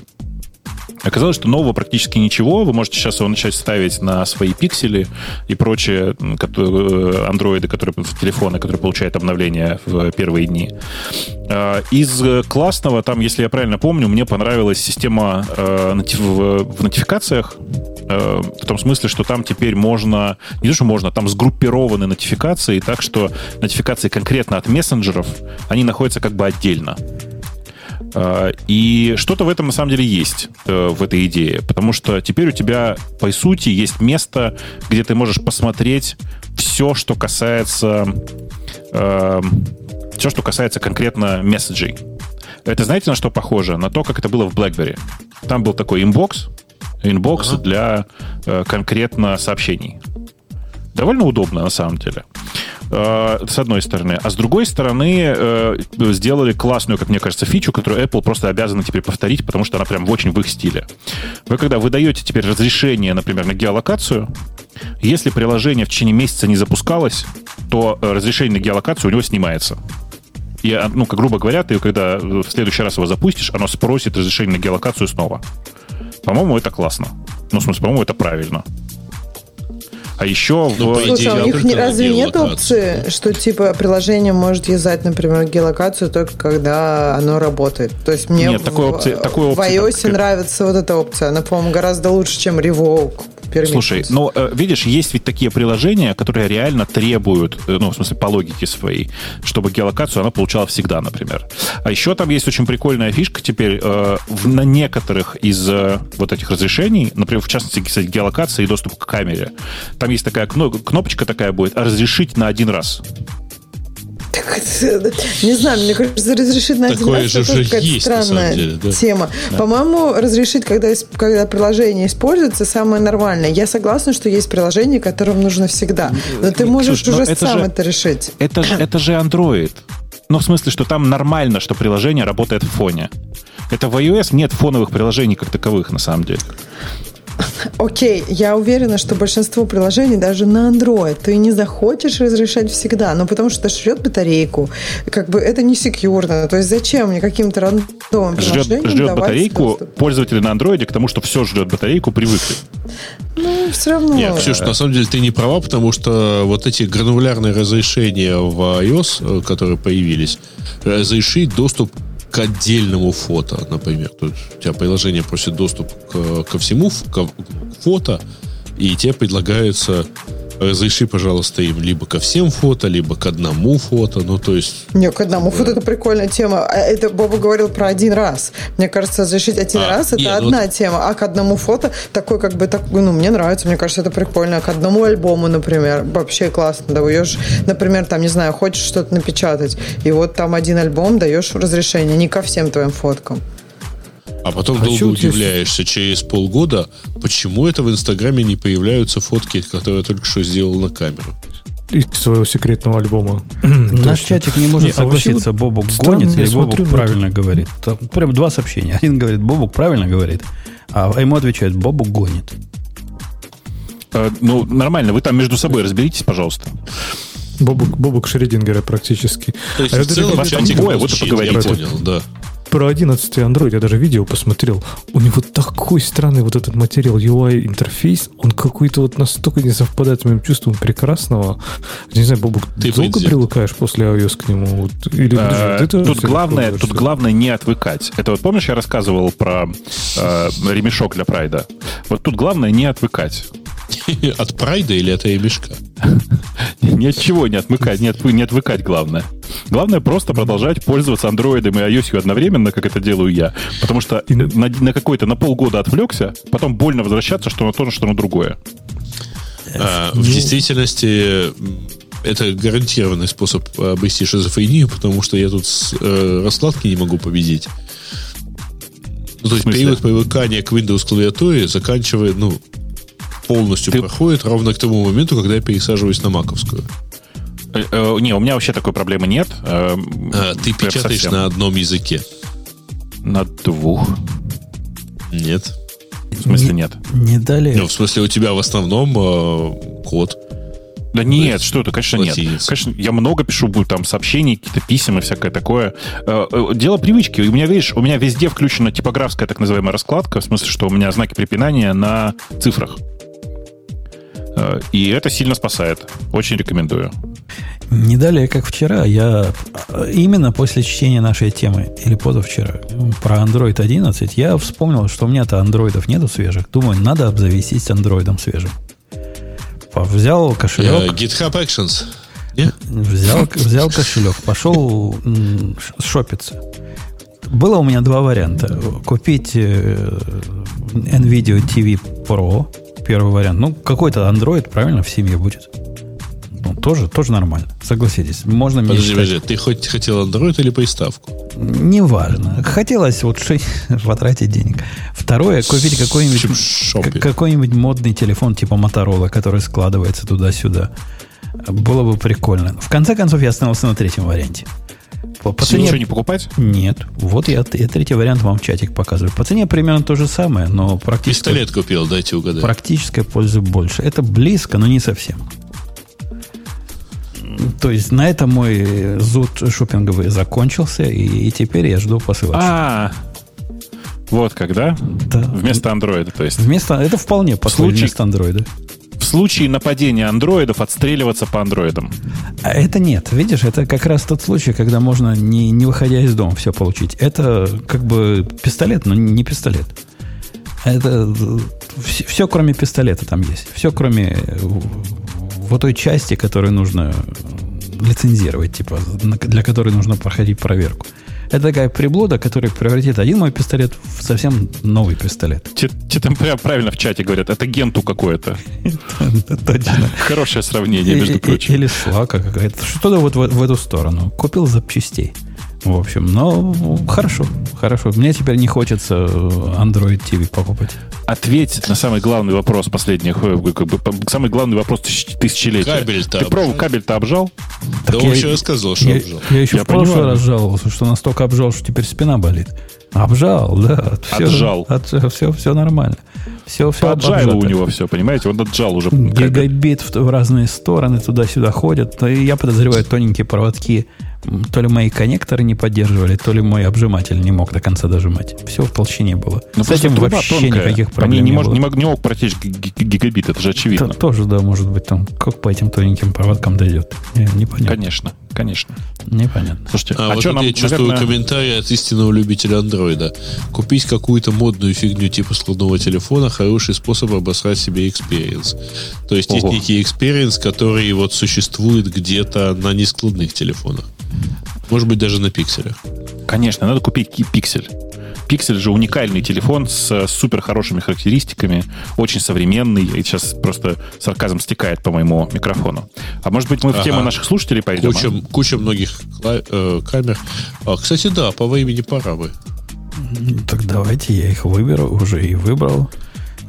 Оказалось, что нового практически ничего. Вы можете сейчас его начать ставить на свои пиксели и прочие э, андроиды, которые телефоны, которые получают обновления в первые дни. А, из классного, там, если я правильно помню, мне понравилась система э, в нотификациях, э, в том смысле, что там теперь можно, не то, что можно, там сгруппированы нотификации, так что нотификации конкретно от мессенджеров, они находятся как бы отдельно. А, и что-то в этом на самом деле есть, э, в этой идее. Потому что теперь у тебя, по сути, есть место, где ты можешь посмотреть все, что касается э, все, что касается конкретно месседжей. Это знаете, на что похоже? На то, как это было в BlackBerry. Там был такой inbox, inbox ага. для э, конкретно сообщений. Довольно удобно, на самом деле. Э, с одной стороны. А с другой стороны, э, сделали классную, как мне кажется, фичу, которую Apple просто обязаны теперь повторить, потому что она прям очень в их стиле. Вы когда выдаете теперь разрешение, например, на геолокацию, если приложение в течение месяца не запускалось, то э, разрешение на геолокацию у него снимается. И, ну, как грубо говоря, ты когда в следующий раз его запустишь, оно спросит разрешение на геолокацию снова. По-моему, это классно. Ну, в смысле, по-моему, это правильно. А еще... Ну, в... Слушай, а у них не, разве нет опции, что типа приложение может юзать, например, геолокацию только когда оно работает? То есть мне нет, в, такой опции, такой опции, в iOS так... нравится вот эта опция. Она, по-моему, гораздо лучше, чем Revoke Слушай, ну, э, видишь, есть ведь такие приложения, которые реально требуют, э, ну, в смысле, по логике своей, чтобы геолокацию она получала всегда, например. А еще там есть очень прикольная фишка теперь э, на некоторых из э, вот этих разрешений, например, в частности, кстати, геолокация и доступ к камере, там есть такая кнопочка такая будет «разрешить на один раз». Не знаю, мне кажется, разрешить на один раз это какая-то странная деле, да. тема. Да. По-моему, разрешить, когда, когда приложение используется, самое нормальное. Я согласна, что есть приложения, которым нужно всегда. Но ты можешь Слушай, уже это сам же, это решить. Это же, это же Android. Ну, в смысле, что там нормально, что приложение работает в фоне. Это в iOS нет фоновых приложений как таковых, на самом деле. Окей, я уверена, что большинство приложений даже на Android ты не захочешь разрешать всегда, ну потому что жрет батарейку. Как бы это не секьюрно. То есть зачем мне каким-то рандомным жрет, жрет батарейку доступ? пользователи на Android к тому, что все жрет батарейку, привыкли. Ну, все равно. Нет, Ксюш, на самом деле ты не права, потому что вот эти гранулярные разрешения в iOS, э, которые появились, разрешить доступ к отдельному фото, например. Тут у тебя приложение просит доступ к, ко всему, к фото, и тебе предлагается разреши, пожалуйста, им либо ко всем фото, либо к одному фото. Ну, то есть... Не, к одному да. фото это прикольная тема. А это Боба говорил про один раз. Мне кажется, разрешить один а, раз это нет, ну одна вот... тема, а к одному фото такой как бы так, ну, мне нравится, мне кажется, это прикольно. К одному альбому, например, вообще классно. Даешь, например, там, не знаю, хочешь что-то напечатать, и вот там один альбом даешь разрешение, не ко всем твоим фоткам. А потом а долго удивляешься есть... через полгода, почему это в Инстаграме не появляются фотки, которые я только что сделал на камеру. Из своего секретного альбома. Наш чатик не может не, а согласиться, а Бобук гонит или Бобук правильно говорит. Там прям два сообщения. Один говорит, Бобук правильно говорит, а ему отвечает, Бобук гонит. А, ну, нормально, вы там между собой разберитесь, пожалуйста. Бобук, Бобук Шредингера практически. То есть, а в целом, чатик вот это поговорите. Я понял, да про 11 Android я даже видео посмотрел. У него такой странный вот этот материал, UI интерфейс, он какой-то вот настолько не совпадает с моим чувством прекрасного. Не знаю, Бобук, ты долго привыкаешь после iOS к нему? Или, а, это тут главное, тут главное не отвыкать. Это вот помнишь, я рассказывал про э, ремешок для прайда? Вот тут главное не отвыкать. От прайда или от ремешка? Ни от чего не отвыкать, не, не отвыкать главное. Главное просто продолжать пользоваться андроидом и iOS одновременно, как это делаю я. Потому что на, на какой-то, на полгода отвлекся, потом больно возвращаться, что на то, что на другое. А, в действительности это гарантированный способ обойти шизофрению, потому что я тут с, э, раскладки не могу победить. Ну, то есть период привыкания к Windows клавиатуре заканчивает, ну, полностью Ты... проходит ровно к тому моменту, когда я пересаживаюсь на маковскую. Э, э, не, у меня вообще такой проблемы нет. Э, а, ты печатаешь совсем. на одном языке? На двух. Нет. В смысле не, нет? Не дали. Ну, в смысле у тебя в основном э, код. Да нет, что это, конечно, латиница. нет. Конечно, я много пишу, будет там сообщений, какие-то писем и всякое такое. Дело привычки. У меня, видишь, у меня везде включена типографская так называемая раскладка, в смысле, что у меня знаки препинания на цифрах. И это сильно спасает. Очень рекомендую. Не далее, как вчера, я именно после чтения нашей темы, или позавчера, про Android 11, я вспомнил, что у меня-то андроидов нету свежих. Думаю, надо обзавестись андроидом свежим. Взял кошелек. Uh, GitHub Actions. Yeah. Взял, взял кошелек, пошел шопиться. Было у меня два варианта. Купить э, NVIDIA TV Pro, первый вариант. Ну, какой-то Android, правильно, в семье будет. Ну, тоже, тоже нормально. Согласитесь. Можно Подожди, подожди, ты хоть хотел Android или приставку? Неважно. Хотелось вот потратить денег. Второе, купить какой-нибудь, какой-нибудь модный телефон типа Motorola, который складывается туда-сюда. Было бы прикольно. В конце концов, я остановился на третьем варианте. По, по цене... Ничего не покупать? Нет. Вот я, я третий вариант вам в чатик показываю. По цене примерно то же самое, но практически... Пистолет купил, дайте угадать. Практической пользы больше. Это близко, но не совсем. То есть на этом мой зуд шопинговый закончился, и, и теперь я жду посылочку. А, вот когда? Да. Вместо андроида, то есть. Вместо, это вполне по случае, вместо андроида. В случае нападения андроидов отстреливаться по андроидам. А это нет. Видишь, это как раз тот случай, когда можно, не, не выходя из дома, все получить. Это как бы пистолет, но не пистолет. Это все, все кроме пистолета там есть. Все кроме вот той части, которую нужно лицензировать, типа, для которой нужно проходить проверку. Это такая приблуда, которая превратит один мой пистолет в совсем новый пистолет. Тебе там прям правильно в чате говорят, это генту какое-то. Точно. Хорошее сравнение, между прочим. Или слака какая-то. Что-то вот в эту сторону. Купил запчастей. В общем, но хорошо, хорошо. Мне теперь не хочется Android TV покупать. Ответь на самый главный вопрос последних, э, как бы, самый главный вопрос тысячелетия. Кабель-то Ты про кабель-то обжал? Да он еще рассказывал, что я, обжал. Я еще я в прошлый понимаю. раз жаловался, что настолько обжал, что теперь спина болит. Обжал, да. Все, отжал. От, все, все нормально. Все, все Отжало у него все, понимаете? Он отжал уже. Гигабит в, в разные стороны туда-сюда ходят. И я подозреваю, тоненькие проводки то ли мои коннекторы не поддерживали, то ли мой обжиматель не мог до конца дожимать. Все в толщине было. Но С этим вообще тонкая. никаких проблем не, не, может, не, мог, не мог протечь гигабит, это же очевидно. Это тоже, да, может быть, там, как по этим тоненьким проводкам дойдет. Непонятно. Конечно, конечно. Непонятно. Слушайте, а, а вот что нам, я чувствую наверное... комментарий от истинного любителя андроида. Купить какую-то модную фигню типа складного телефона хороший способ обосрать себе experience. То есть Ого. есть некий experience, который вот существует где-то на нескладных телефонах. Может быть, даже на пикселях. Конечно, надо купить пиксель. Пиксель же уникальный телефон с супер хорошими характеристиками, очень современный. И сейчас просто сарказм стекает по моему микрофону. А может быть, мы в ага. тему наших слушателей пойдем? Куча, а? куча многих э, камер. А, кстати, да, по времени пора бы. Так давайте я их выберу, уже и выбрал.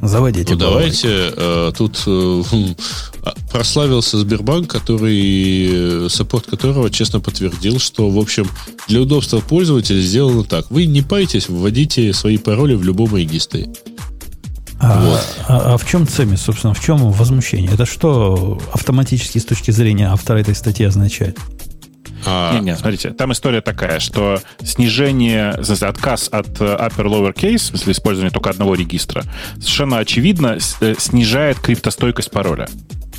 Заводите. Ну, давайте. Э, тут э, хм, а, прославился Сбербанк, который, саппорт которого честно подтвердил, что, в общем, для удобства пользователя сделано так. Вы не пайтесь, вводите свои пароли в любом регистре. А, вот. а, а в чем цемис, собственно, в чем возмущение? Это что автоматически с точки зрения автора этой статьи означает? А... Нет, нет, смотрите, там история такая, что снижение, отказ от э, upper-lower case, в смысле использования только одного регистра, совершенно очевидно э, снижает криптостойкость пароля.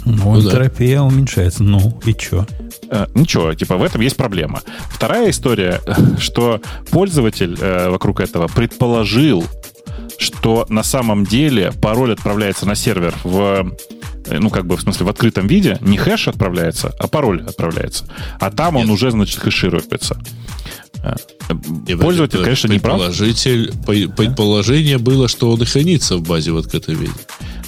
Ну, ну энтропия да. уменьшается. Ну, и что? Э, ничего, типа в этом есть проблема. Вторая история, что пользователь э, вокруг этого предположил, что на самом деле пароль отправляется на сервер в ну, как бы, в смысле, в открытом виде не хэш отправляется, а пароль отправляется. А там Нет. он уже, значит, хэшируется. Э, Пользователь, конечно, не прав. Предположение было, что он и хранится в базе в открытом виде.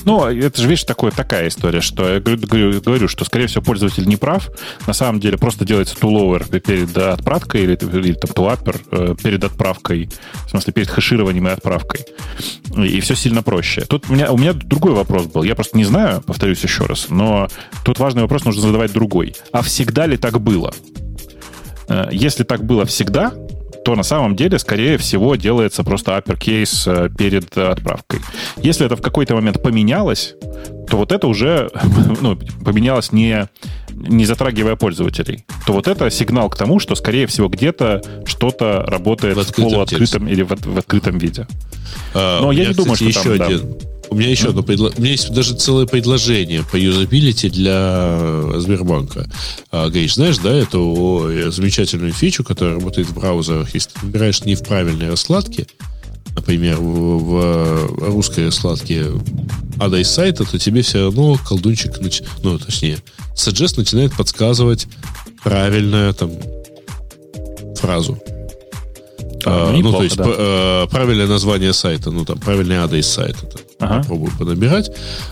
Ну, это же, видишь, такое, такая история, что я говорю, что, скорее всего, пользователь не прав. На самом деле просто делается туловер перед отправкой или, или там тулапер э, перед отправкой, в смысле, перед хэшированием и отправкой. И, и все сильно проще. Тут у меня, у меня другой вопрос был. Я просто не знаю, повторюсь еще раз, но тут важный вопрос нужно задавать другой. А всегда ли так было? Э, если так было всегда, то на самом деле, скорее всего, делается просто uppercase э, перед отправкой. Если это в какой-то момент поменялось, то вот это уже ну, поменялось не, не затрагивая пользователей, то вот это сигнал к тому, что, скорее всего, где-то что-то работает в, в полуоткрытом или в, в открытом виде. А, Но я не думаю, что еще там, один. Да, у меня еще одно предло... У меня есть даже целое предложение по юзабилити для Сбербанка. А, говоришь, знаешь, да, эту замечательную фичу, которая работает в браузерах, если ты набираешь не в правильной раскладке, например, в, в русской раскладке адрес сайта, то тебе все равно колдунчик, нач... ну, точнее, Suggest начинает подсказывать правильную там фразу. А, ну, ну, то есть да. э, правильное название сайта, ну, там, правильный адрес сайта. Там, ага. Попробую понабирать.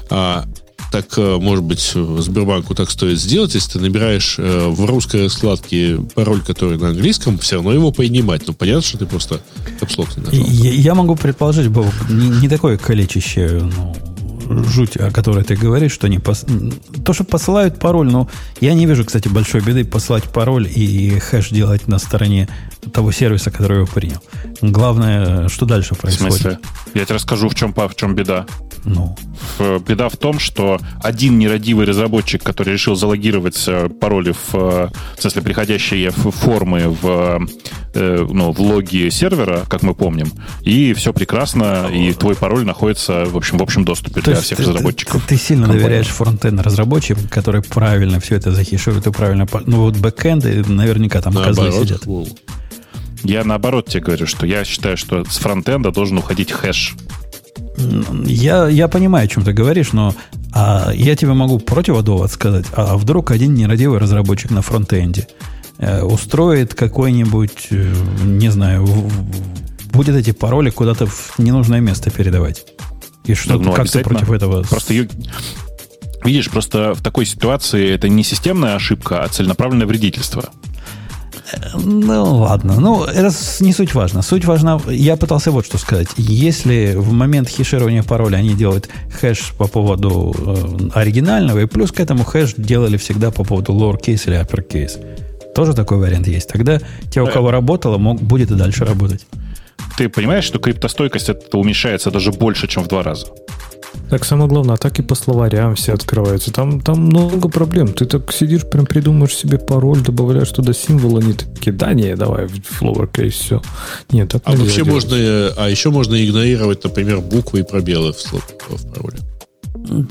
А, так, э, может быть, Сбербанку так стоит сделать, если ты набираешь э, в русской раскладке пароль, который на английском, все равно его поднимать. Ну, понятно, что ты просто капслок не нажал. Я, я могу предположить, Бог, не, не такое количество ну, жуть, о которой ты говоришь, что они пос... то, что посылают пароль, но я не вижу, кстати, большой беды посылать пароль и хэш делать на стороне того сервиса, который его принял. Главное, что дальше происходит. В смысле? Я тебе расскажу, в чем, в чем беда. Ну. Беда в том, что один нерадивый разработчик, который решил залогировать э, пароли в, э, в смысле, приходящие формы в, э, ну, в логи сервера, как мы помним, и все прекрасно, и твой пароль находится в общем, в общем доступе То для всех ты, разработчиков. Ты, ты сильно компании. доверяешь фронтенд разработчикам, которые правильно все это захишируют и правильно... Ну, вот бэкэнды наверняка там Наоборот, козлы сидят. Я наоборот тебе говорю, что я считаю, что с фронтенда должен уходить хэш. Я, я понимаю, о чем ты говоришь, но а, я тебе могу противодовод сказать. А вдруг один нерадивый разработчик на фронтенде э, устроит какой-нибудь, э, не знаю, в, будет эти пароли куда-то в ненужное место передавать. И что ну, как ты против этого? Просто видишь, просто в такой ситуации это не системная ошибка, а целенаправленное вредительство. Ну, ладно. Ну, это не суть важно. Суть важна... Я пытался вот что сказать. Если в момент хеширования пароля они делают хэш по поводу э, оригинального, и плюс к этому хэш делали всегда по поводу lowercase или uppercase. Тоже такой вариант есть. Тогда те, у кого работало, мог, будет и дальше работать. Ты понимаешь, что криптостойкость это уменьшается даже больше, чем в два раза? Так самое главное, атаки по словарям все открываются. Там, там много проблем. Ты так сидишь, прям придумаешь себе пароль, добавляешь туда символ, они такие, да, не, давай в lowercase все. Нет, так а вообще делать. можно, а еще можно игнорировать, например, буквы и пробелы в, в пароле.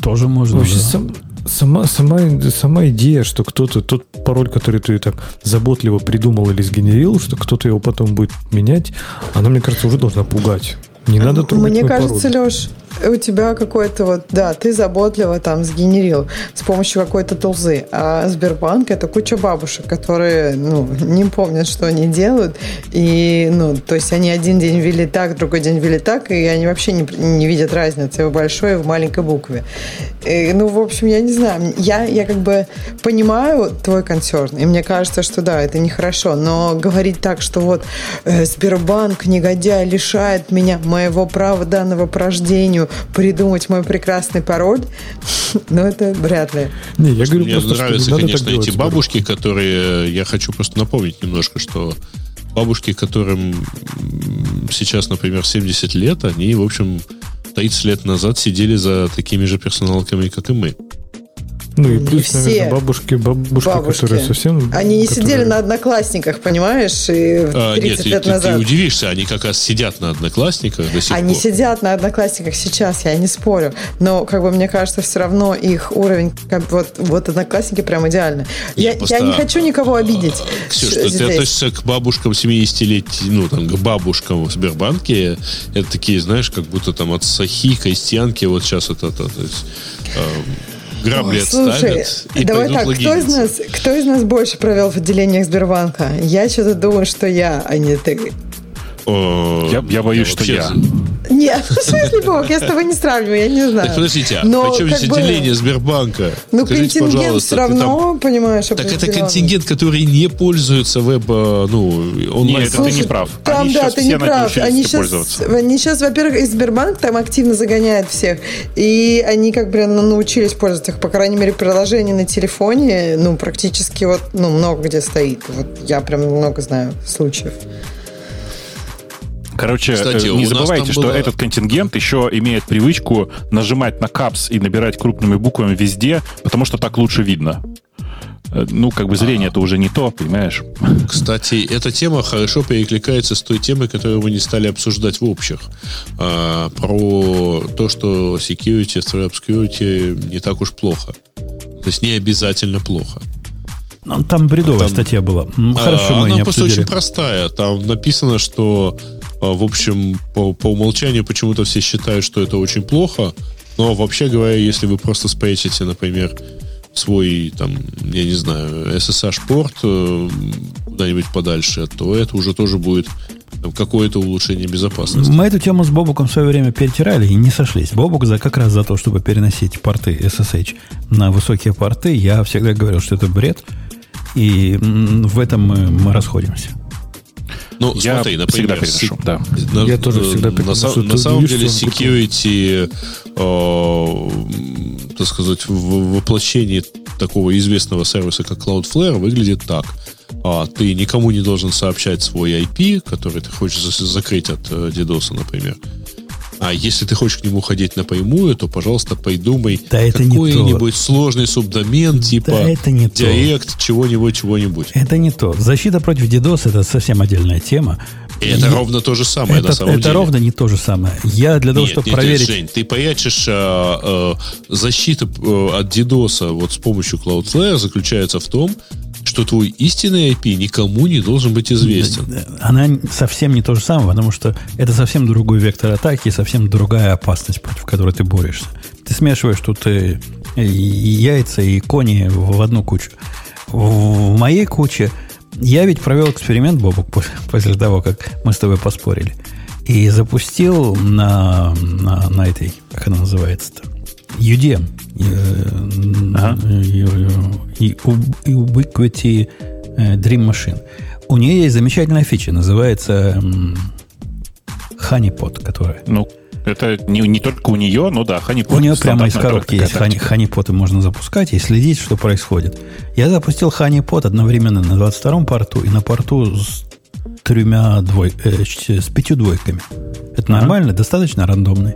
Тоже можно. Вообще, да. сам, сама, сама, сама идея, что кто-то, тот пароль, который ты так заботливо придумал или сгенерил, что кто-то его потом будет менять, она, мне кажется, уже должна пугать. Не надо трогать Мне кажется, пароль. Леш, у тебя какой-то вот, да, ты заботливо там сгенерил с помощью какой-то тулзы. А Сбербанк это куча бабушек, которые, ну, не помнят, что они делают. И, ну, то есть они один день ввели так, другой день ввели так, и они вообще не, не видят разницы в большой и в маленькой букве. И, ну, в общем, я не знаю. Я, я как бы понимаю твой консерн, и мне кажется, что да, это нехорошо. Но говорить так, что вот э, Сбербанк, негодяй, лишает меня моего права данного по рождению придумать мой прекрасный пароль, но это вряд ли. Не, я говорю, Мне просто, нравятся, конечно, эти бабушки, которые... Я хочу просто напомнить немножко, что бабушки, которым сейчас, например, 70 лет, они, в общем, 30 лет назад сидели за такими же персоналками, как и мы. Ну и плюс, все наверное, бабушки, бабушки, бабушки, которые совсем... Они не которые... сидели на одноклассниках, понимаешь, и 30 а, нет, лет ты, назад. Ты удивишься, они как раз сидят на одноклассниках до сих Они пор. сидят на одноклассниках сейчас, я не спорю. Но, как бы, мне кажется, все равно их уровень, как, вот, вот одноклассники прям идеально. Я, просто... я не хочу никого обидеть. Ксюш, что ты относишься к бабушкам 70 лет, ну, там, к бабушкам в Сбербанке, это такие, знаешь, как будто там от Сахи, Костянки, вот сейчас это, это то есть, эм, грабли Ой, слушай, и давай так, кто из, нас, кто из нас больше провел в отделениях Сбербанка? Я что-то думаю, что я, а не ты. Я, я боюсь, что я. Нет, в смысле, Бог, я с тобой не сравниваю, я не знаю. Так, подождите, а Но, причем здесь бы, отделение Сбербанка? Ну, Скажите, контингент все равно, там, понимаешь, Так это контингент, который не пользуется веб, э, ну, онлайн. Нет, ты не прав. Там, они да, ты не прав. Они сейчас, они сейчас, во-первых, и Сбербанк там активно загоняет всех, и они как бы научились пользоваться их, по крайней мере, приложение на телефоне, ну, практически вот, ну, много где стоит. Вот я прям много знаю случаев. Короче, Кстати, не забывайте, что было... этот контингент еще имеет привычку нажимать на капс и набирать крупными буквами везде, потому что так лучше видно. Э, ну, как бы зрение это уже не то, понимаешь? Кстати, эта тема хорошо перекликается с той темой, которую мы не стали обсуждать в общих. А, про то, что security, threat obscurity не так уж плохо. То есть не обязательно плохо. Там бредовая там, статья была. Хорошо, а, мы Она просто очень простая. Там написано, что в общем, по, по умолчанию почему-то все считают, что это очень плохо. Но вообще говоря, если вы просто спрячете, например, свой, там, я не знаю, SSH-порт э, куда-нибудь подальше, то это уже тоже будет какое-то улучшение безопасности. Мы эту тему с Бобуком в свое время перетирали и не сошлись. Бобук за, как раз за то, чтобы переносить порты SSH на высокие порты. Я всегда говорил, что это бред. И в этом мы, мы расходимся. Ну, я смотри, например, переношу, да. На, я тоже всегда переношу. На, на самом деле, security, э, так сказать, в воплощении такого известного сервиса, как Cloudflare, выглядит так. А, ты никому не должен сообщать свой IP, который ты хочешь закрыть от э, DDoS, например. А если ты хочешь к нему ходить напрямую, то, пожалуйста, придумай да какой-нибудь сложный субдомен, типа да это не Direct, чего-нибудь, чего-нибудь. Это не то. Защита против DDoS это совсем отдельная тема. И это ровно то же самое, это, на самом это деле. ровно не то же самое. Я для того, нет, чтобы нет, проверить... Жень, ты прячешь а, а, защита а, от DDoS вот с помощью Cloudflare заключается в том, что твой истинный IP никому не должен быть известен. Она совсем не то же самое, потому что это совсем другой вектор атаки, совсем другая опасность, против которой ты борешься. Ты смешиваешь тут и, и яйца, и кони в одну кучу. В моей куче я ведь провел эксперимент, Бобок, после того, как мы с тобой поспорили. И запустил на, на, на этой, как она называется-то, UDM. Ага. Ubiquity Dream Machine. У нее есть замечательная фича, называется Honeypot, которая... Ну, это не, не только у нее, но да, Honeypot. У нее прямо из коробки есть honey, Honeypot, можно запускать и следить, что происходит. Я запустил Honeypot одновременно на 22-м порту и на порту с тремя двой, э, с пятью двойками. Это нормально, достаточно рандомный.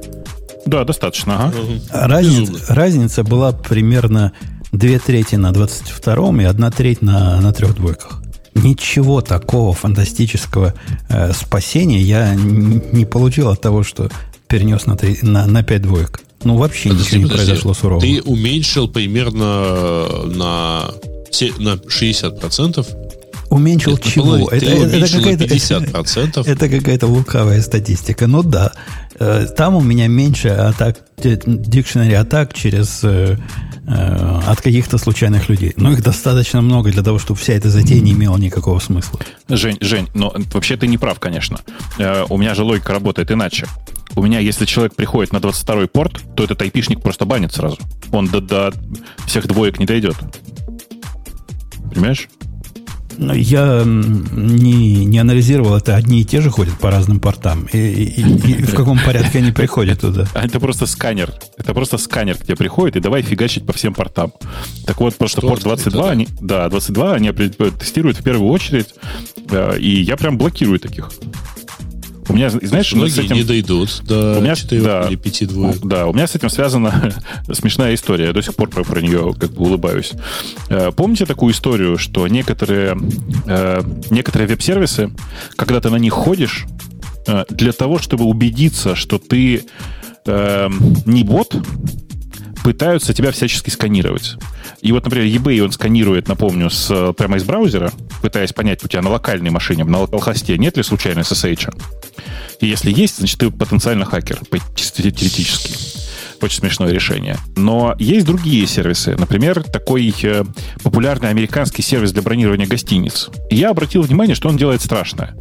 Да, достаточно. Ага. Разница, разница была примерно две трети на 22-м и одна треть на, на трех двойках. Ничего такого фантастического э, спасения я не получил от того, что перенес на, 3, на, на 5 двоек. Ну, вообще подожди, ничего не подожди. произошло сурового. Ты уменьшил примерно на, на 60% Уменьшил Нет, чего? Это, это, это какая-то 50%. Это какая-то лукавая статистика. Ну да, Э, там у меня меньше атак, дикшнери атак через э, э, от каких-то случайных людей. Но их достаточно много для того, чтобы вся эта затея не имела никакого смысла. Жень, Жень, но вообще ты не прав, конечно. У меня же логика работает иначе. У меня, если человек приходит на 22-й порт, то этот айпишник просто банит сразу. Он до, до всех двоек не дойдет. Понимаешь? Я не, не анализировал, это одни и те же ходят по разным портам. И, и, и в каком порядке они приходят туда? А это просто сканер. Это просто сканер к тебе приходит, и давай фигачить по всем портам. Так вот, просто порт 22, они, да, 22 они тестируют в первую очередь, э, и я прям блокирую таких. У меня, знаешь, многие с этим... не дойдут до у меня, 4 да, или 5 двоек. Да, у меня с этим связана смешная история. Я до сих пор про, про нее как бы улыбаюсь. Э, помните такую историю, что некоторые, э, некоторые веб-сервисы, когда ты на них ходишь, э, для того, чтобы убедиться, что ты не бот, пытаются тебя всячески сканировать. И вот, например, eBay он сканирует, напомню, с, прямо из браузера, пытаясь понять у тебя на локальной машине, на локалхосте нет ли случайно SSH. И если есть, значит, ты потенциально хакер, теоретически. Очень смешное решение. Но есть другие сервисы. Например, такой э, популярный американский сервис для бронирования гостиниц. И я обратил внимание, что он делает страшное.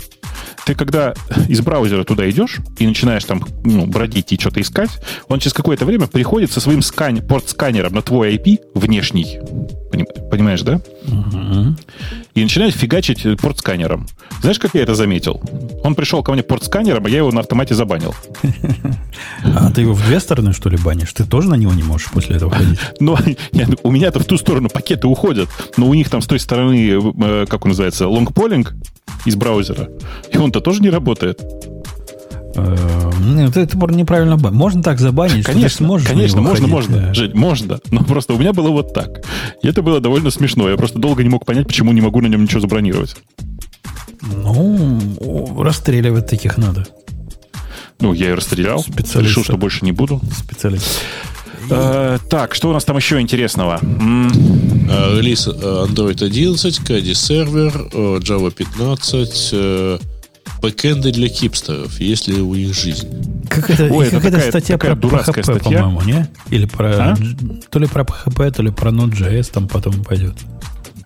Ты когда из браузера туда идешь и начинаешь там ну, бродить и что-то искать, он через какое-то время приходит со своим скань, порт-сканером на твой IP внешний. Понимаешь, да? Угу. И начинает фигачить порт-сканером. Знаешь, как я это заметил? Он пришел ко мне порт-сканером, а я его на автомате забанил. А ты его в две стороны, что ли, банишь? Ты тоже на него не можешь после этого ходить? Ну, у меня-то в ту сторону пакеты уходят, но у них там с той стороны, э, как он называется, лонгполинг из браузера, и он-то тоже не работает. Э, нет, это неправильно. Можно так забанить, конечно, что Конечно, можно, можно. Да. Жить, можно. Но просто у меня было вот так. И это было довольно смешно. Я просто долго не мог понять, почему не могу на нем ничего забронировать. Ну, расстреливать таких надо. Ну, я и расстрелял. Решил, что больше не буду. Специалист. Э, так, что у нас там еще интересного? Э, релиз э, Android 11, KD сервер, Java 15, бэкэнды для хипстеров, есть ли у них жизнь? Как это, Ой, как это такая, статья такая про дурацкая PHP, статья? по-моему, не? Или про... А? То ли про PHP, то ли про Node.js там потом пойдет.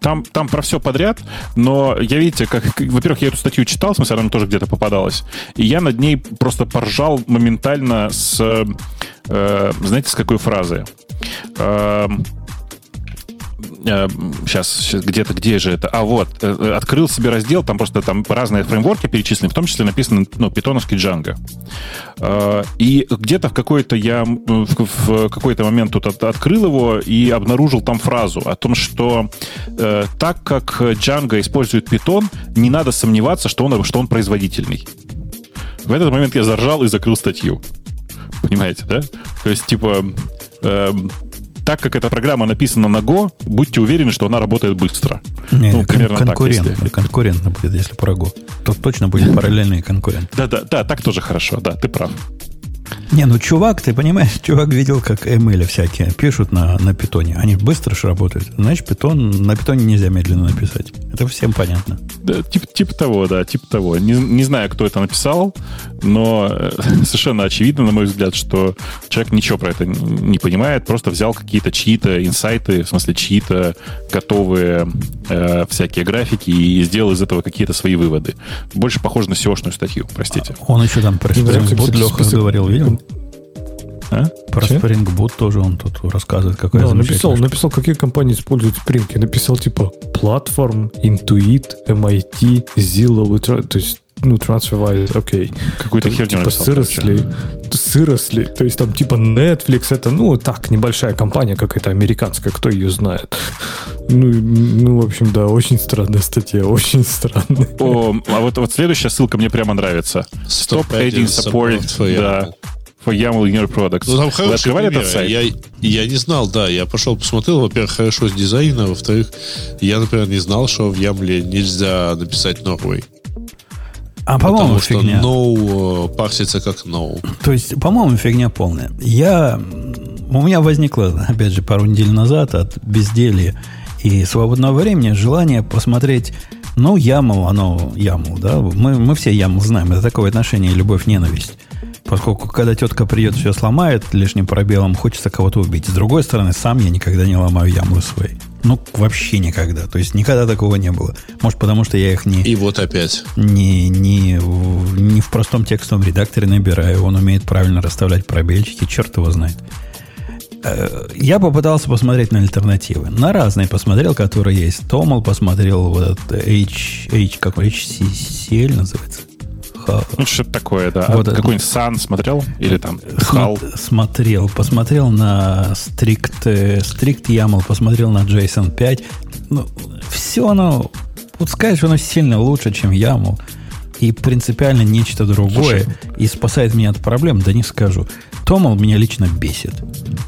Там, там про все подряд, но я, видите, как, во-первых, я эту статью читал, в смысле, она тоже где-то попадалась, и я над ней просто поржал моментально с, э, знаете, с какой фразы? Э, сейчас, сейчас где-то, где же это? А вот, э, э, открыл себе раздел, там просто там разные фреймворки перечислены, в том числе написано, ну, питоновский Django. Э, и где-то в какой-то я в какой-то момент тут открыл его и обнаружил там фразу о том, что так как Django использует Python, не надо сомневаться, что он, что он производительный. В этот момент я заржал и закрыл статью. Понимаете, да? То есть, типа, эм, так как эта программа написана на Go, будьте уверены, что она работает быстро. Не, ну, примерно конкурент, так. Если... Конкурентно будет, если про Go. То точно будет параллельный конкурент. Да, да, да, так тоже хорошо, да, ты прав. Не, ну чувак, ты понимаешь, чувак видел, как ML всякие пишут на, на питоне. Они быстро же работают. Значит, питон, на питоне нельзя медленно написать. Это всем понятно. Да, типа, типа того, да, типа того. Не, не знаю, кто это написал, но э, совершенно очевидно, на мой взгляд, что человек ничего про это не понимает, просто взял какие-то чьи-то инсайты, в смысле чьи-то готовые э, всякие графики и сделал из этого какие-то свои выводы. Больше похоже на SEO-шную статью, простите. Он еще там про Spring Boot Леха говорил, видел? А? Про Че? Spring Boot тоже он тут рассказывает, какая да, написал, написал, какие компании используют Spring. Я написал типа Platform, Intuit, MIT, Zillow, то есть ну, TransferWise, окей. Okay. Какую-то херню типа написал, сыросли, сыросли, то есть там типа Netflix, это, ну, так, небольшая компания какая-то американская, кто ее знает. Ну, ну, в общем, да, очень странная статья, очень странная. О, а вот, вот следующая ссылка мне прямо нравится. Stop adding support, support да, for YAML in your products. Ну, там Вы открывали примеры. этот сайт? Я, я не знал, да. Я пошел посмотрел. Во-первых, хорошо с дизайном. Во-вторых, я, например, не знал, что в YAML нельзя написать Norway. А по-моему фигня. no э, парсится как no. То есть, по-моему, фигня полная. Я... У меня возникло, опять же, пару недель назад от безделья и свободного времени желание посмотреть ну, YAML, оно YAML, да? Мы, мы все YAML знаем. Это такое отношение любовь-ненависть Поскольку, когда тетка придет, все сломает лишним пробелом, хочется кого-то убить. С другой стороны, сам я никогда не ломаю ямлы свои. Ну, вообще никогда. То есть никогда такого не было. Может, потому что я их не... И вот опять. Не, не, не в простом текстовом редакторе набираю. Он умеет правильно расставлять пробельчики. Черт его знает. Э, я попытался посмотреть на альтернативы. На разные посмотрел, которые есть. Томал посмотрел, вот этот H, H, как HCL называется. Ну, что-то такое, да. Вот а Какой-нибудь Sun смотрел? Или там HAL? Смотрел. Посмотрел на Strict, э, Strict YAML, посмотрел на JSON 5. Ну, все оно, вот сказать, оно сильно лучше, чем YAML. И принципиально нечто другое. Слушай. И спасает меня от проблем, да не скажу. Томал меня лично бесит.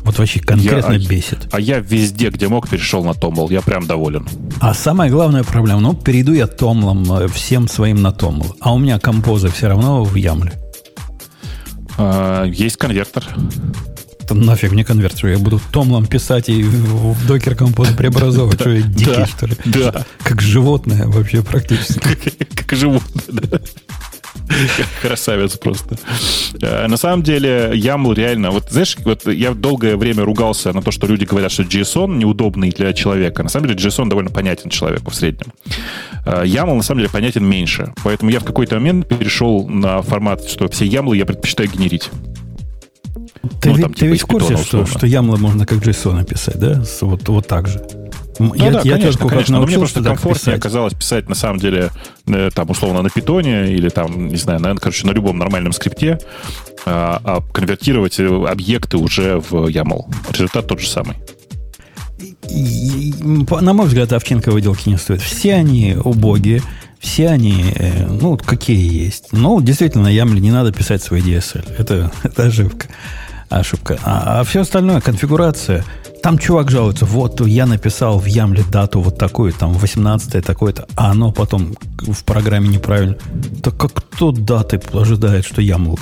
Вот вообще конкретно я, бесит. А я везде, где мог, перешел на Томал. Я прям доволен. А самая главная проблема, ну, перейду я Томлом э, всем своим на Томл. А у меня композы все равно в Ямле. А, есть конвертер. Да нафиг мне конвертер. Я буду томлом писать и в докер композ преобразовывать. Что я дикий, что ли? Да. Как животное вообще практически. Как животное, да. Красавец просто. Э, на самом деле, YAML реально... Вот знаешь, вот я долгое время ругался на то, что люди говорят, что JSON неудобный для человека. На самом деле, JSON довольно понятен человеку в среднем. Э, YAML, на самом деле, понятен меньше. Поэтому я в какой-то момент перешел на формат, что все YAML я предпочитаю генерить. Ты, ну, там, ты типа, ведь в курсе, что, что YAML можно как JSON написать, да? Вот, вот так же. Ну, я, да, я конечно, конечно. Но мне просто комфортнее оказалось писать, на самом деле, э, там, условно, на питоне или там, не знаю, на, короче, на любом нормальном скрипте, а, а конвертировать э, объекты уже в YAML. Результат тот же самый. И, на мой взгляд, Овчинка выделки не стоит. Все они убогие, все они, э, ну, какие есть. Но действительно, на YAML не надо писать свой DSL. Это, это ошибка. Ошибка. А, а все остальное, конфигурация – там чувак жалуется, вот я написал в Ямле дату вот такую, там 18 такое-то, а оно потом в программе неправильно. Так как кто даты ожидает, что Ямл?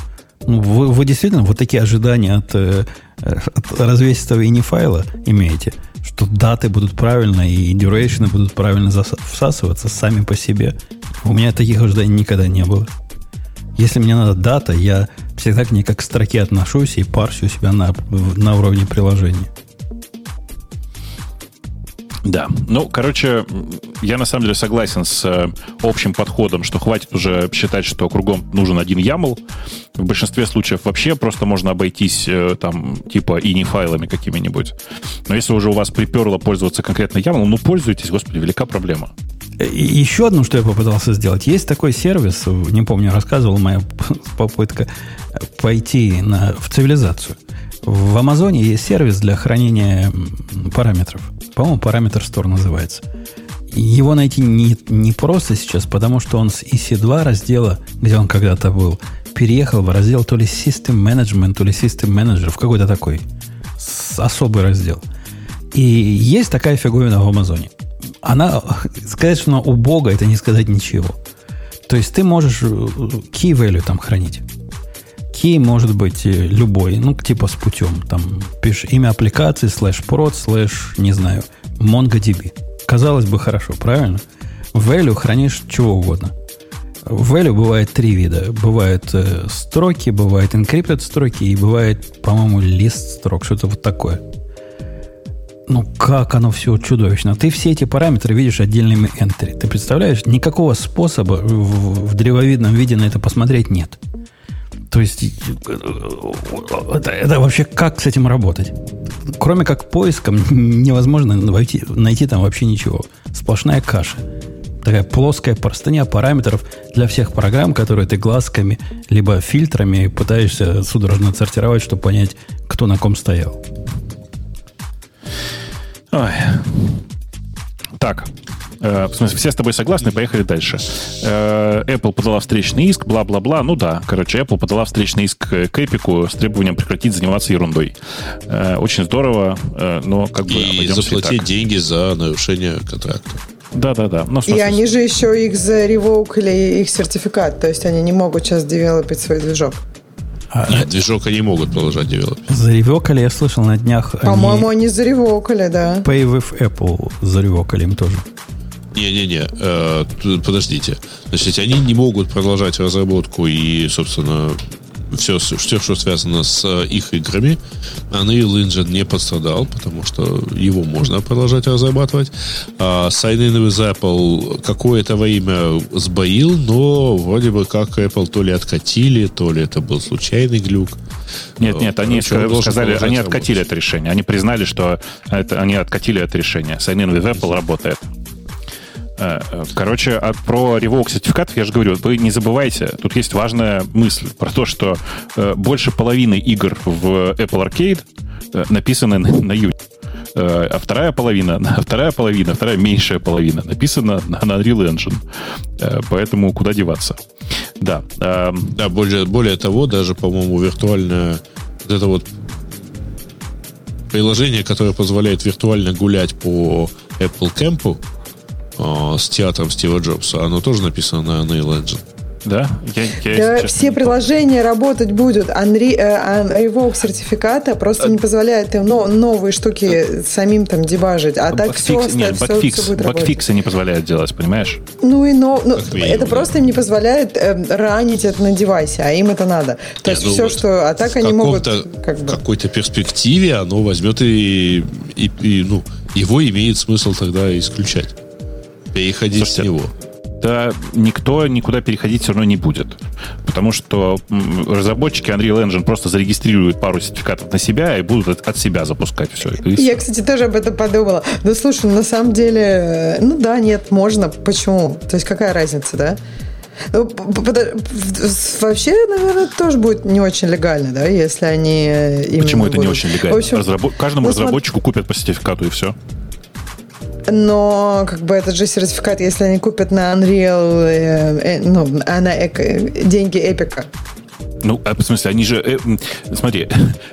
Ну, вы, вы действительно вот такие ожидания от, э, от развесистого и не файла имеете, что даты будут правильно и дюрейшны будут правильно всасываться сами по себе. У меня таких ожиданий никогда не было. Если мне надо дата, я всегда к ней как к строке отношусь и парсю себя на, на уровне приложения. Да. Ну, короче, я на самом деле согласен с э, общим подходом, что хватит уже считать, что кругом нужен один YAML. В большинстве случаев вообще просто можно обойтись э, там типа и не файлами какими-нибудь. Но если уже у вас приперло пользоваться конкретно YAML, ну пользуйтесь, господи, велика проблема. И еще одно, что я попытался сделать. Есть такой сервис, не помню, рассказывал моя попытка пойти на, в цивилизацию. В Амазоне есть сервис для хранения параметров. По-моему, параметр Store называется. Его найти не, не просто сейчас, потому что он с EC2 раздела, где он когда-то был, переехал в раздел то ли System Management, то ли System Manager, в какой-то такой особый раздел. И есть такая фиговина в Амазоне. Она, сказать, что она убога, это не сказать ничего. То есть ты можешь э, key value там хранить. Key может быть любой, ну, типа с путем. Там пишешь имя аппликации, слэш прод, слэш, не знаю, MongoDB. Казалось бы, хорошо, правильно? Value хранишь чего угодно. Value бывает три вида. Бывают э, строки, бывает encrypted строки и бывает, по-моему, лист строк, что-то вот такое. Ну, как оно все чудовищно. Ты все эти параметры видишь отдельными entry. Ты представляешь, никакого способа в, в древовидном виде на это посмотреть нет. То есть, это, это вообще как с этим работать? Кроме как поиском невозможно найти, найти там вообще ничего. Сплошная каша. Такая плоская простыня параметров для всех программ, которые ты глазками либо фильтрами пытаешься судорожно отсортировать, чтобы понять, кто на ком стоял. Ой. Так, Э, в смысле, все с тобой согласны, поехали дальше. Э, Apple подала встречный иск, бла-бла-бла. Ну да, короче, Apple подала встречный иск к Эпику с требованием прекратить заниматься ерундой. Э, очень здорово, но как бы... И заплатить деньги за нарушение контракта. Да, да, да. Ну, и они же еще их заревокали их сертификат, то есть они не могут сейчас девелопить свой движок. А, Нет, движок они могут продолжать девелопить. Заревокали, я слышал на днях. По-моему, они, они заревокали, да. Pay with Apple заревокали им тоже. Не-не-не, э, подождите. Значит, они не могут продолжать разработку и, собственно, все, все, что связано с э, их играми. Unreal Engine не пострадал, потому что его можно продолжать разрабатывать. А Sign In with Apple какое-то время сбоил, но вроде бы как Apple то ли откатили, то ли это был случайный глюк. Нет, нет, они Короче, сказали, они откатили работать. это решение. Они признали, что это, они откатили это решение. Sign In with Apple работает. Э, э, короче, а про ревок сертификатов я же говорю, вы не забывайте, тут есть важная мысль про то, что э, больше половины игр в Apple Arcade написаны на Unity. А вторая половина, вторая половина, вторая меньшая половина написана на Unreal Engine. Поэтому куда деваться? Да. Да, более, более того, даже, по-моему, виртуальное вот это вот приложение, которое позволяет виртуально гулять по Apple Camp, э, с театром Стива Джобса, оно тоже написано на Unreal Engine. Да? Я, я, да все приложения работать будут. Unreal, э, Revoke сертификата просто не позволяет им но, новые штуки самим там дебажить. А так все, нет, все, бакфикс, все будет бакфиксы не позволяют делать, понимаешь? Ну и но, ну, это просто им не позволяет э, ранить это на девайсе, а им это надо. То есть ну, все, вот что... А так они могут... Как бы... В какой-то перспективе оно возьмет и, и, и ну, его имеет смысл тогда исключать переходить Слушайте, с него. Да, никто никуда переходить все равно не будет. Потому что разработчики Unreal Engine просто зарегистрируют пару сертификатов на себя и будут от, себя запускать все это. Я, кстати, тоже об этом подумала. Ну, слушай, на самом деле, э, ну да, нет, можно. Почему? То есть какая разница, да? Ну, вообще, наверное, тоже будет не очень легально, да, если они Почему это будут... не очень легально? общем, Разработ... Каждому ну, разработчику смотри... купят по сертификату и все. Но как бы этот же сертификат, если они купят на Unreal, э, э, ну, а на эк, деньги Эпика, ну, а, в смысле, они же, э, смотри,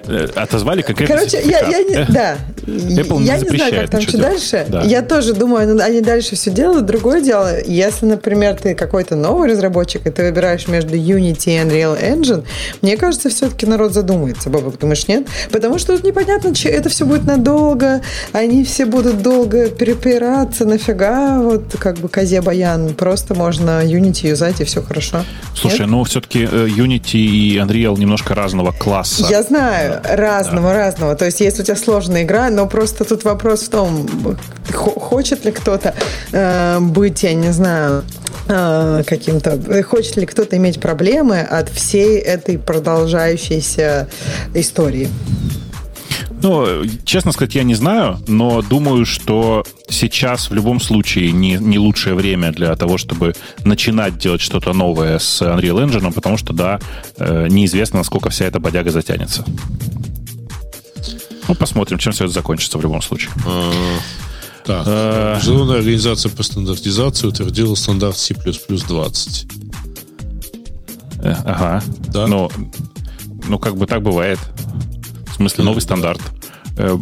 э, отозвали конкретно Короче, я, я не, да, Apple я не, не знаю, как там что дальше. Да. Я тоже думаю, ну, они дальше все делают. Другое дело, если, например, ты какой-то новый разработчик, и ты выбираешь между Unity и Unreal Engine, мне кажется, все-таки народ задумается. Бабок, думаешь, нет? Потому что тут непонятно, что это все будет надолго, они все будут долго перепираться, нафига, вот как бы козе баян. Просто можно Unity юзать, и все хорошо. Слушай, нет? ну все-таки э, Unity и Unreal немножко разного класса. Я знаю, разного, да. разного. То есть, если у тебя сложная игра, но просто тут вопрос в том, хочет ли кто-то э, быть, я не знаю, э, каким-то... Хочет ли кто-то иметь проблемы от всей этой продолжающейся истории? Ну, честно сказать, я не знаю, но думаю, что сейчас в любом случае не, не лучшее время для того, чтобы начинать делать что-то новое с Unreal Engine, потому что, да, э, неизвестно, насколько вся эта бодяга затянется. Ну, посмотрим, чем все это закончится в любом случае. А, так, а... Международная организация по стандартизации утвердила стандарт C++ 20. Э, ага. Да? Ну, ну, как бы так бывает смысле, новый стандарт. Э,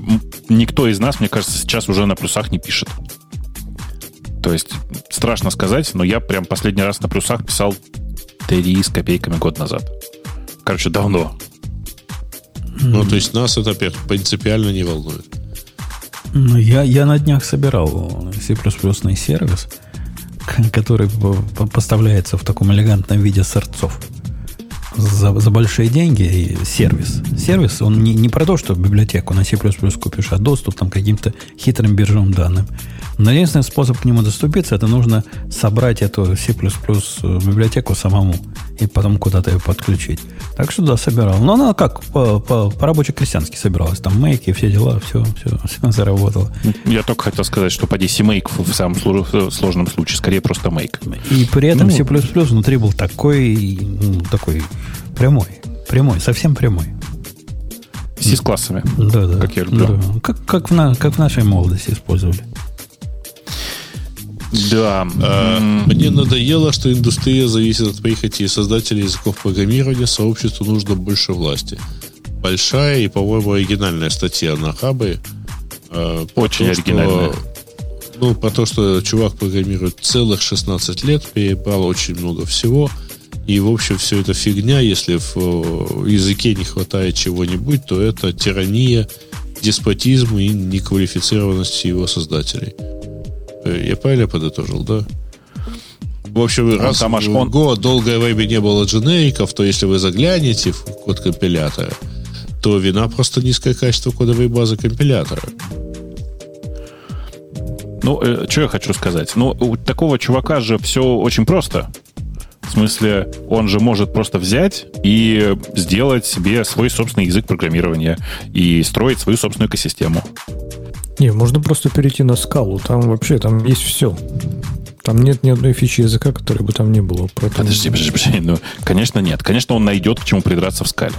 никто из нас, мне кажется, сейчас уже на плюсах не пишет. То есть, страшно сказать, но я прям последний раз на плюсах писал 3 с копейками год назад. Короче, давно. Ну, то есть нас это принципиально не волнует. Ну, я, я на днях собирал C++ сервис, который поставляется в таком элегантном виде сорцов за, за большие деньги сервис. Сервис, он не, не про то, что библиотеку на C++ купишь, а доступ там, к каким-то хитрым биржевым данным. Но единственный способ к нему доступиться, это нужно собрать эту C++ библиотеку самому и потом куда-то ее подключить. Так что да, собирал. Но она как, по, по, по рабоче-крестьянски собиралась. Там мейки, все дела, все, все, все заработало. Я только хотел сказать, что поди C-мейк в самом сложном случае, скорее просто мейк. И при этом ну, C++ внутри был такой, ну, такой прямой. Прямой, совсем прямой. C с классами. Да, да. Как я люблю. Да. Как, как, в на, как в нашей молодости использовали. Да. А, мне надоело, что индустрия зависит от прихоти создателей языков программирования, сообществу нужно больше власти. Большая и, по-моему, оригинальная статья на Хабе. А, Очень то, оригинальная. Что, ну, про то, что чувак программирует целых 16 лет, перебрал очень много всего. И, в общем, все это фигня. Если в языке не хватает чего-нибудь, то это тирания, деспотизм и неквалифицированность его создателей. Э, я правильно подытожил, да? В общем, он раз там аж он... год долгое время не было дженериков, то если вы заглянете в код компилятора, то вина просто низкое качество кодовой базы компилятора. Ну, э, что я хочу сказать? Ну, у такого чувака же все очень просто. В смысле, он же может просто взять и сделать себе свой собственный язык программирования и строить свою собственную экосистему. Не, можно просто перейти на скалу. Там вообще там есть все. Там нет ни одной фичи языка, которой бы там не было. Поэтому... Подожди, подожди, подожди. Ну, конечно, нет. Конечно, он найдет, к чему придраться в скале.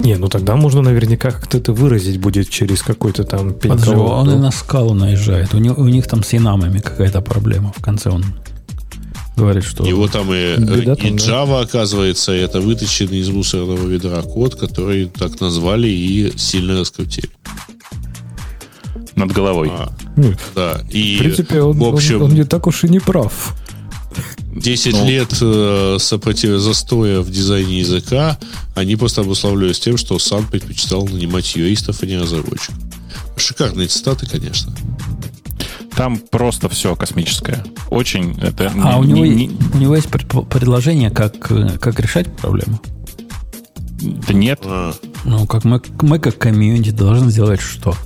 Не, ну тогда можно наверняка как-то это выразить будет через какой-то там Подожди, он и на скалу наезжает. У, него, у них там с инамами какая-то проблема. В конце он говорит, что... Его там и, Беда и Java, да? оказывается, это вытащенный из мусорного ведра код, который так назвали и сильно раскрутили. Над головой. А, ну, да. И, в принципе, он, в общем, он, он не так уж и не прав. 10 ну. лет э, сопротив... застоя в дизайне языка они просто обуславливались тем, что сам предпочитал нанимать юристов, а не разработчиков. Шикарные цитаты, конечно. Там просто все космическое. Очень это. А не, у, него, не, у него есть предложение, как, э, как решать проблему? Да нет. А. Ну, как мы, мы как комьюнити должны сделать что?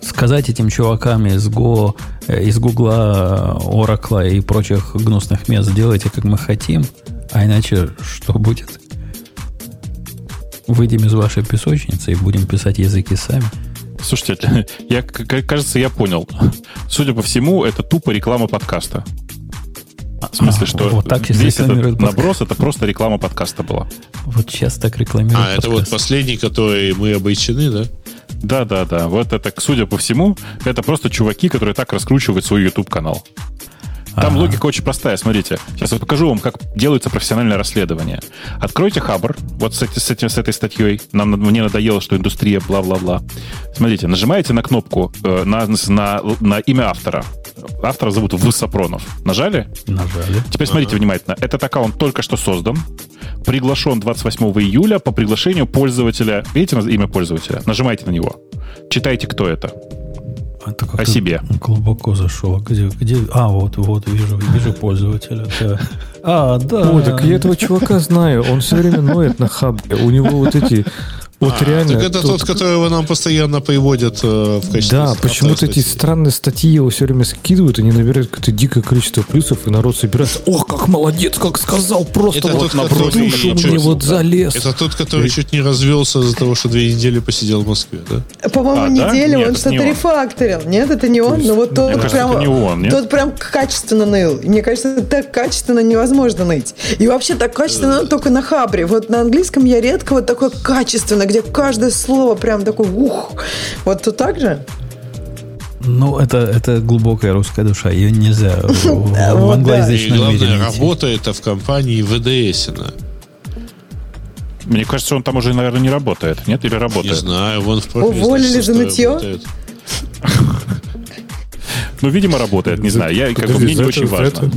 сказать этим чувакам из Go, э, из Гугла, Oracle и прочих гнусных мест, делайте, как мы хотим, а иначе что будет? Выйдем из вашей песочницы и будем писать языки сами. Слушайте, я, кажется, я понял. Судя по всему, это тупо реклама подкаста. В смысле, что вот так весь этот наброс это просто реклама подкаста была. Вот сейчас так рекламируют А, подкаст. это вот последний, который мы обречены, да? Да, да, да. Вот это, судя по всему, это просто чуваки, которые так раскручивают свой YouTube канал. Там ага. логика очень простая, смотрите. Сейчас я покажу вам, как делается профессиональное расследование. Откройте Хабр, вот с, эти, с, этим, с этой статьей. Нам, мне надоело, что индустрия, бла-бла-бла. Смотрите, нажимаете на кнопку э, на, на, на имя автора. Автора зовут Высопронов. Нажали? Нажали. Теперь смотрите ага. внимательно. Этот аккаунт только что создан. Приглашен 28 июля по приглашению пользователя. Видите имя пользователя? Нажимайте на него. Читайте, кто это. Это о себе. Глубоко зашел. Где, где? А, вот, вот, вижу, вижу пользователя. Да. А, да. Ой, так я этого чувака знаю. Он все время ноет на хабе. У него вот эти вот а, реально. Так это тот, тот которого нам постоянно приводят э, в качестве. Да, почему-то эти странные статьи его все время скидывают, они набирают какое-то дикое количество плюсов, и народ собирается. Ох, как молодец, как сказал, просто это вот на душу мне вот залез. Это тот, который и... чуть не развелся из-за того, что две недели посидел в Москве, да? По-моему, а, неделю да? он что-то рефакторил. Нет, это не он. Но вот тот кажется, прям, не он, нет? тот прям качественно ныл. Мне кажется, так качественно невозможно ныть. И вообще так качественно только на хабре. Вот на английском я редко вот такое качественно где каждое слово прям такой ух. Вот тут так же? Ну, это, это глубокая русская душа. Ее нельзя в, в англоязычном мире главное, работа это в компании ВДС. Мне кажется, он там уже, наверное, не работает. Нет? Или работает? Не знаю, вон в профиле. Уволили за нытье? Ну, видимо, работает, не знаю. Я, как бы, мне не очень важно.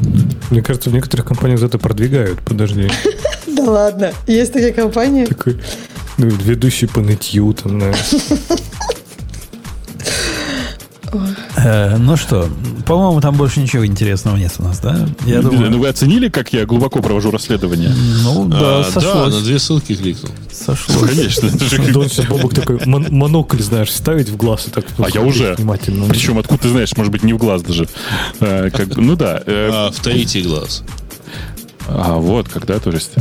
Мне кажется, в некоторых компаниях за это продвигают. Подожди. Да ладно. Есть такие компании? Ну, ведущий по нытью там, наверное. Э, ну что, по-моему, там больше ничего интересного нет у нас, да? Я думаю... Ну, вы оценили, как я глубоко провожу расследование? Ну, да, а, сошлось. Да, на две ссылки кликнул. Сошлось. Конечно. Донси Бобок такой монокль, знаешь, ставить в глаз и так А я уже. Внимательно. Причем, откуда ты знаешь, может быть, не в глаз даже. Э, ну да. Э, а в третий глаз. А, вот, когда, то есть.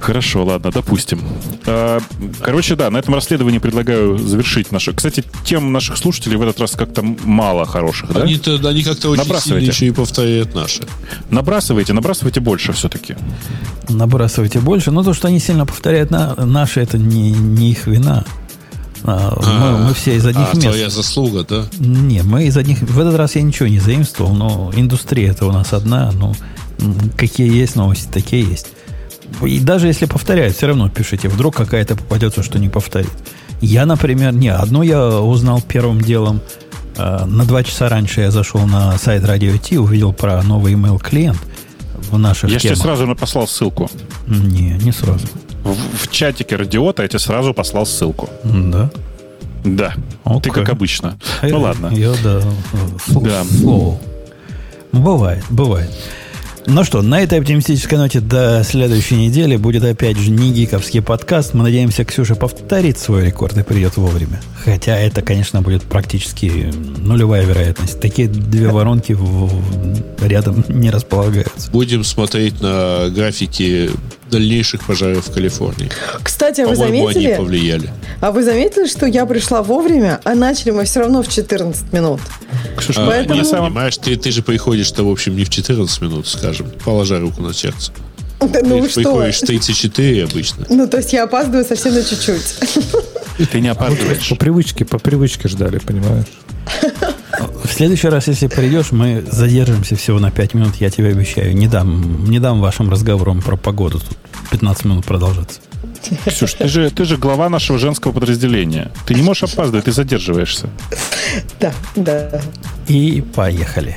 Хорошо, ладно, допустим. А, короче, да, на этом расследовании предлагаю завершить наше. Кстати, тем наших слушателей в этот раз как-то мало хороших, да? Они, они как-то очень сильно еще и повторяют наши. Набрасывайте, набрасывайте больше все-таки. Набрасывайте больше. Но то, что они сильно повторяют на, наши, это не, не их вина. А, мы, мы все из одних а, мест. твоя заслуга, да? Не, мы из одних... В этот раз я ничего не заимствовал, но индустрия это у нас одна. Ну, какие есть новости, такие есть. И даже если повторяют, все равно пишите. Вдруг какая-то попадется, что не повторит. Я, например, не, одно я узнал первым делом. Э, на два часа раньше я зашел на сайт Radio T, увидел про новый email клиент в наших Я тебе сразу послал ссылку. Не, не сразу. В, в чатике радиота я тебе сразу послал ссылку. Да? Да. Okay. Ты как обычно. ну ладно. Я, да. да. Слово. Бывает, бывает. Ну что, на этой оптимистической ноте до следующей недели будет опять же не гиковский подкаст. Мы надеемся, Ксюша повторит свой рекорд и придет вовремя. Хотя это, конечно, будет практически нулевая вероятность. Такие две воронки в, в, рядом не располагаются. Будем смотреть на графики дальнейших пожаров в Калифорнии. Кстати, а вы заметили? они повлияли. А вы заметили, что я пришла вовремя, а начали мы все равно в 14 минут? Ксюша, а, Поэтому... не понимаешь, ты, ты же приходишь-то, в общем, не в 14 минут, скажем, положа руку на сердце. Да, ну ты что? приходишь в 34 обычно. Ну, то есть я опаздываю совсем на чуть-чуть. Ты не опаздываешь. По привычке, по привычке ждали, понимаешь? В следующий раз, если придешь, мы задержимся всего на 5 минут, я тебе обещаю. Не дам, не дам вашим разговорам про погоду тут 15 минут продолжаться. Ксюш, ты же, ты же глава нашего женского подразделения. Ты не можешь опаздывать, ты задерживаешься. Да, да. И поехали.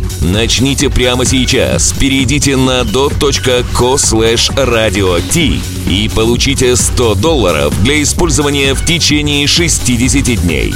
Начните прямо сейчас. Перейдите на dot.co slash radio и получите 100 долларов для использования в течение 60 дней.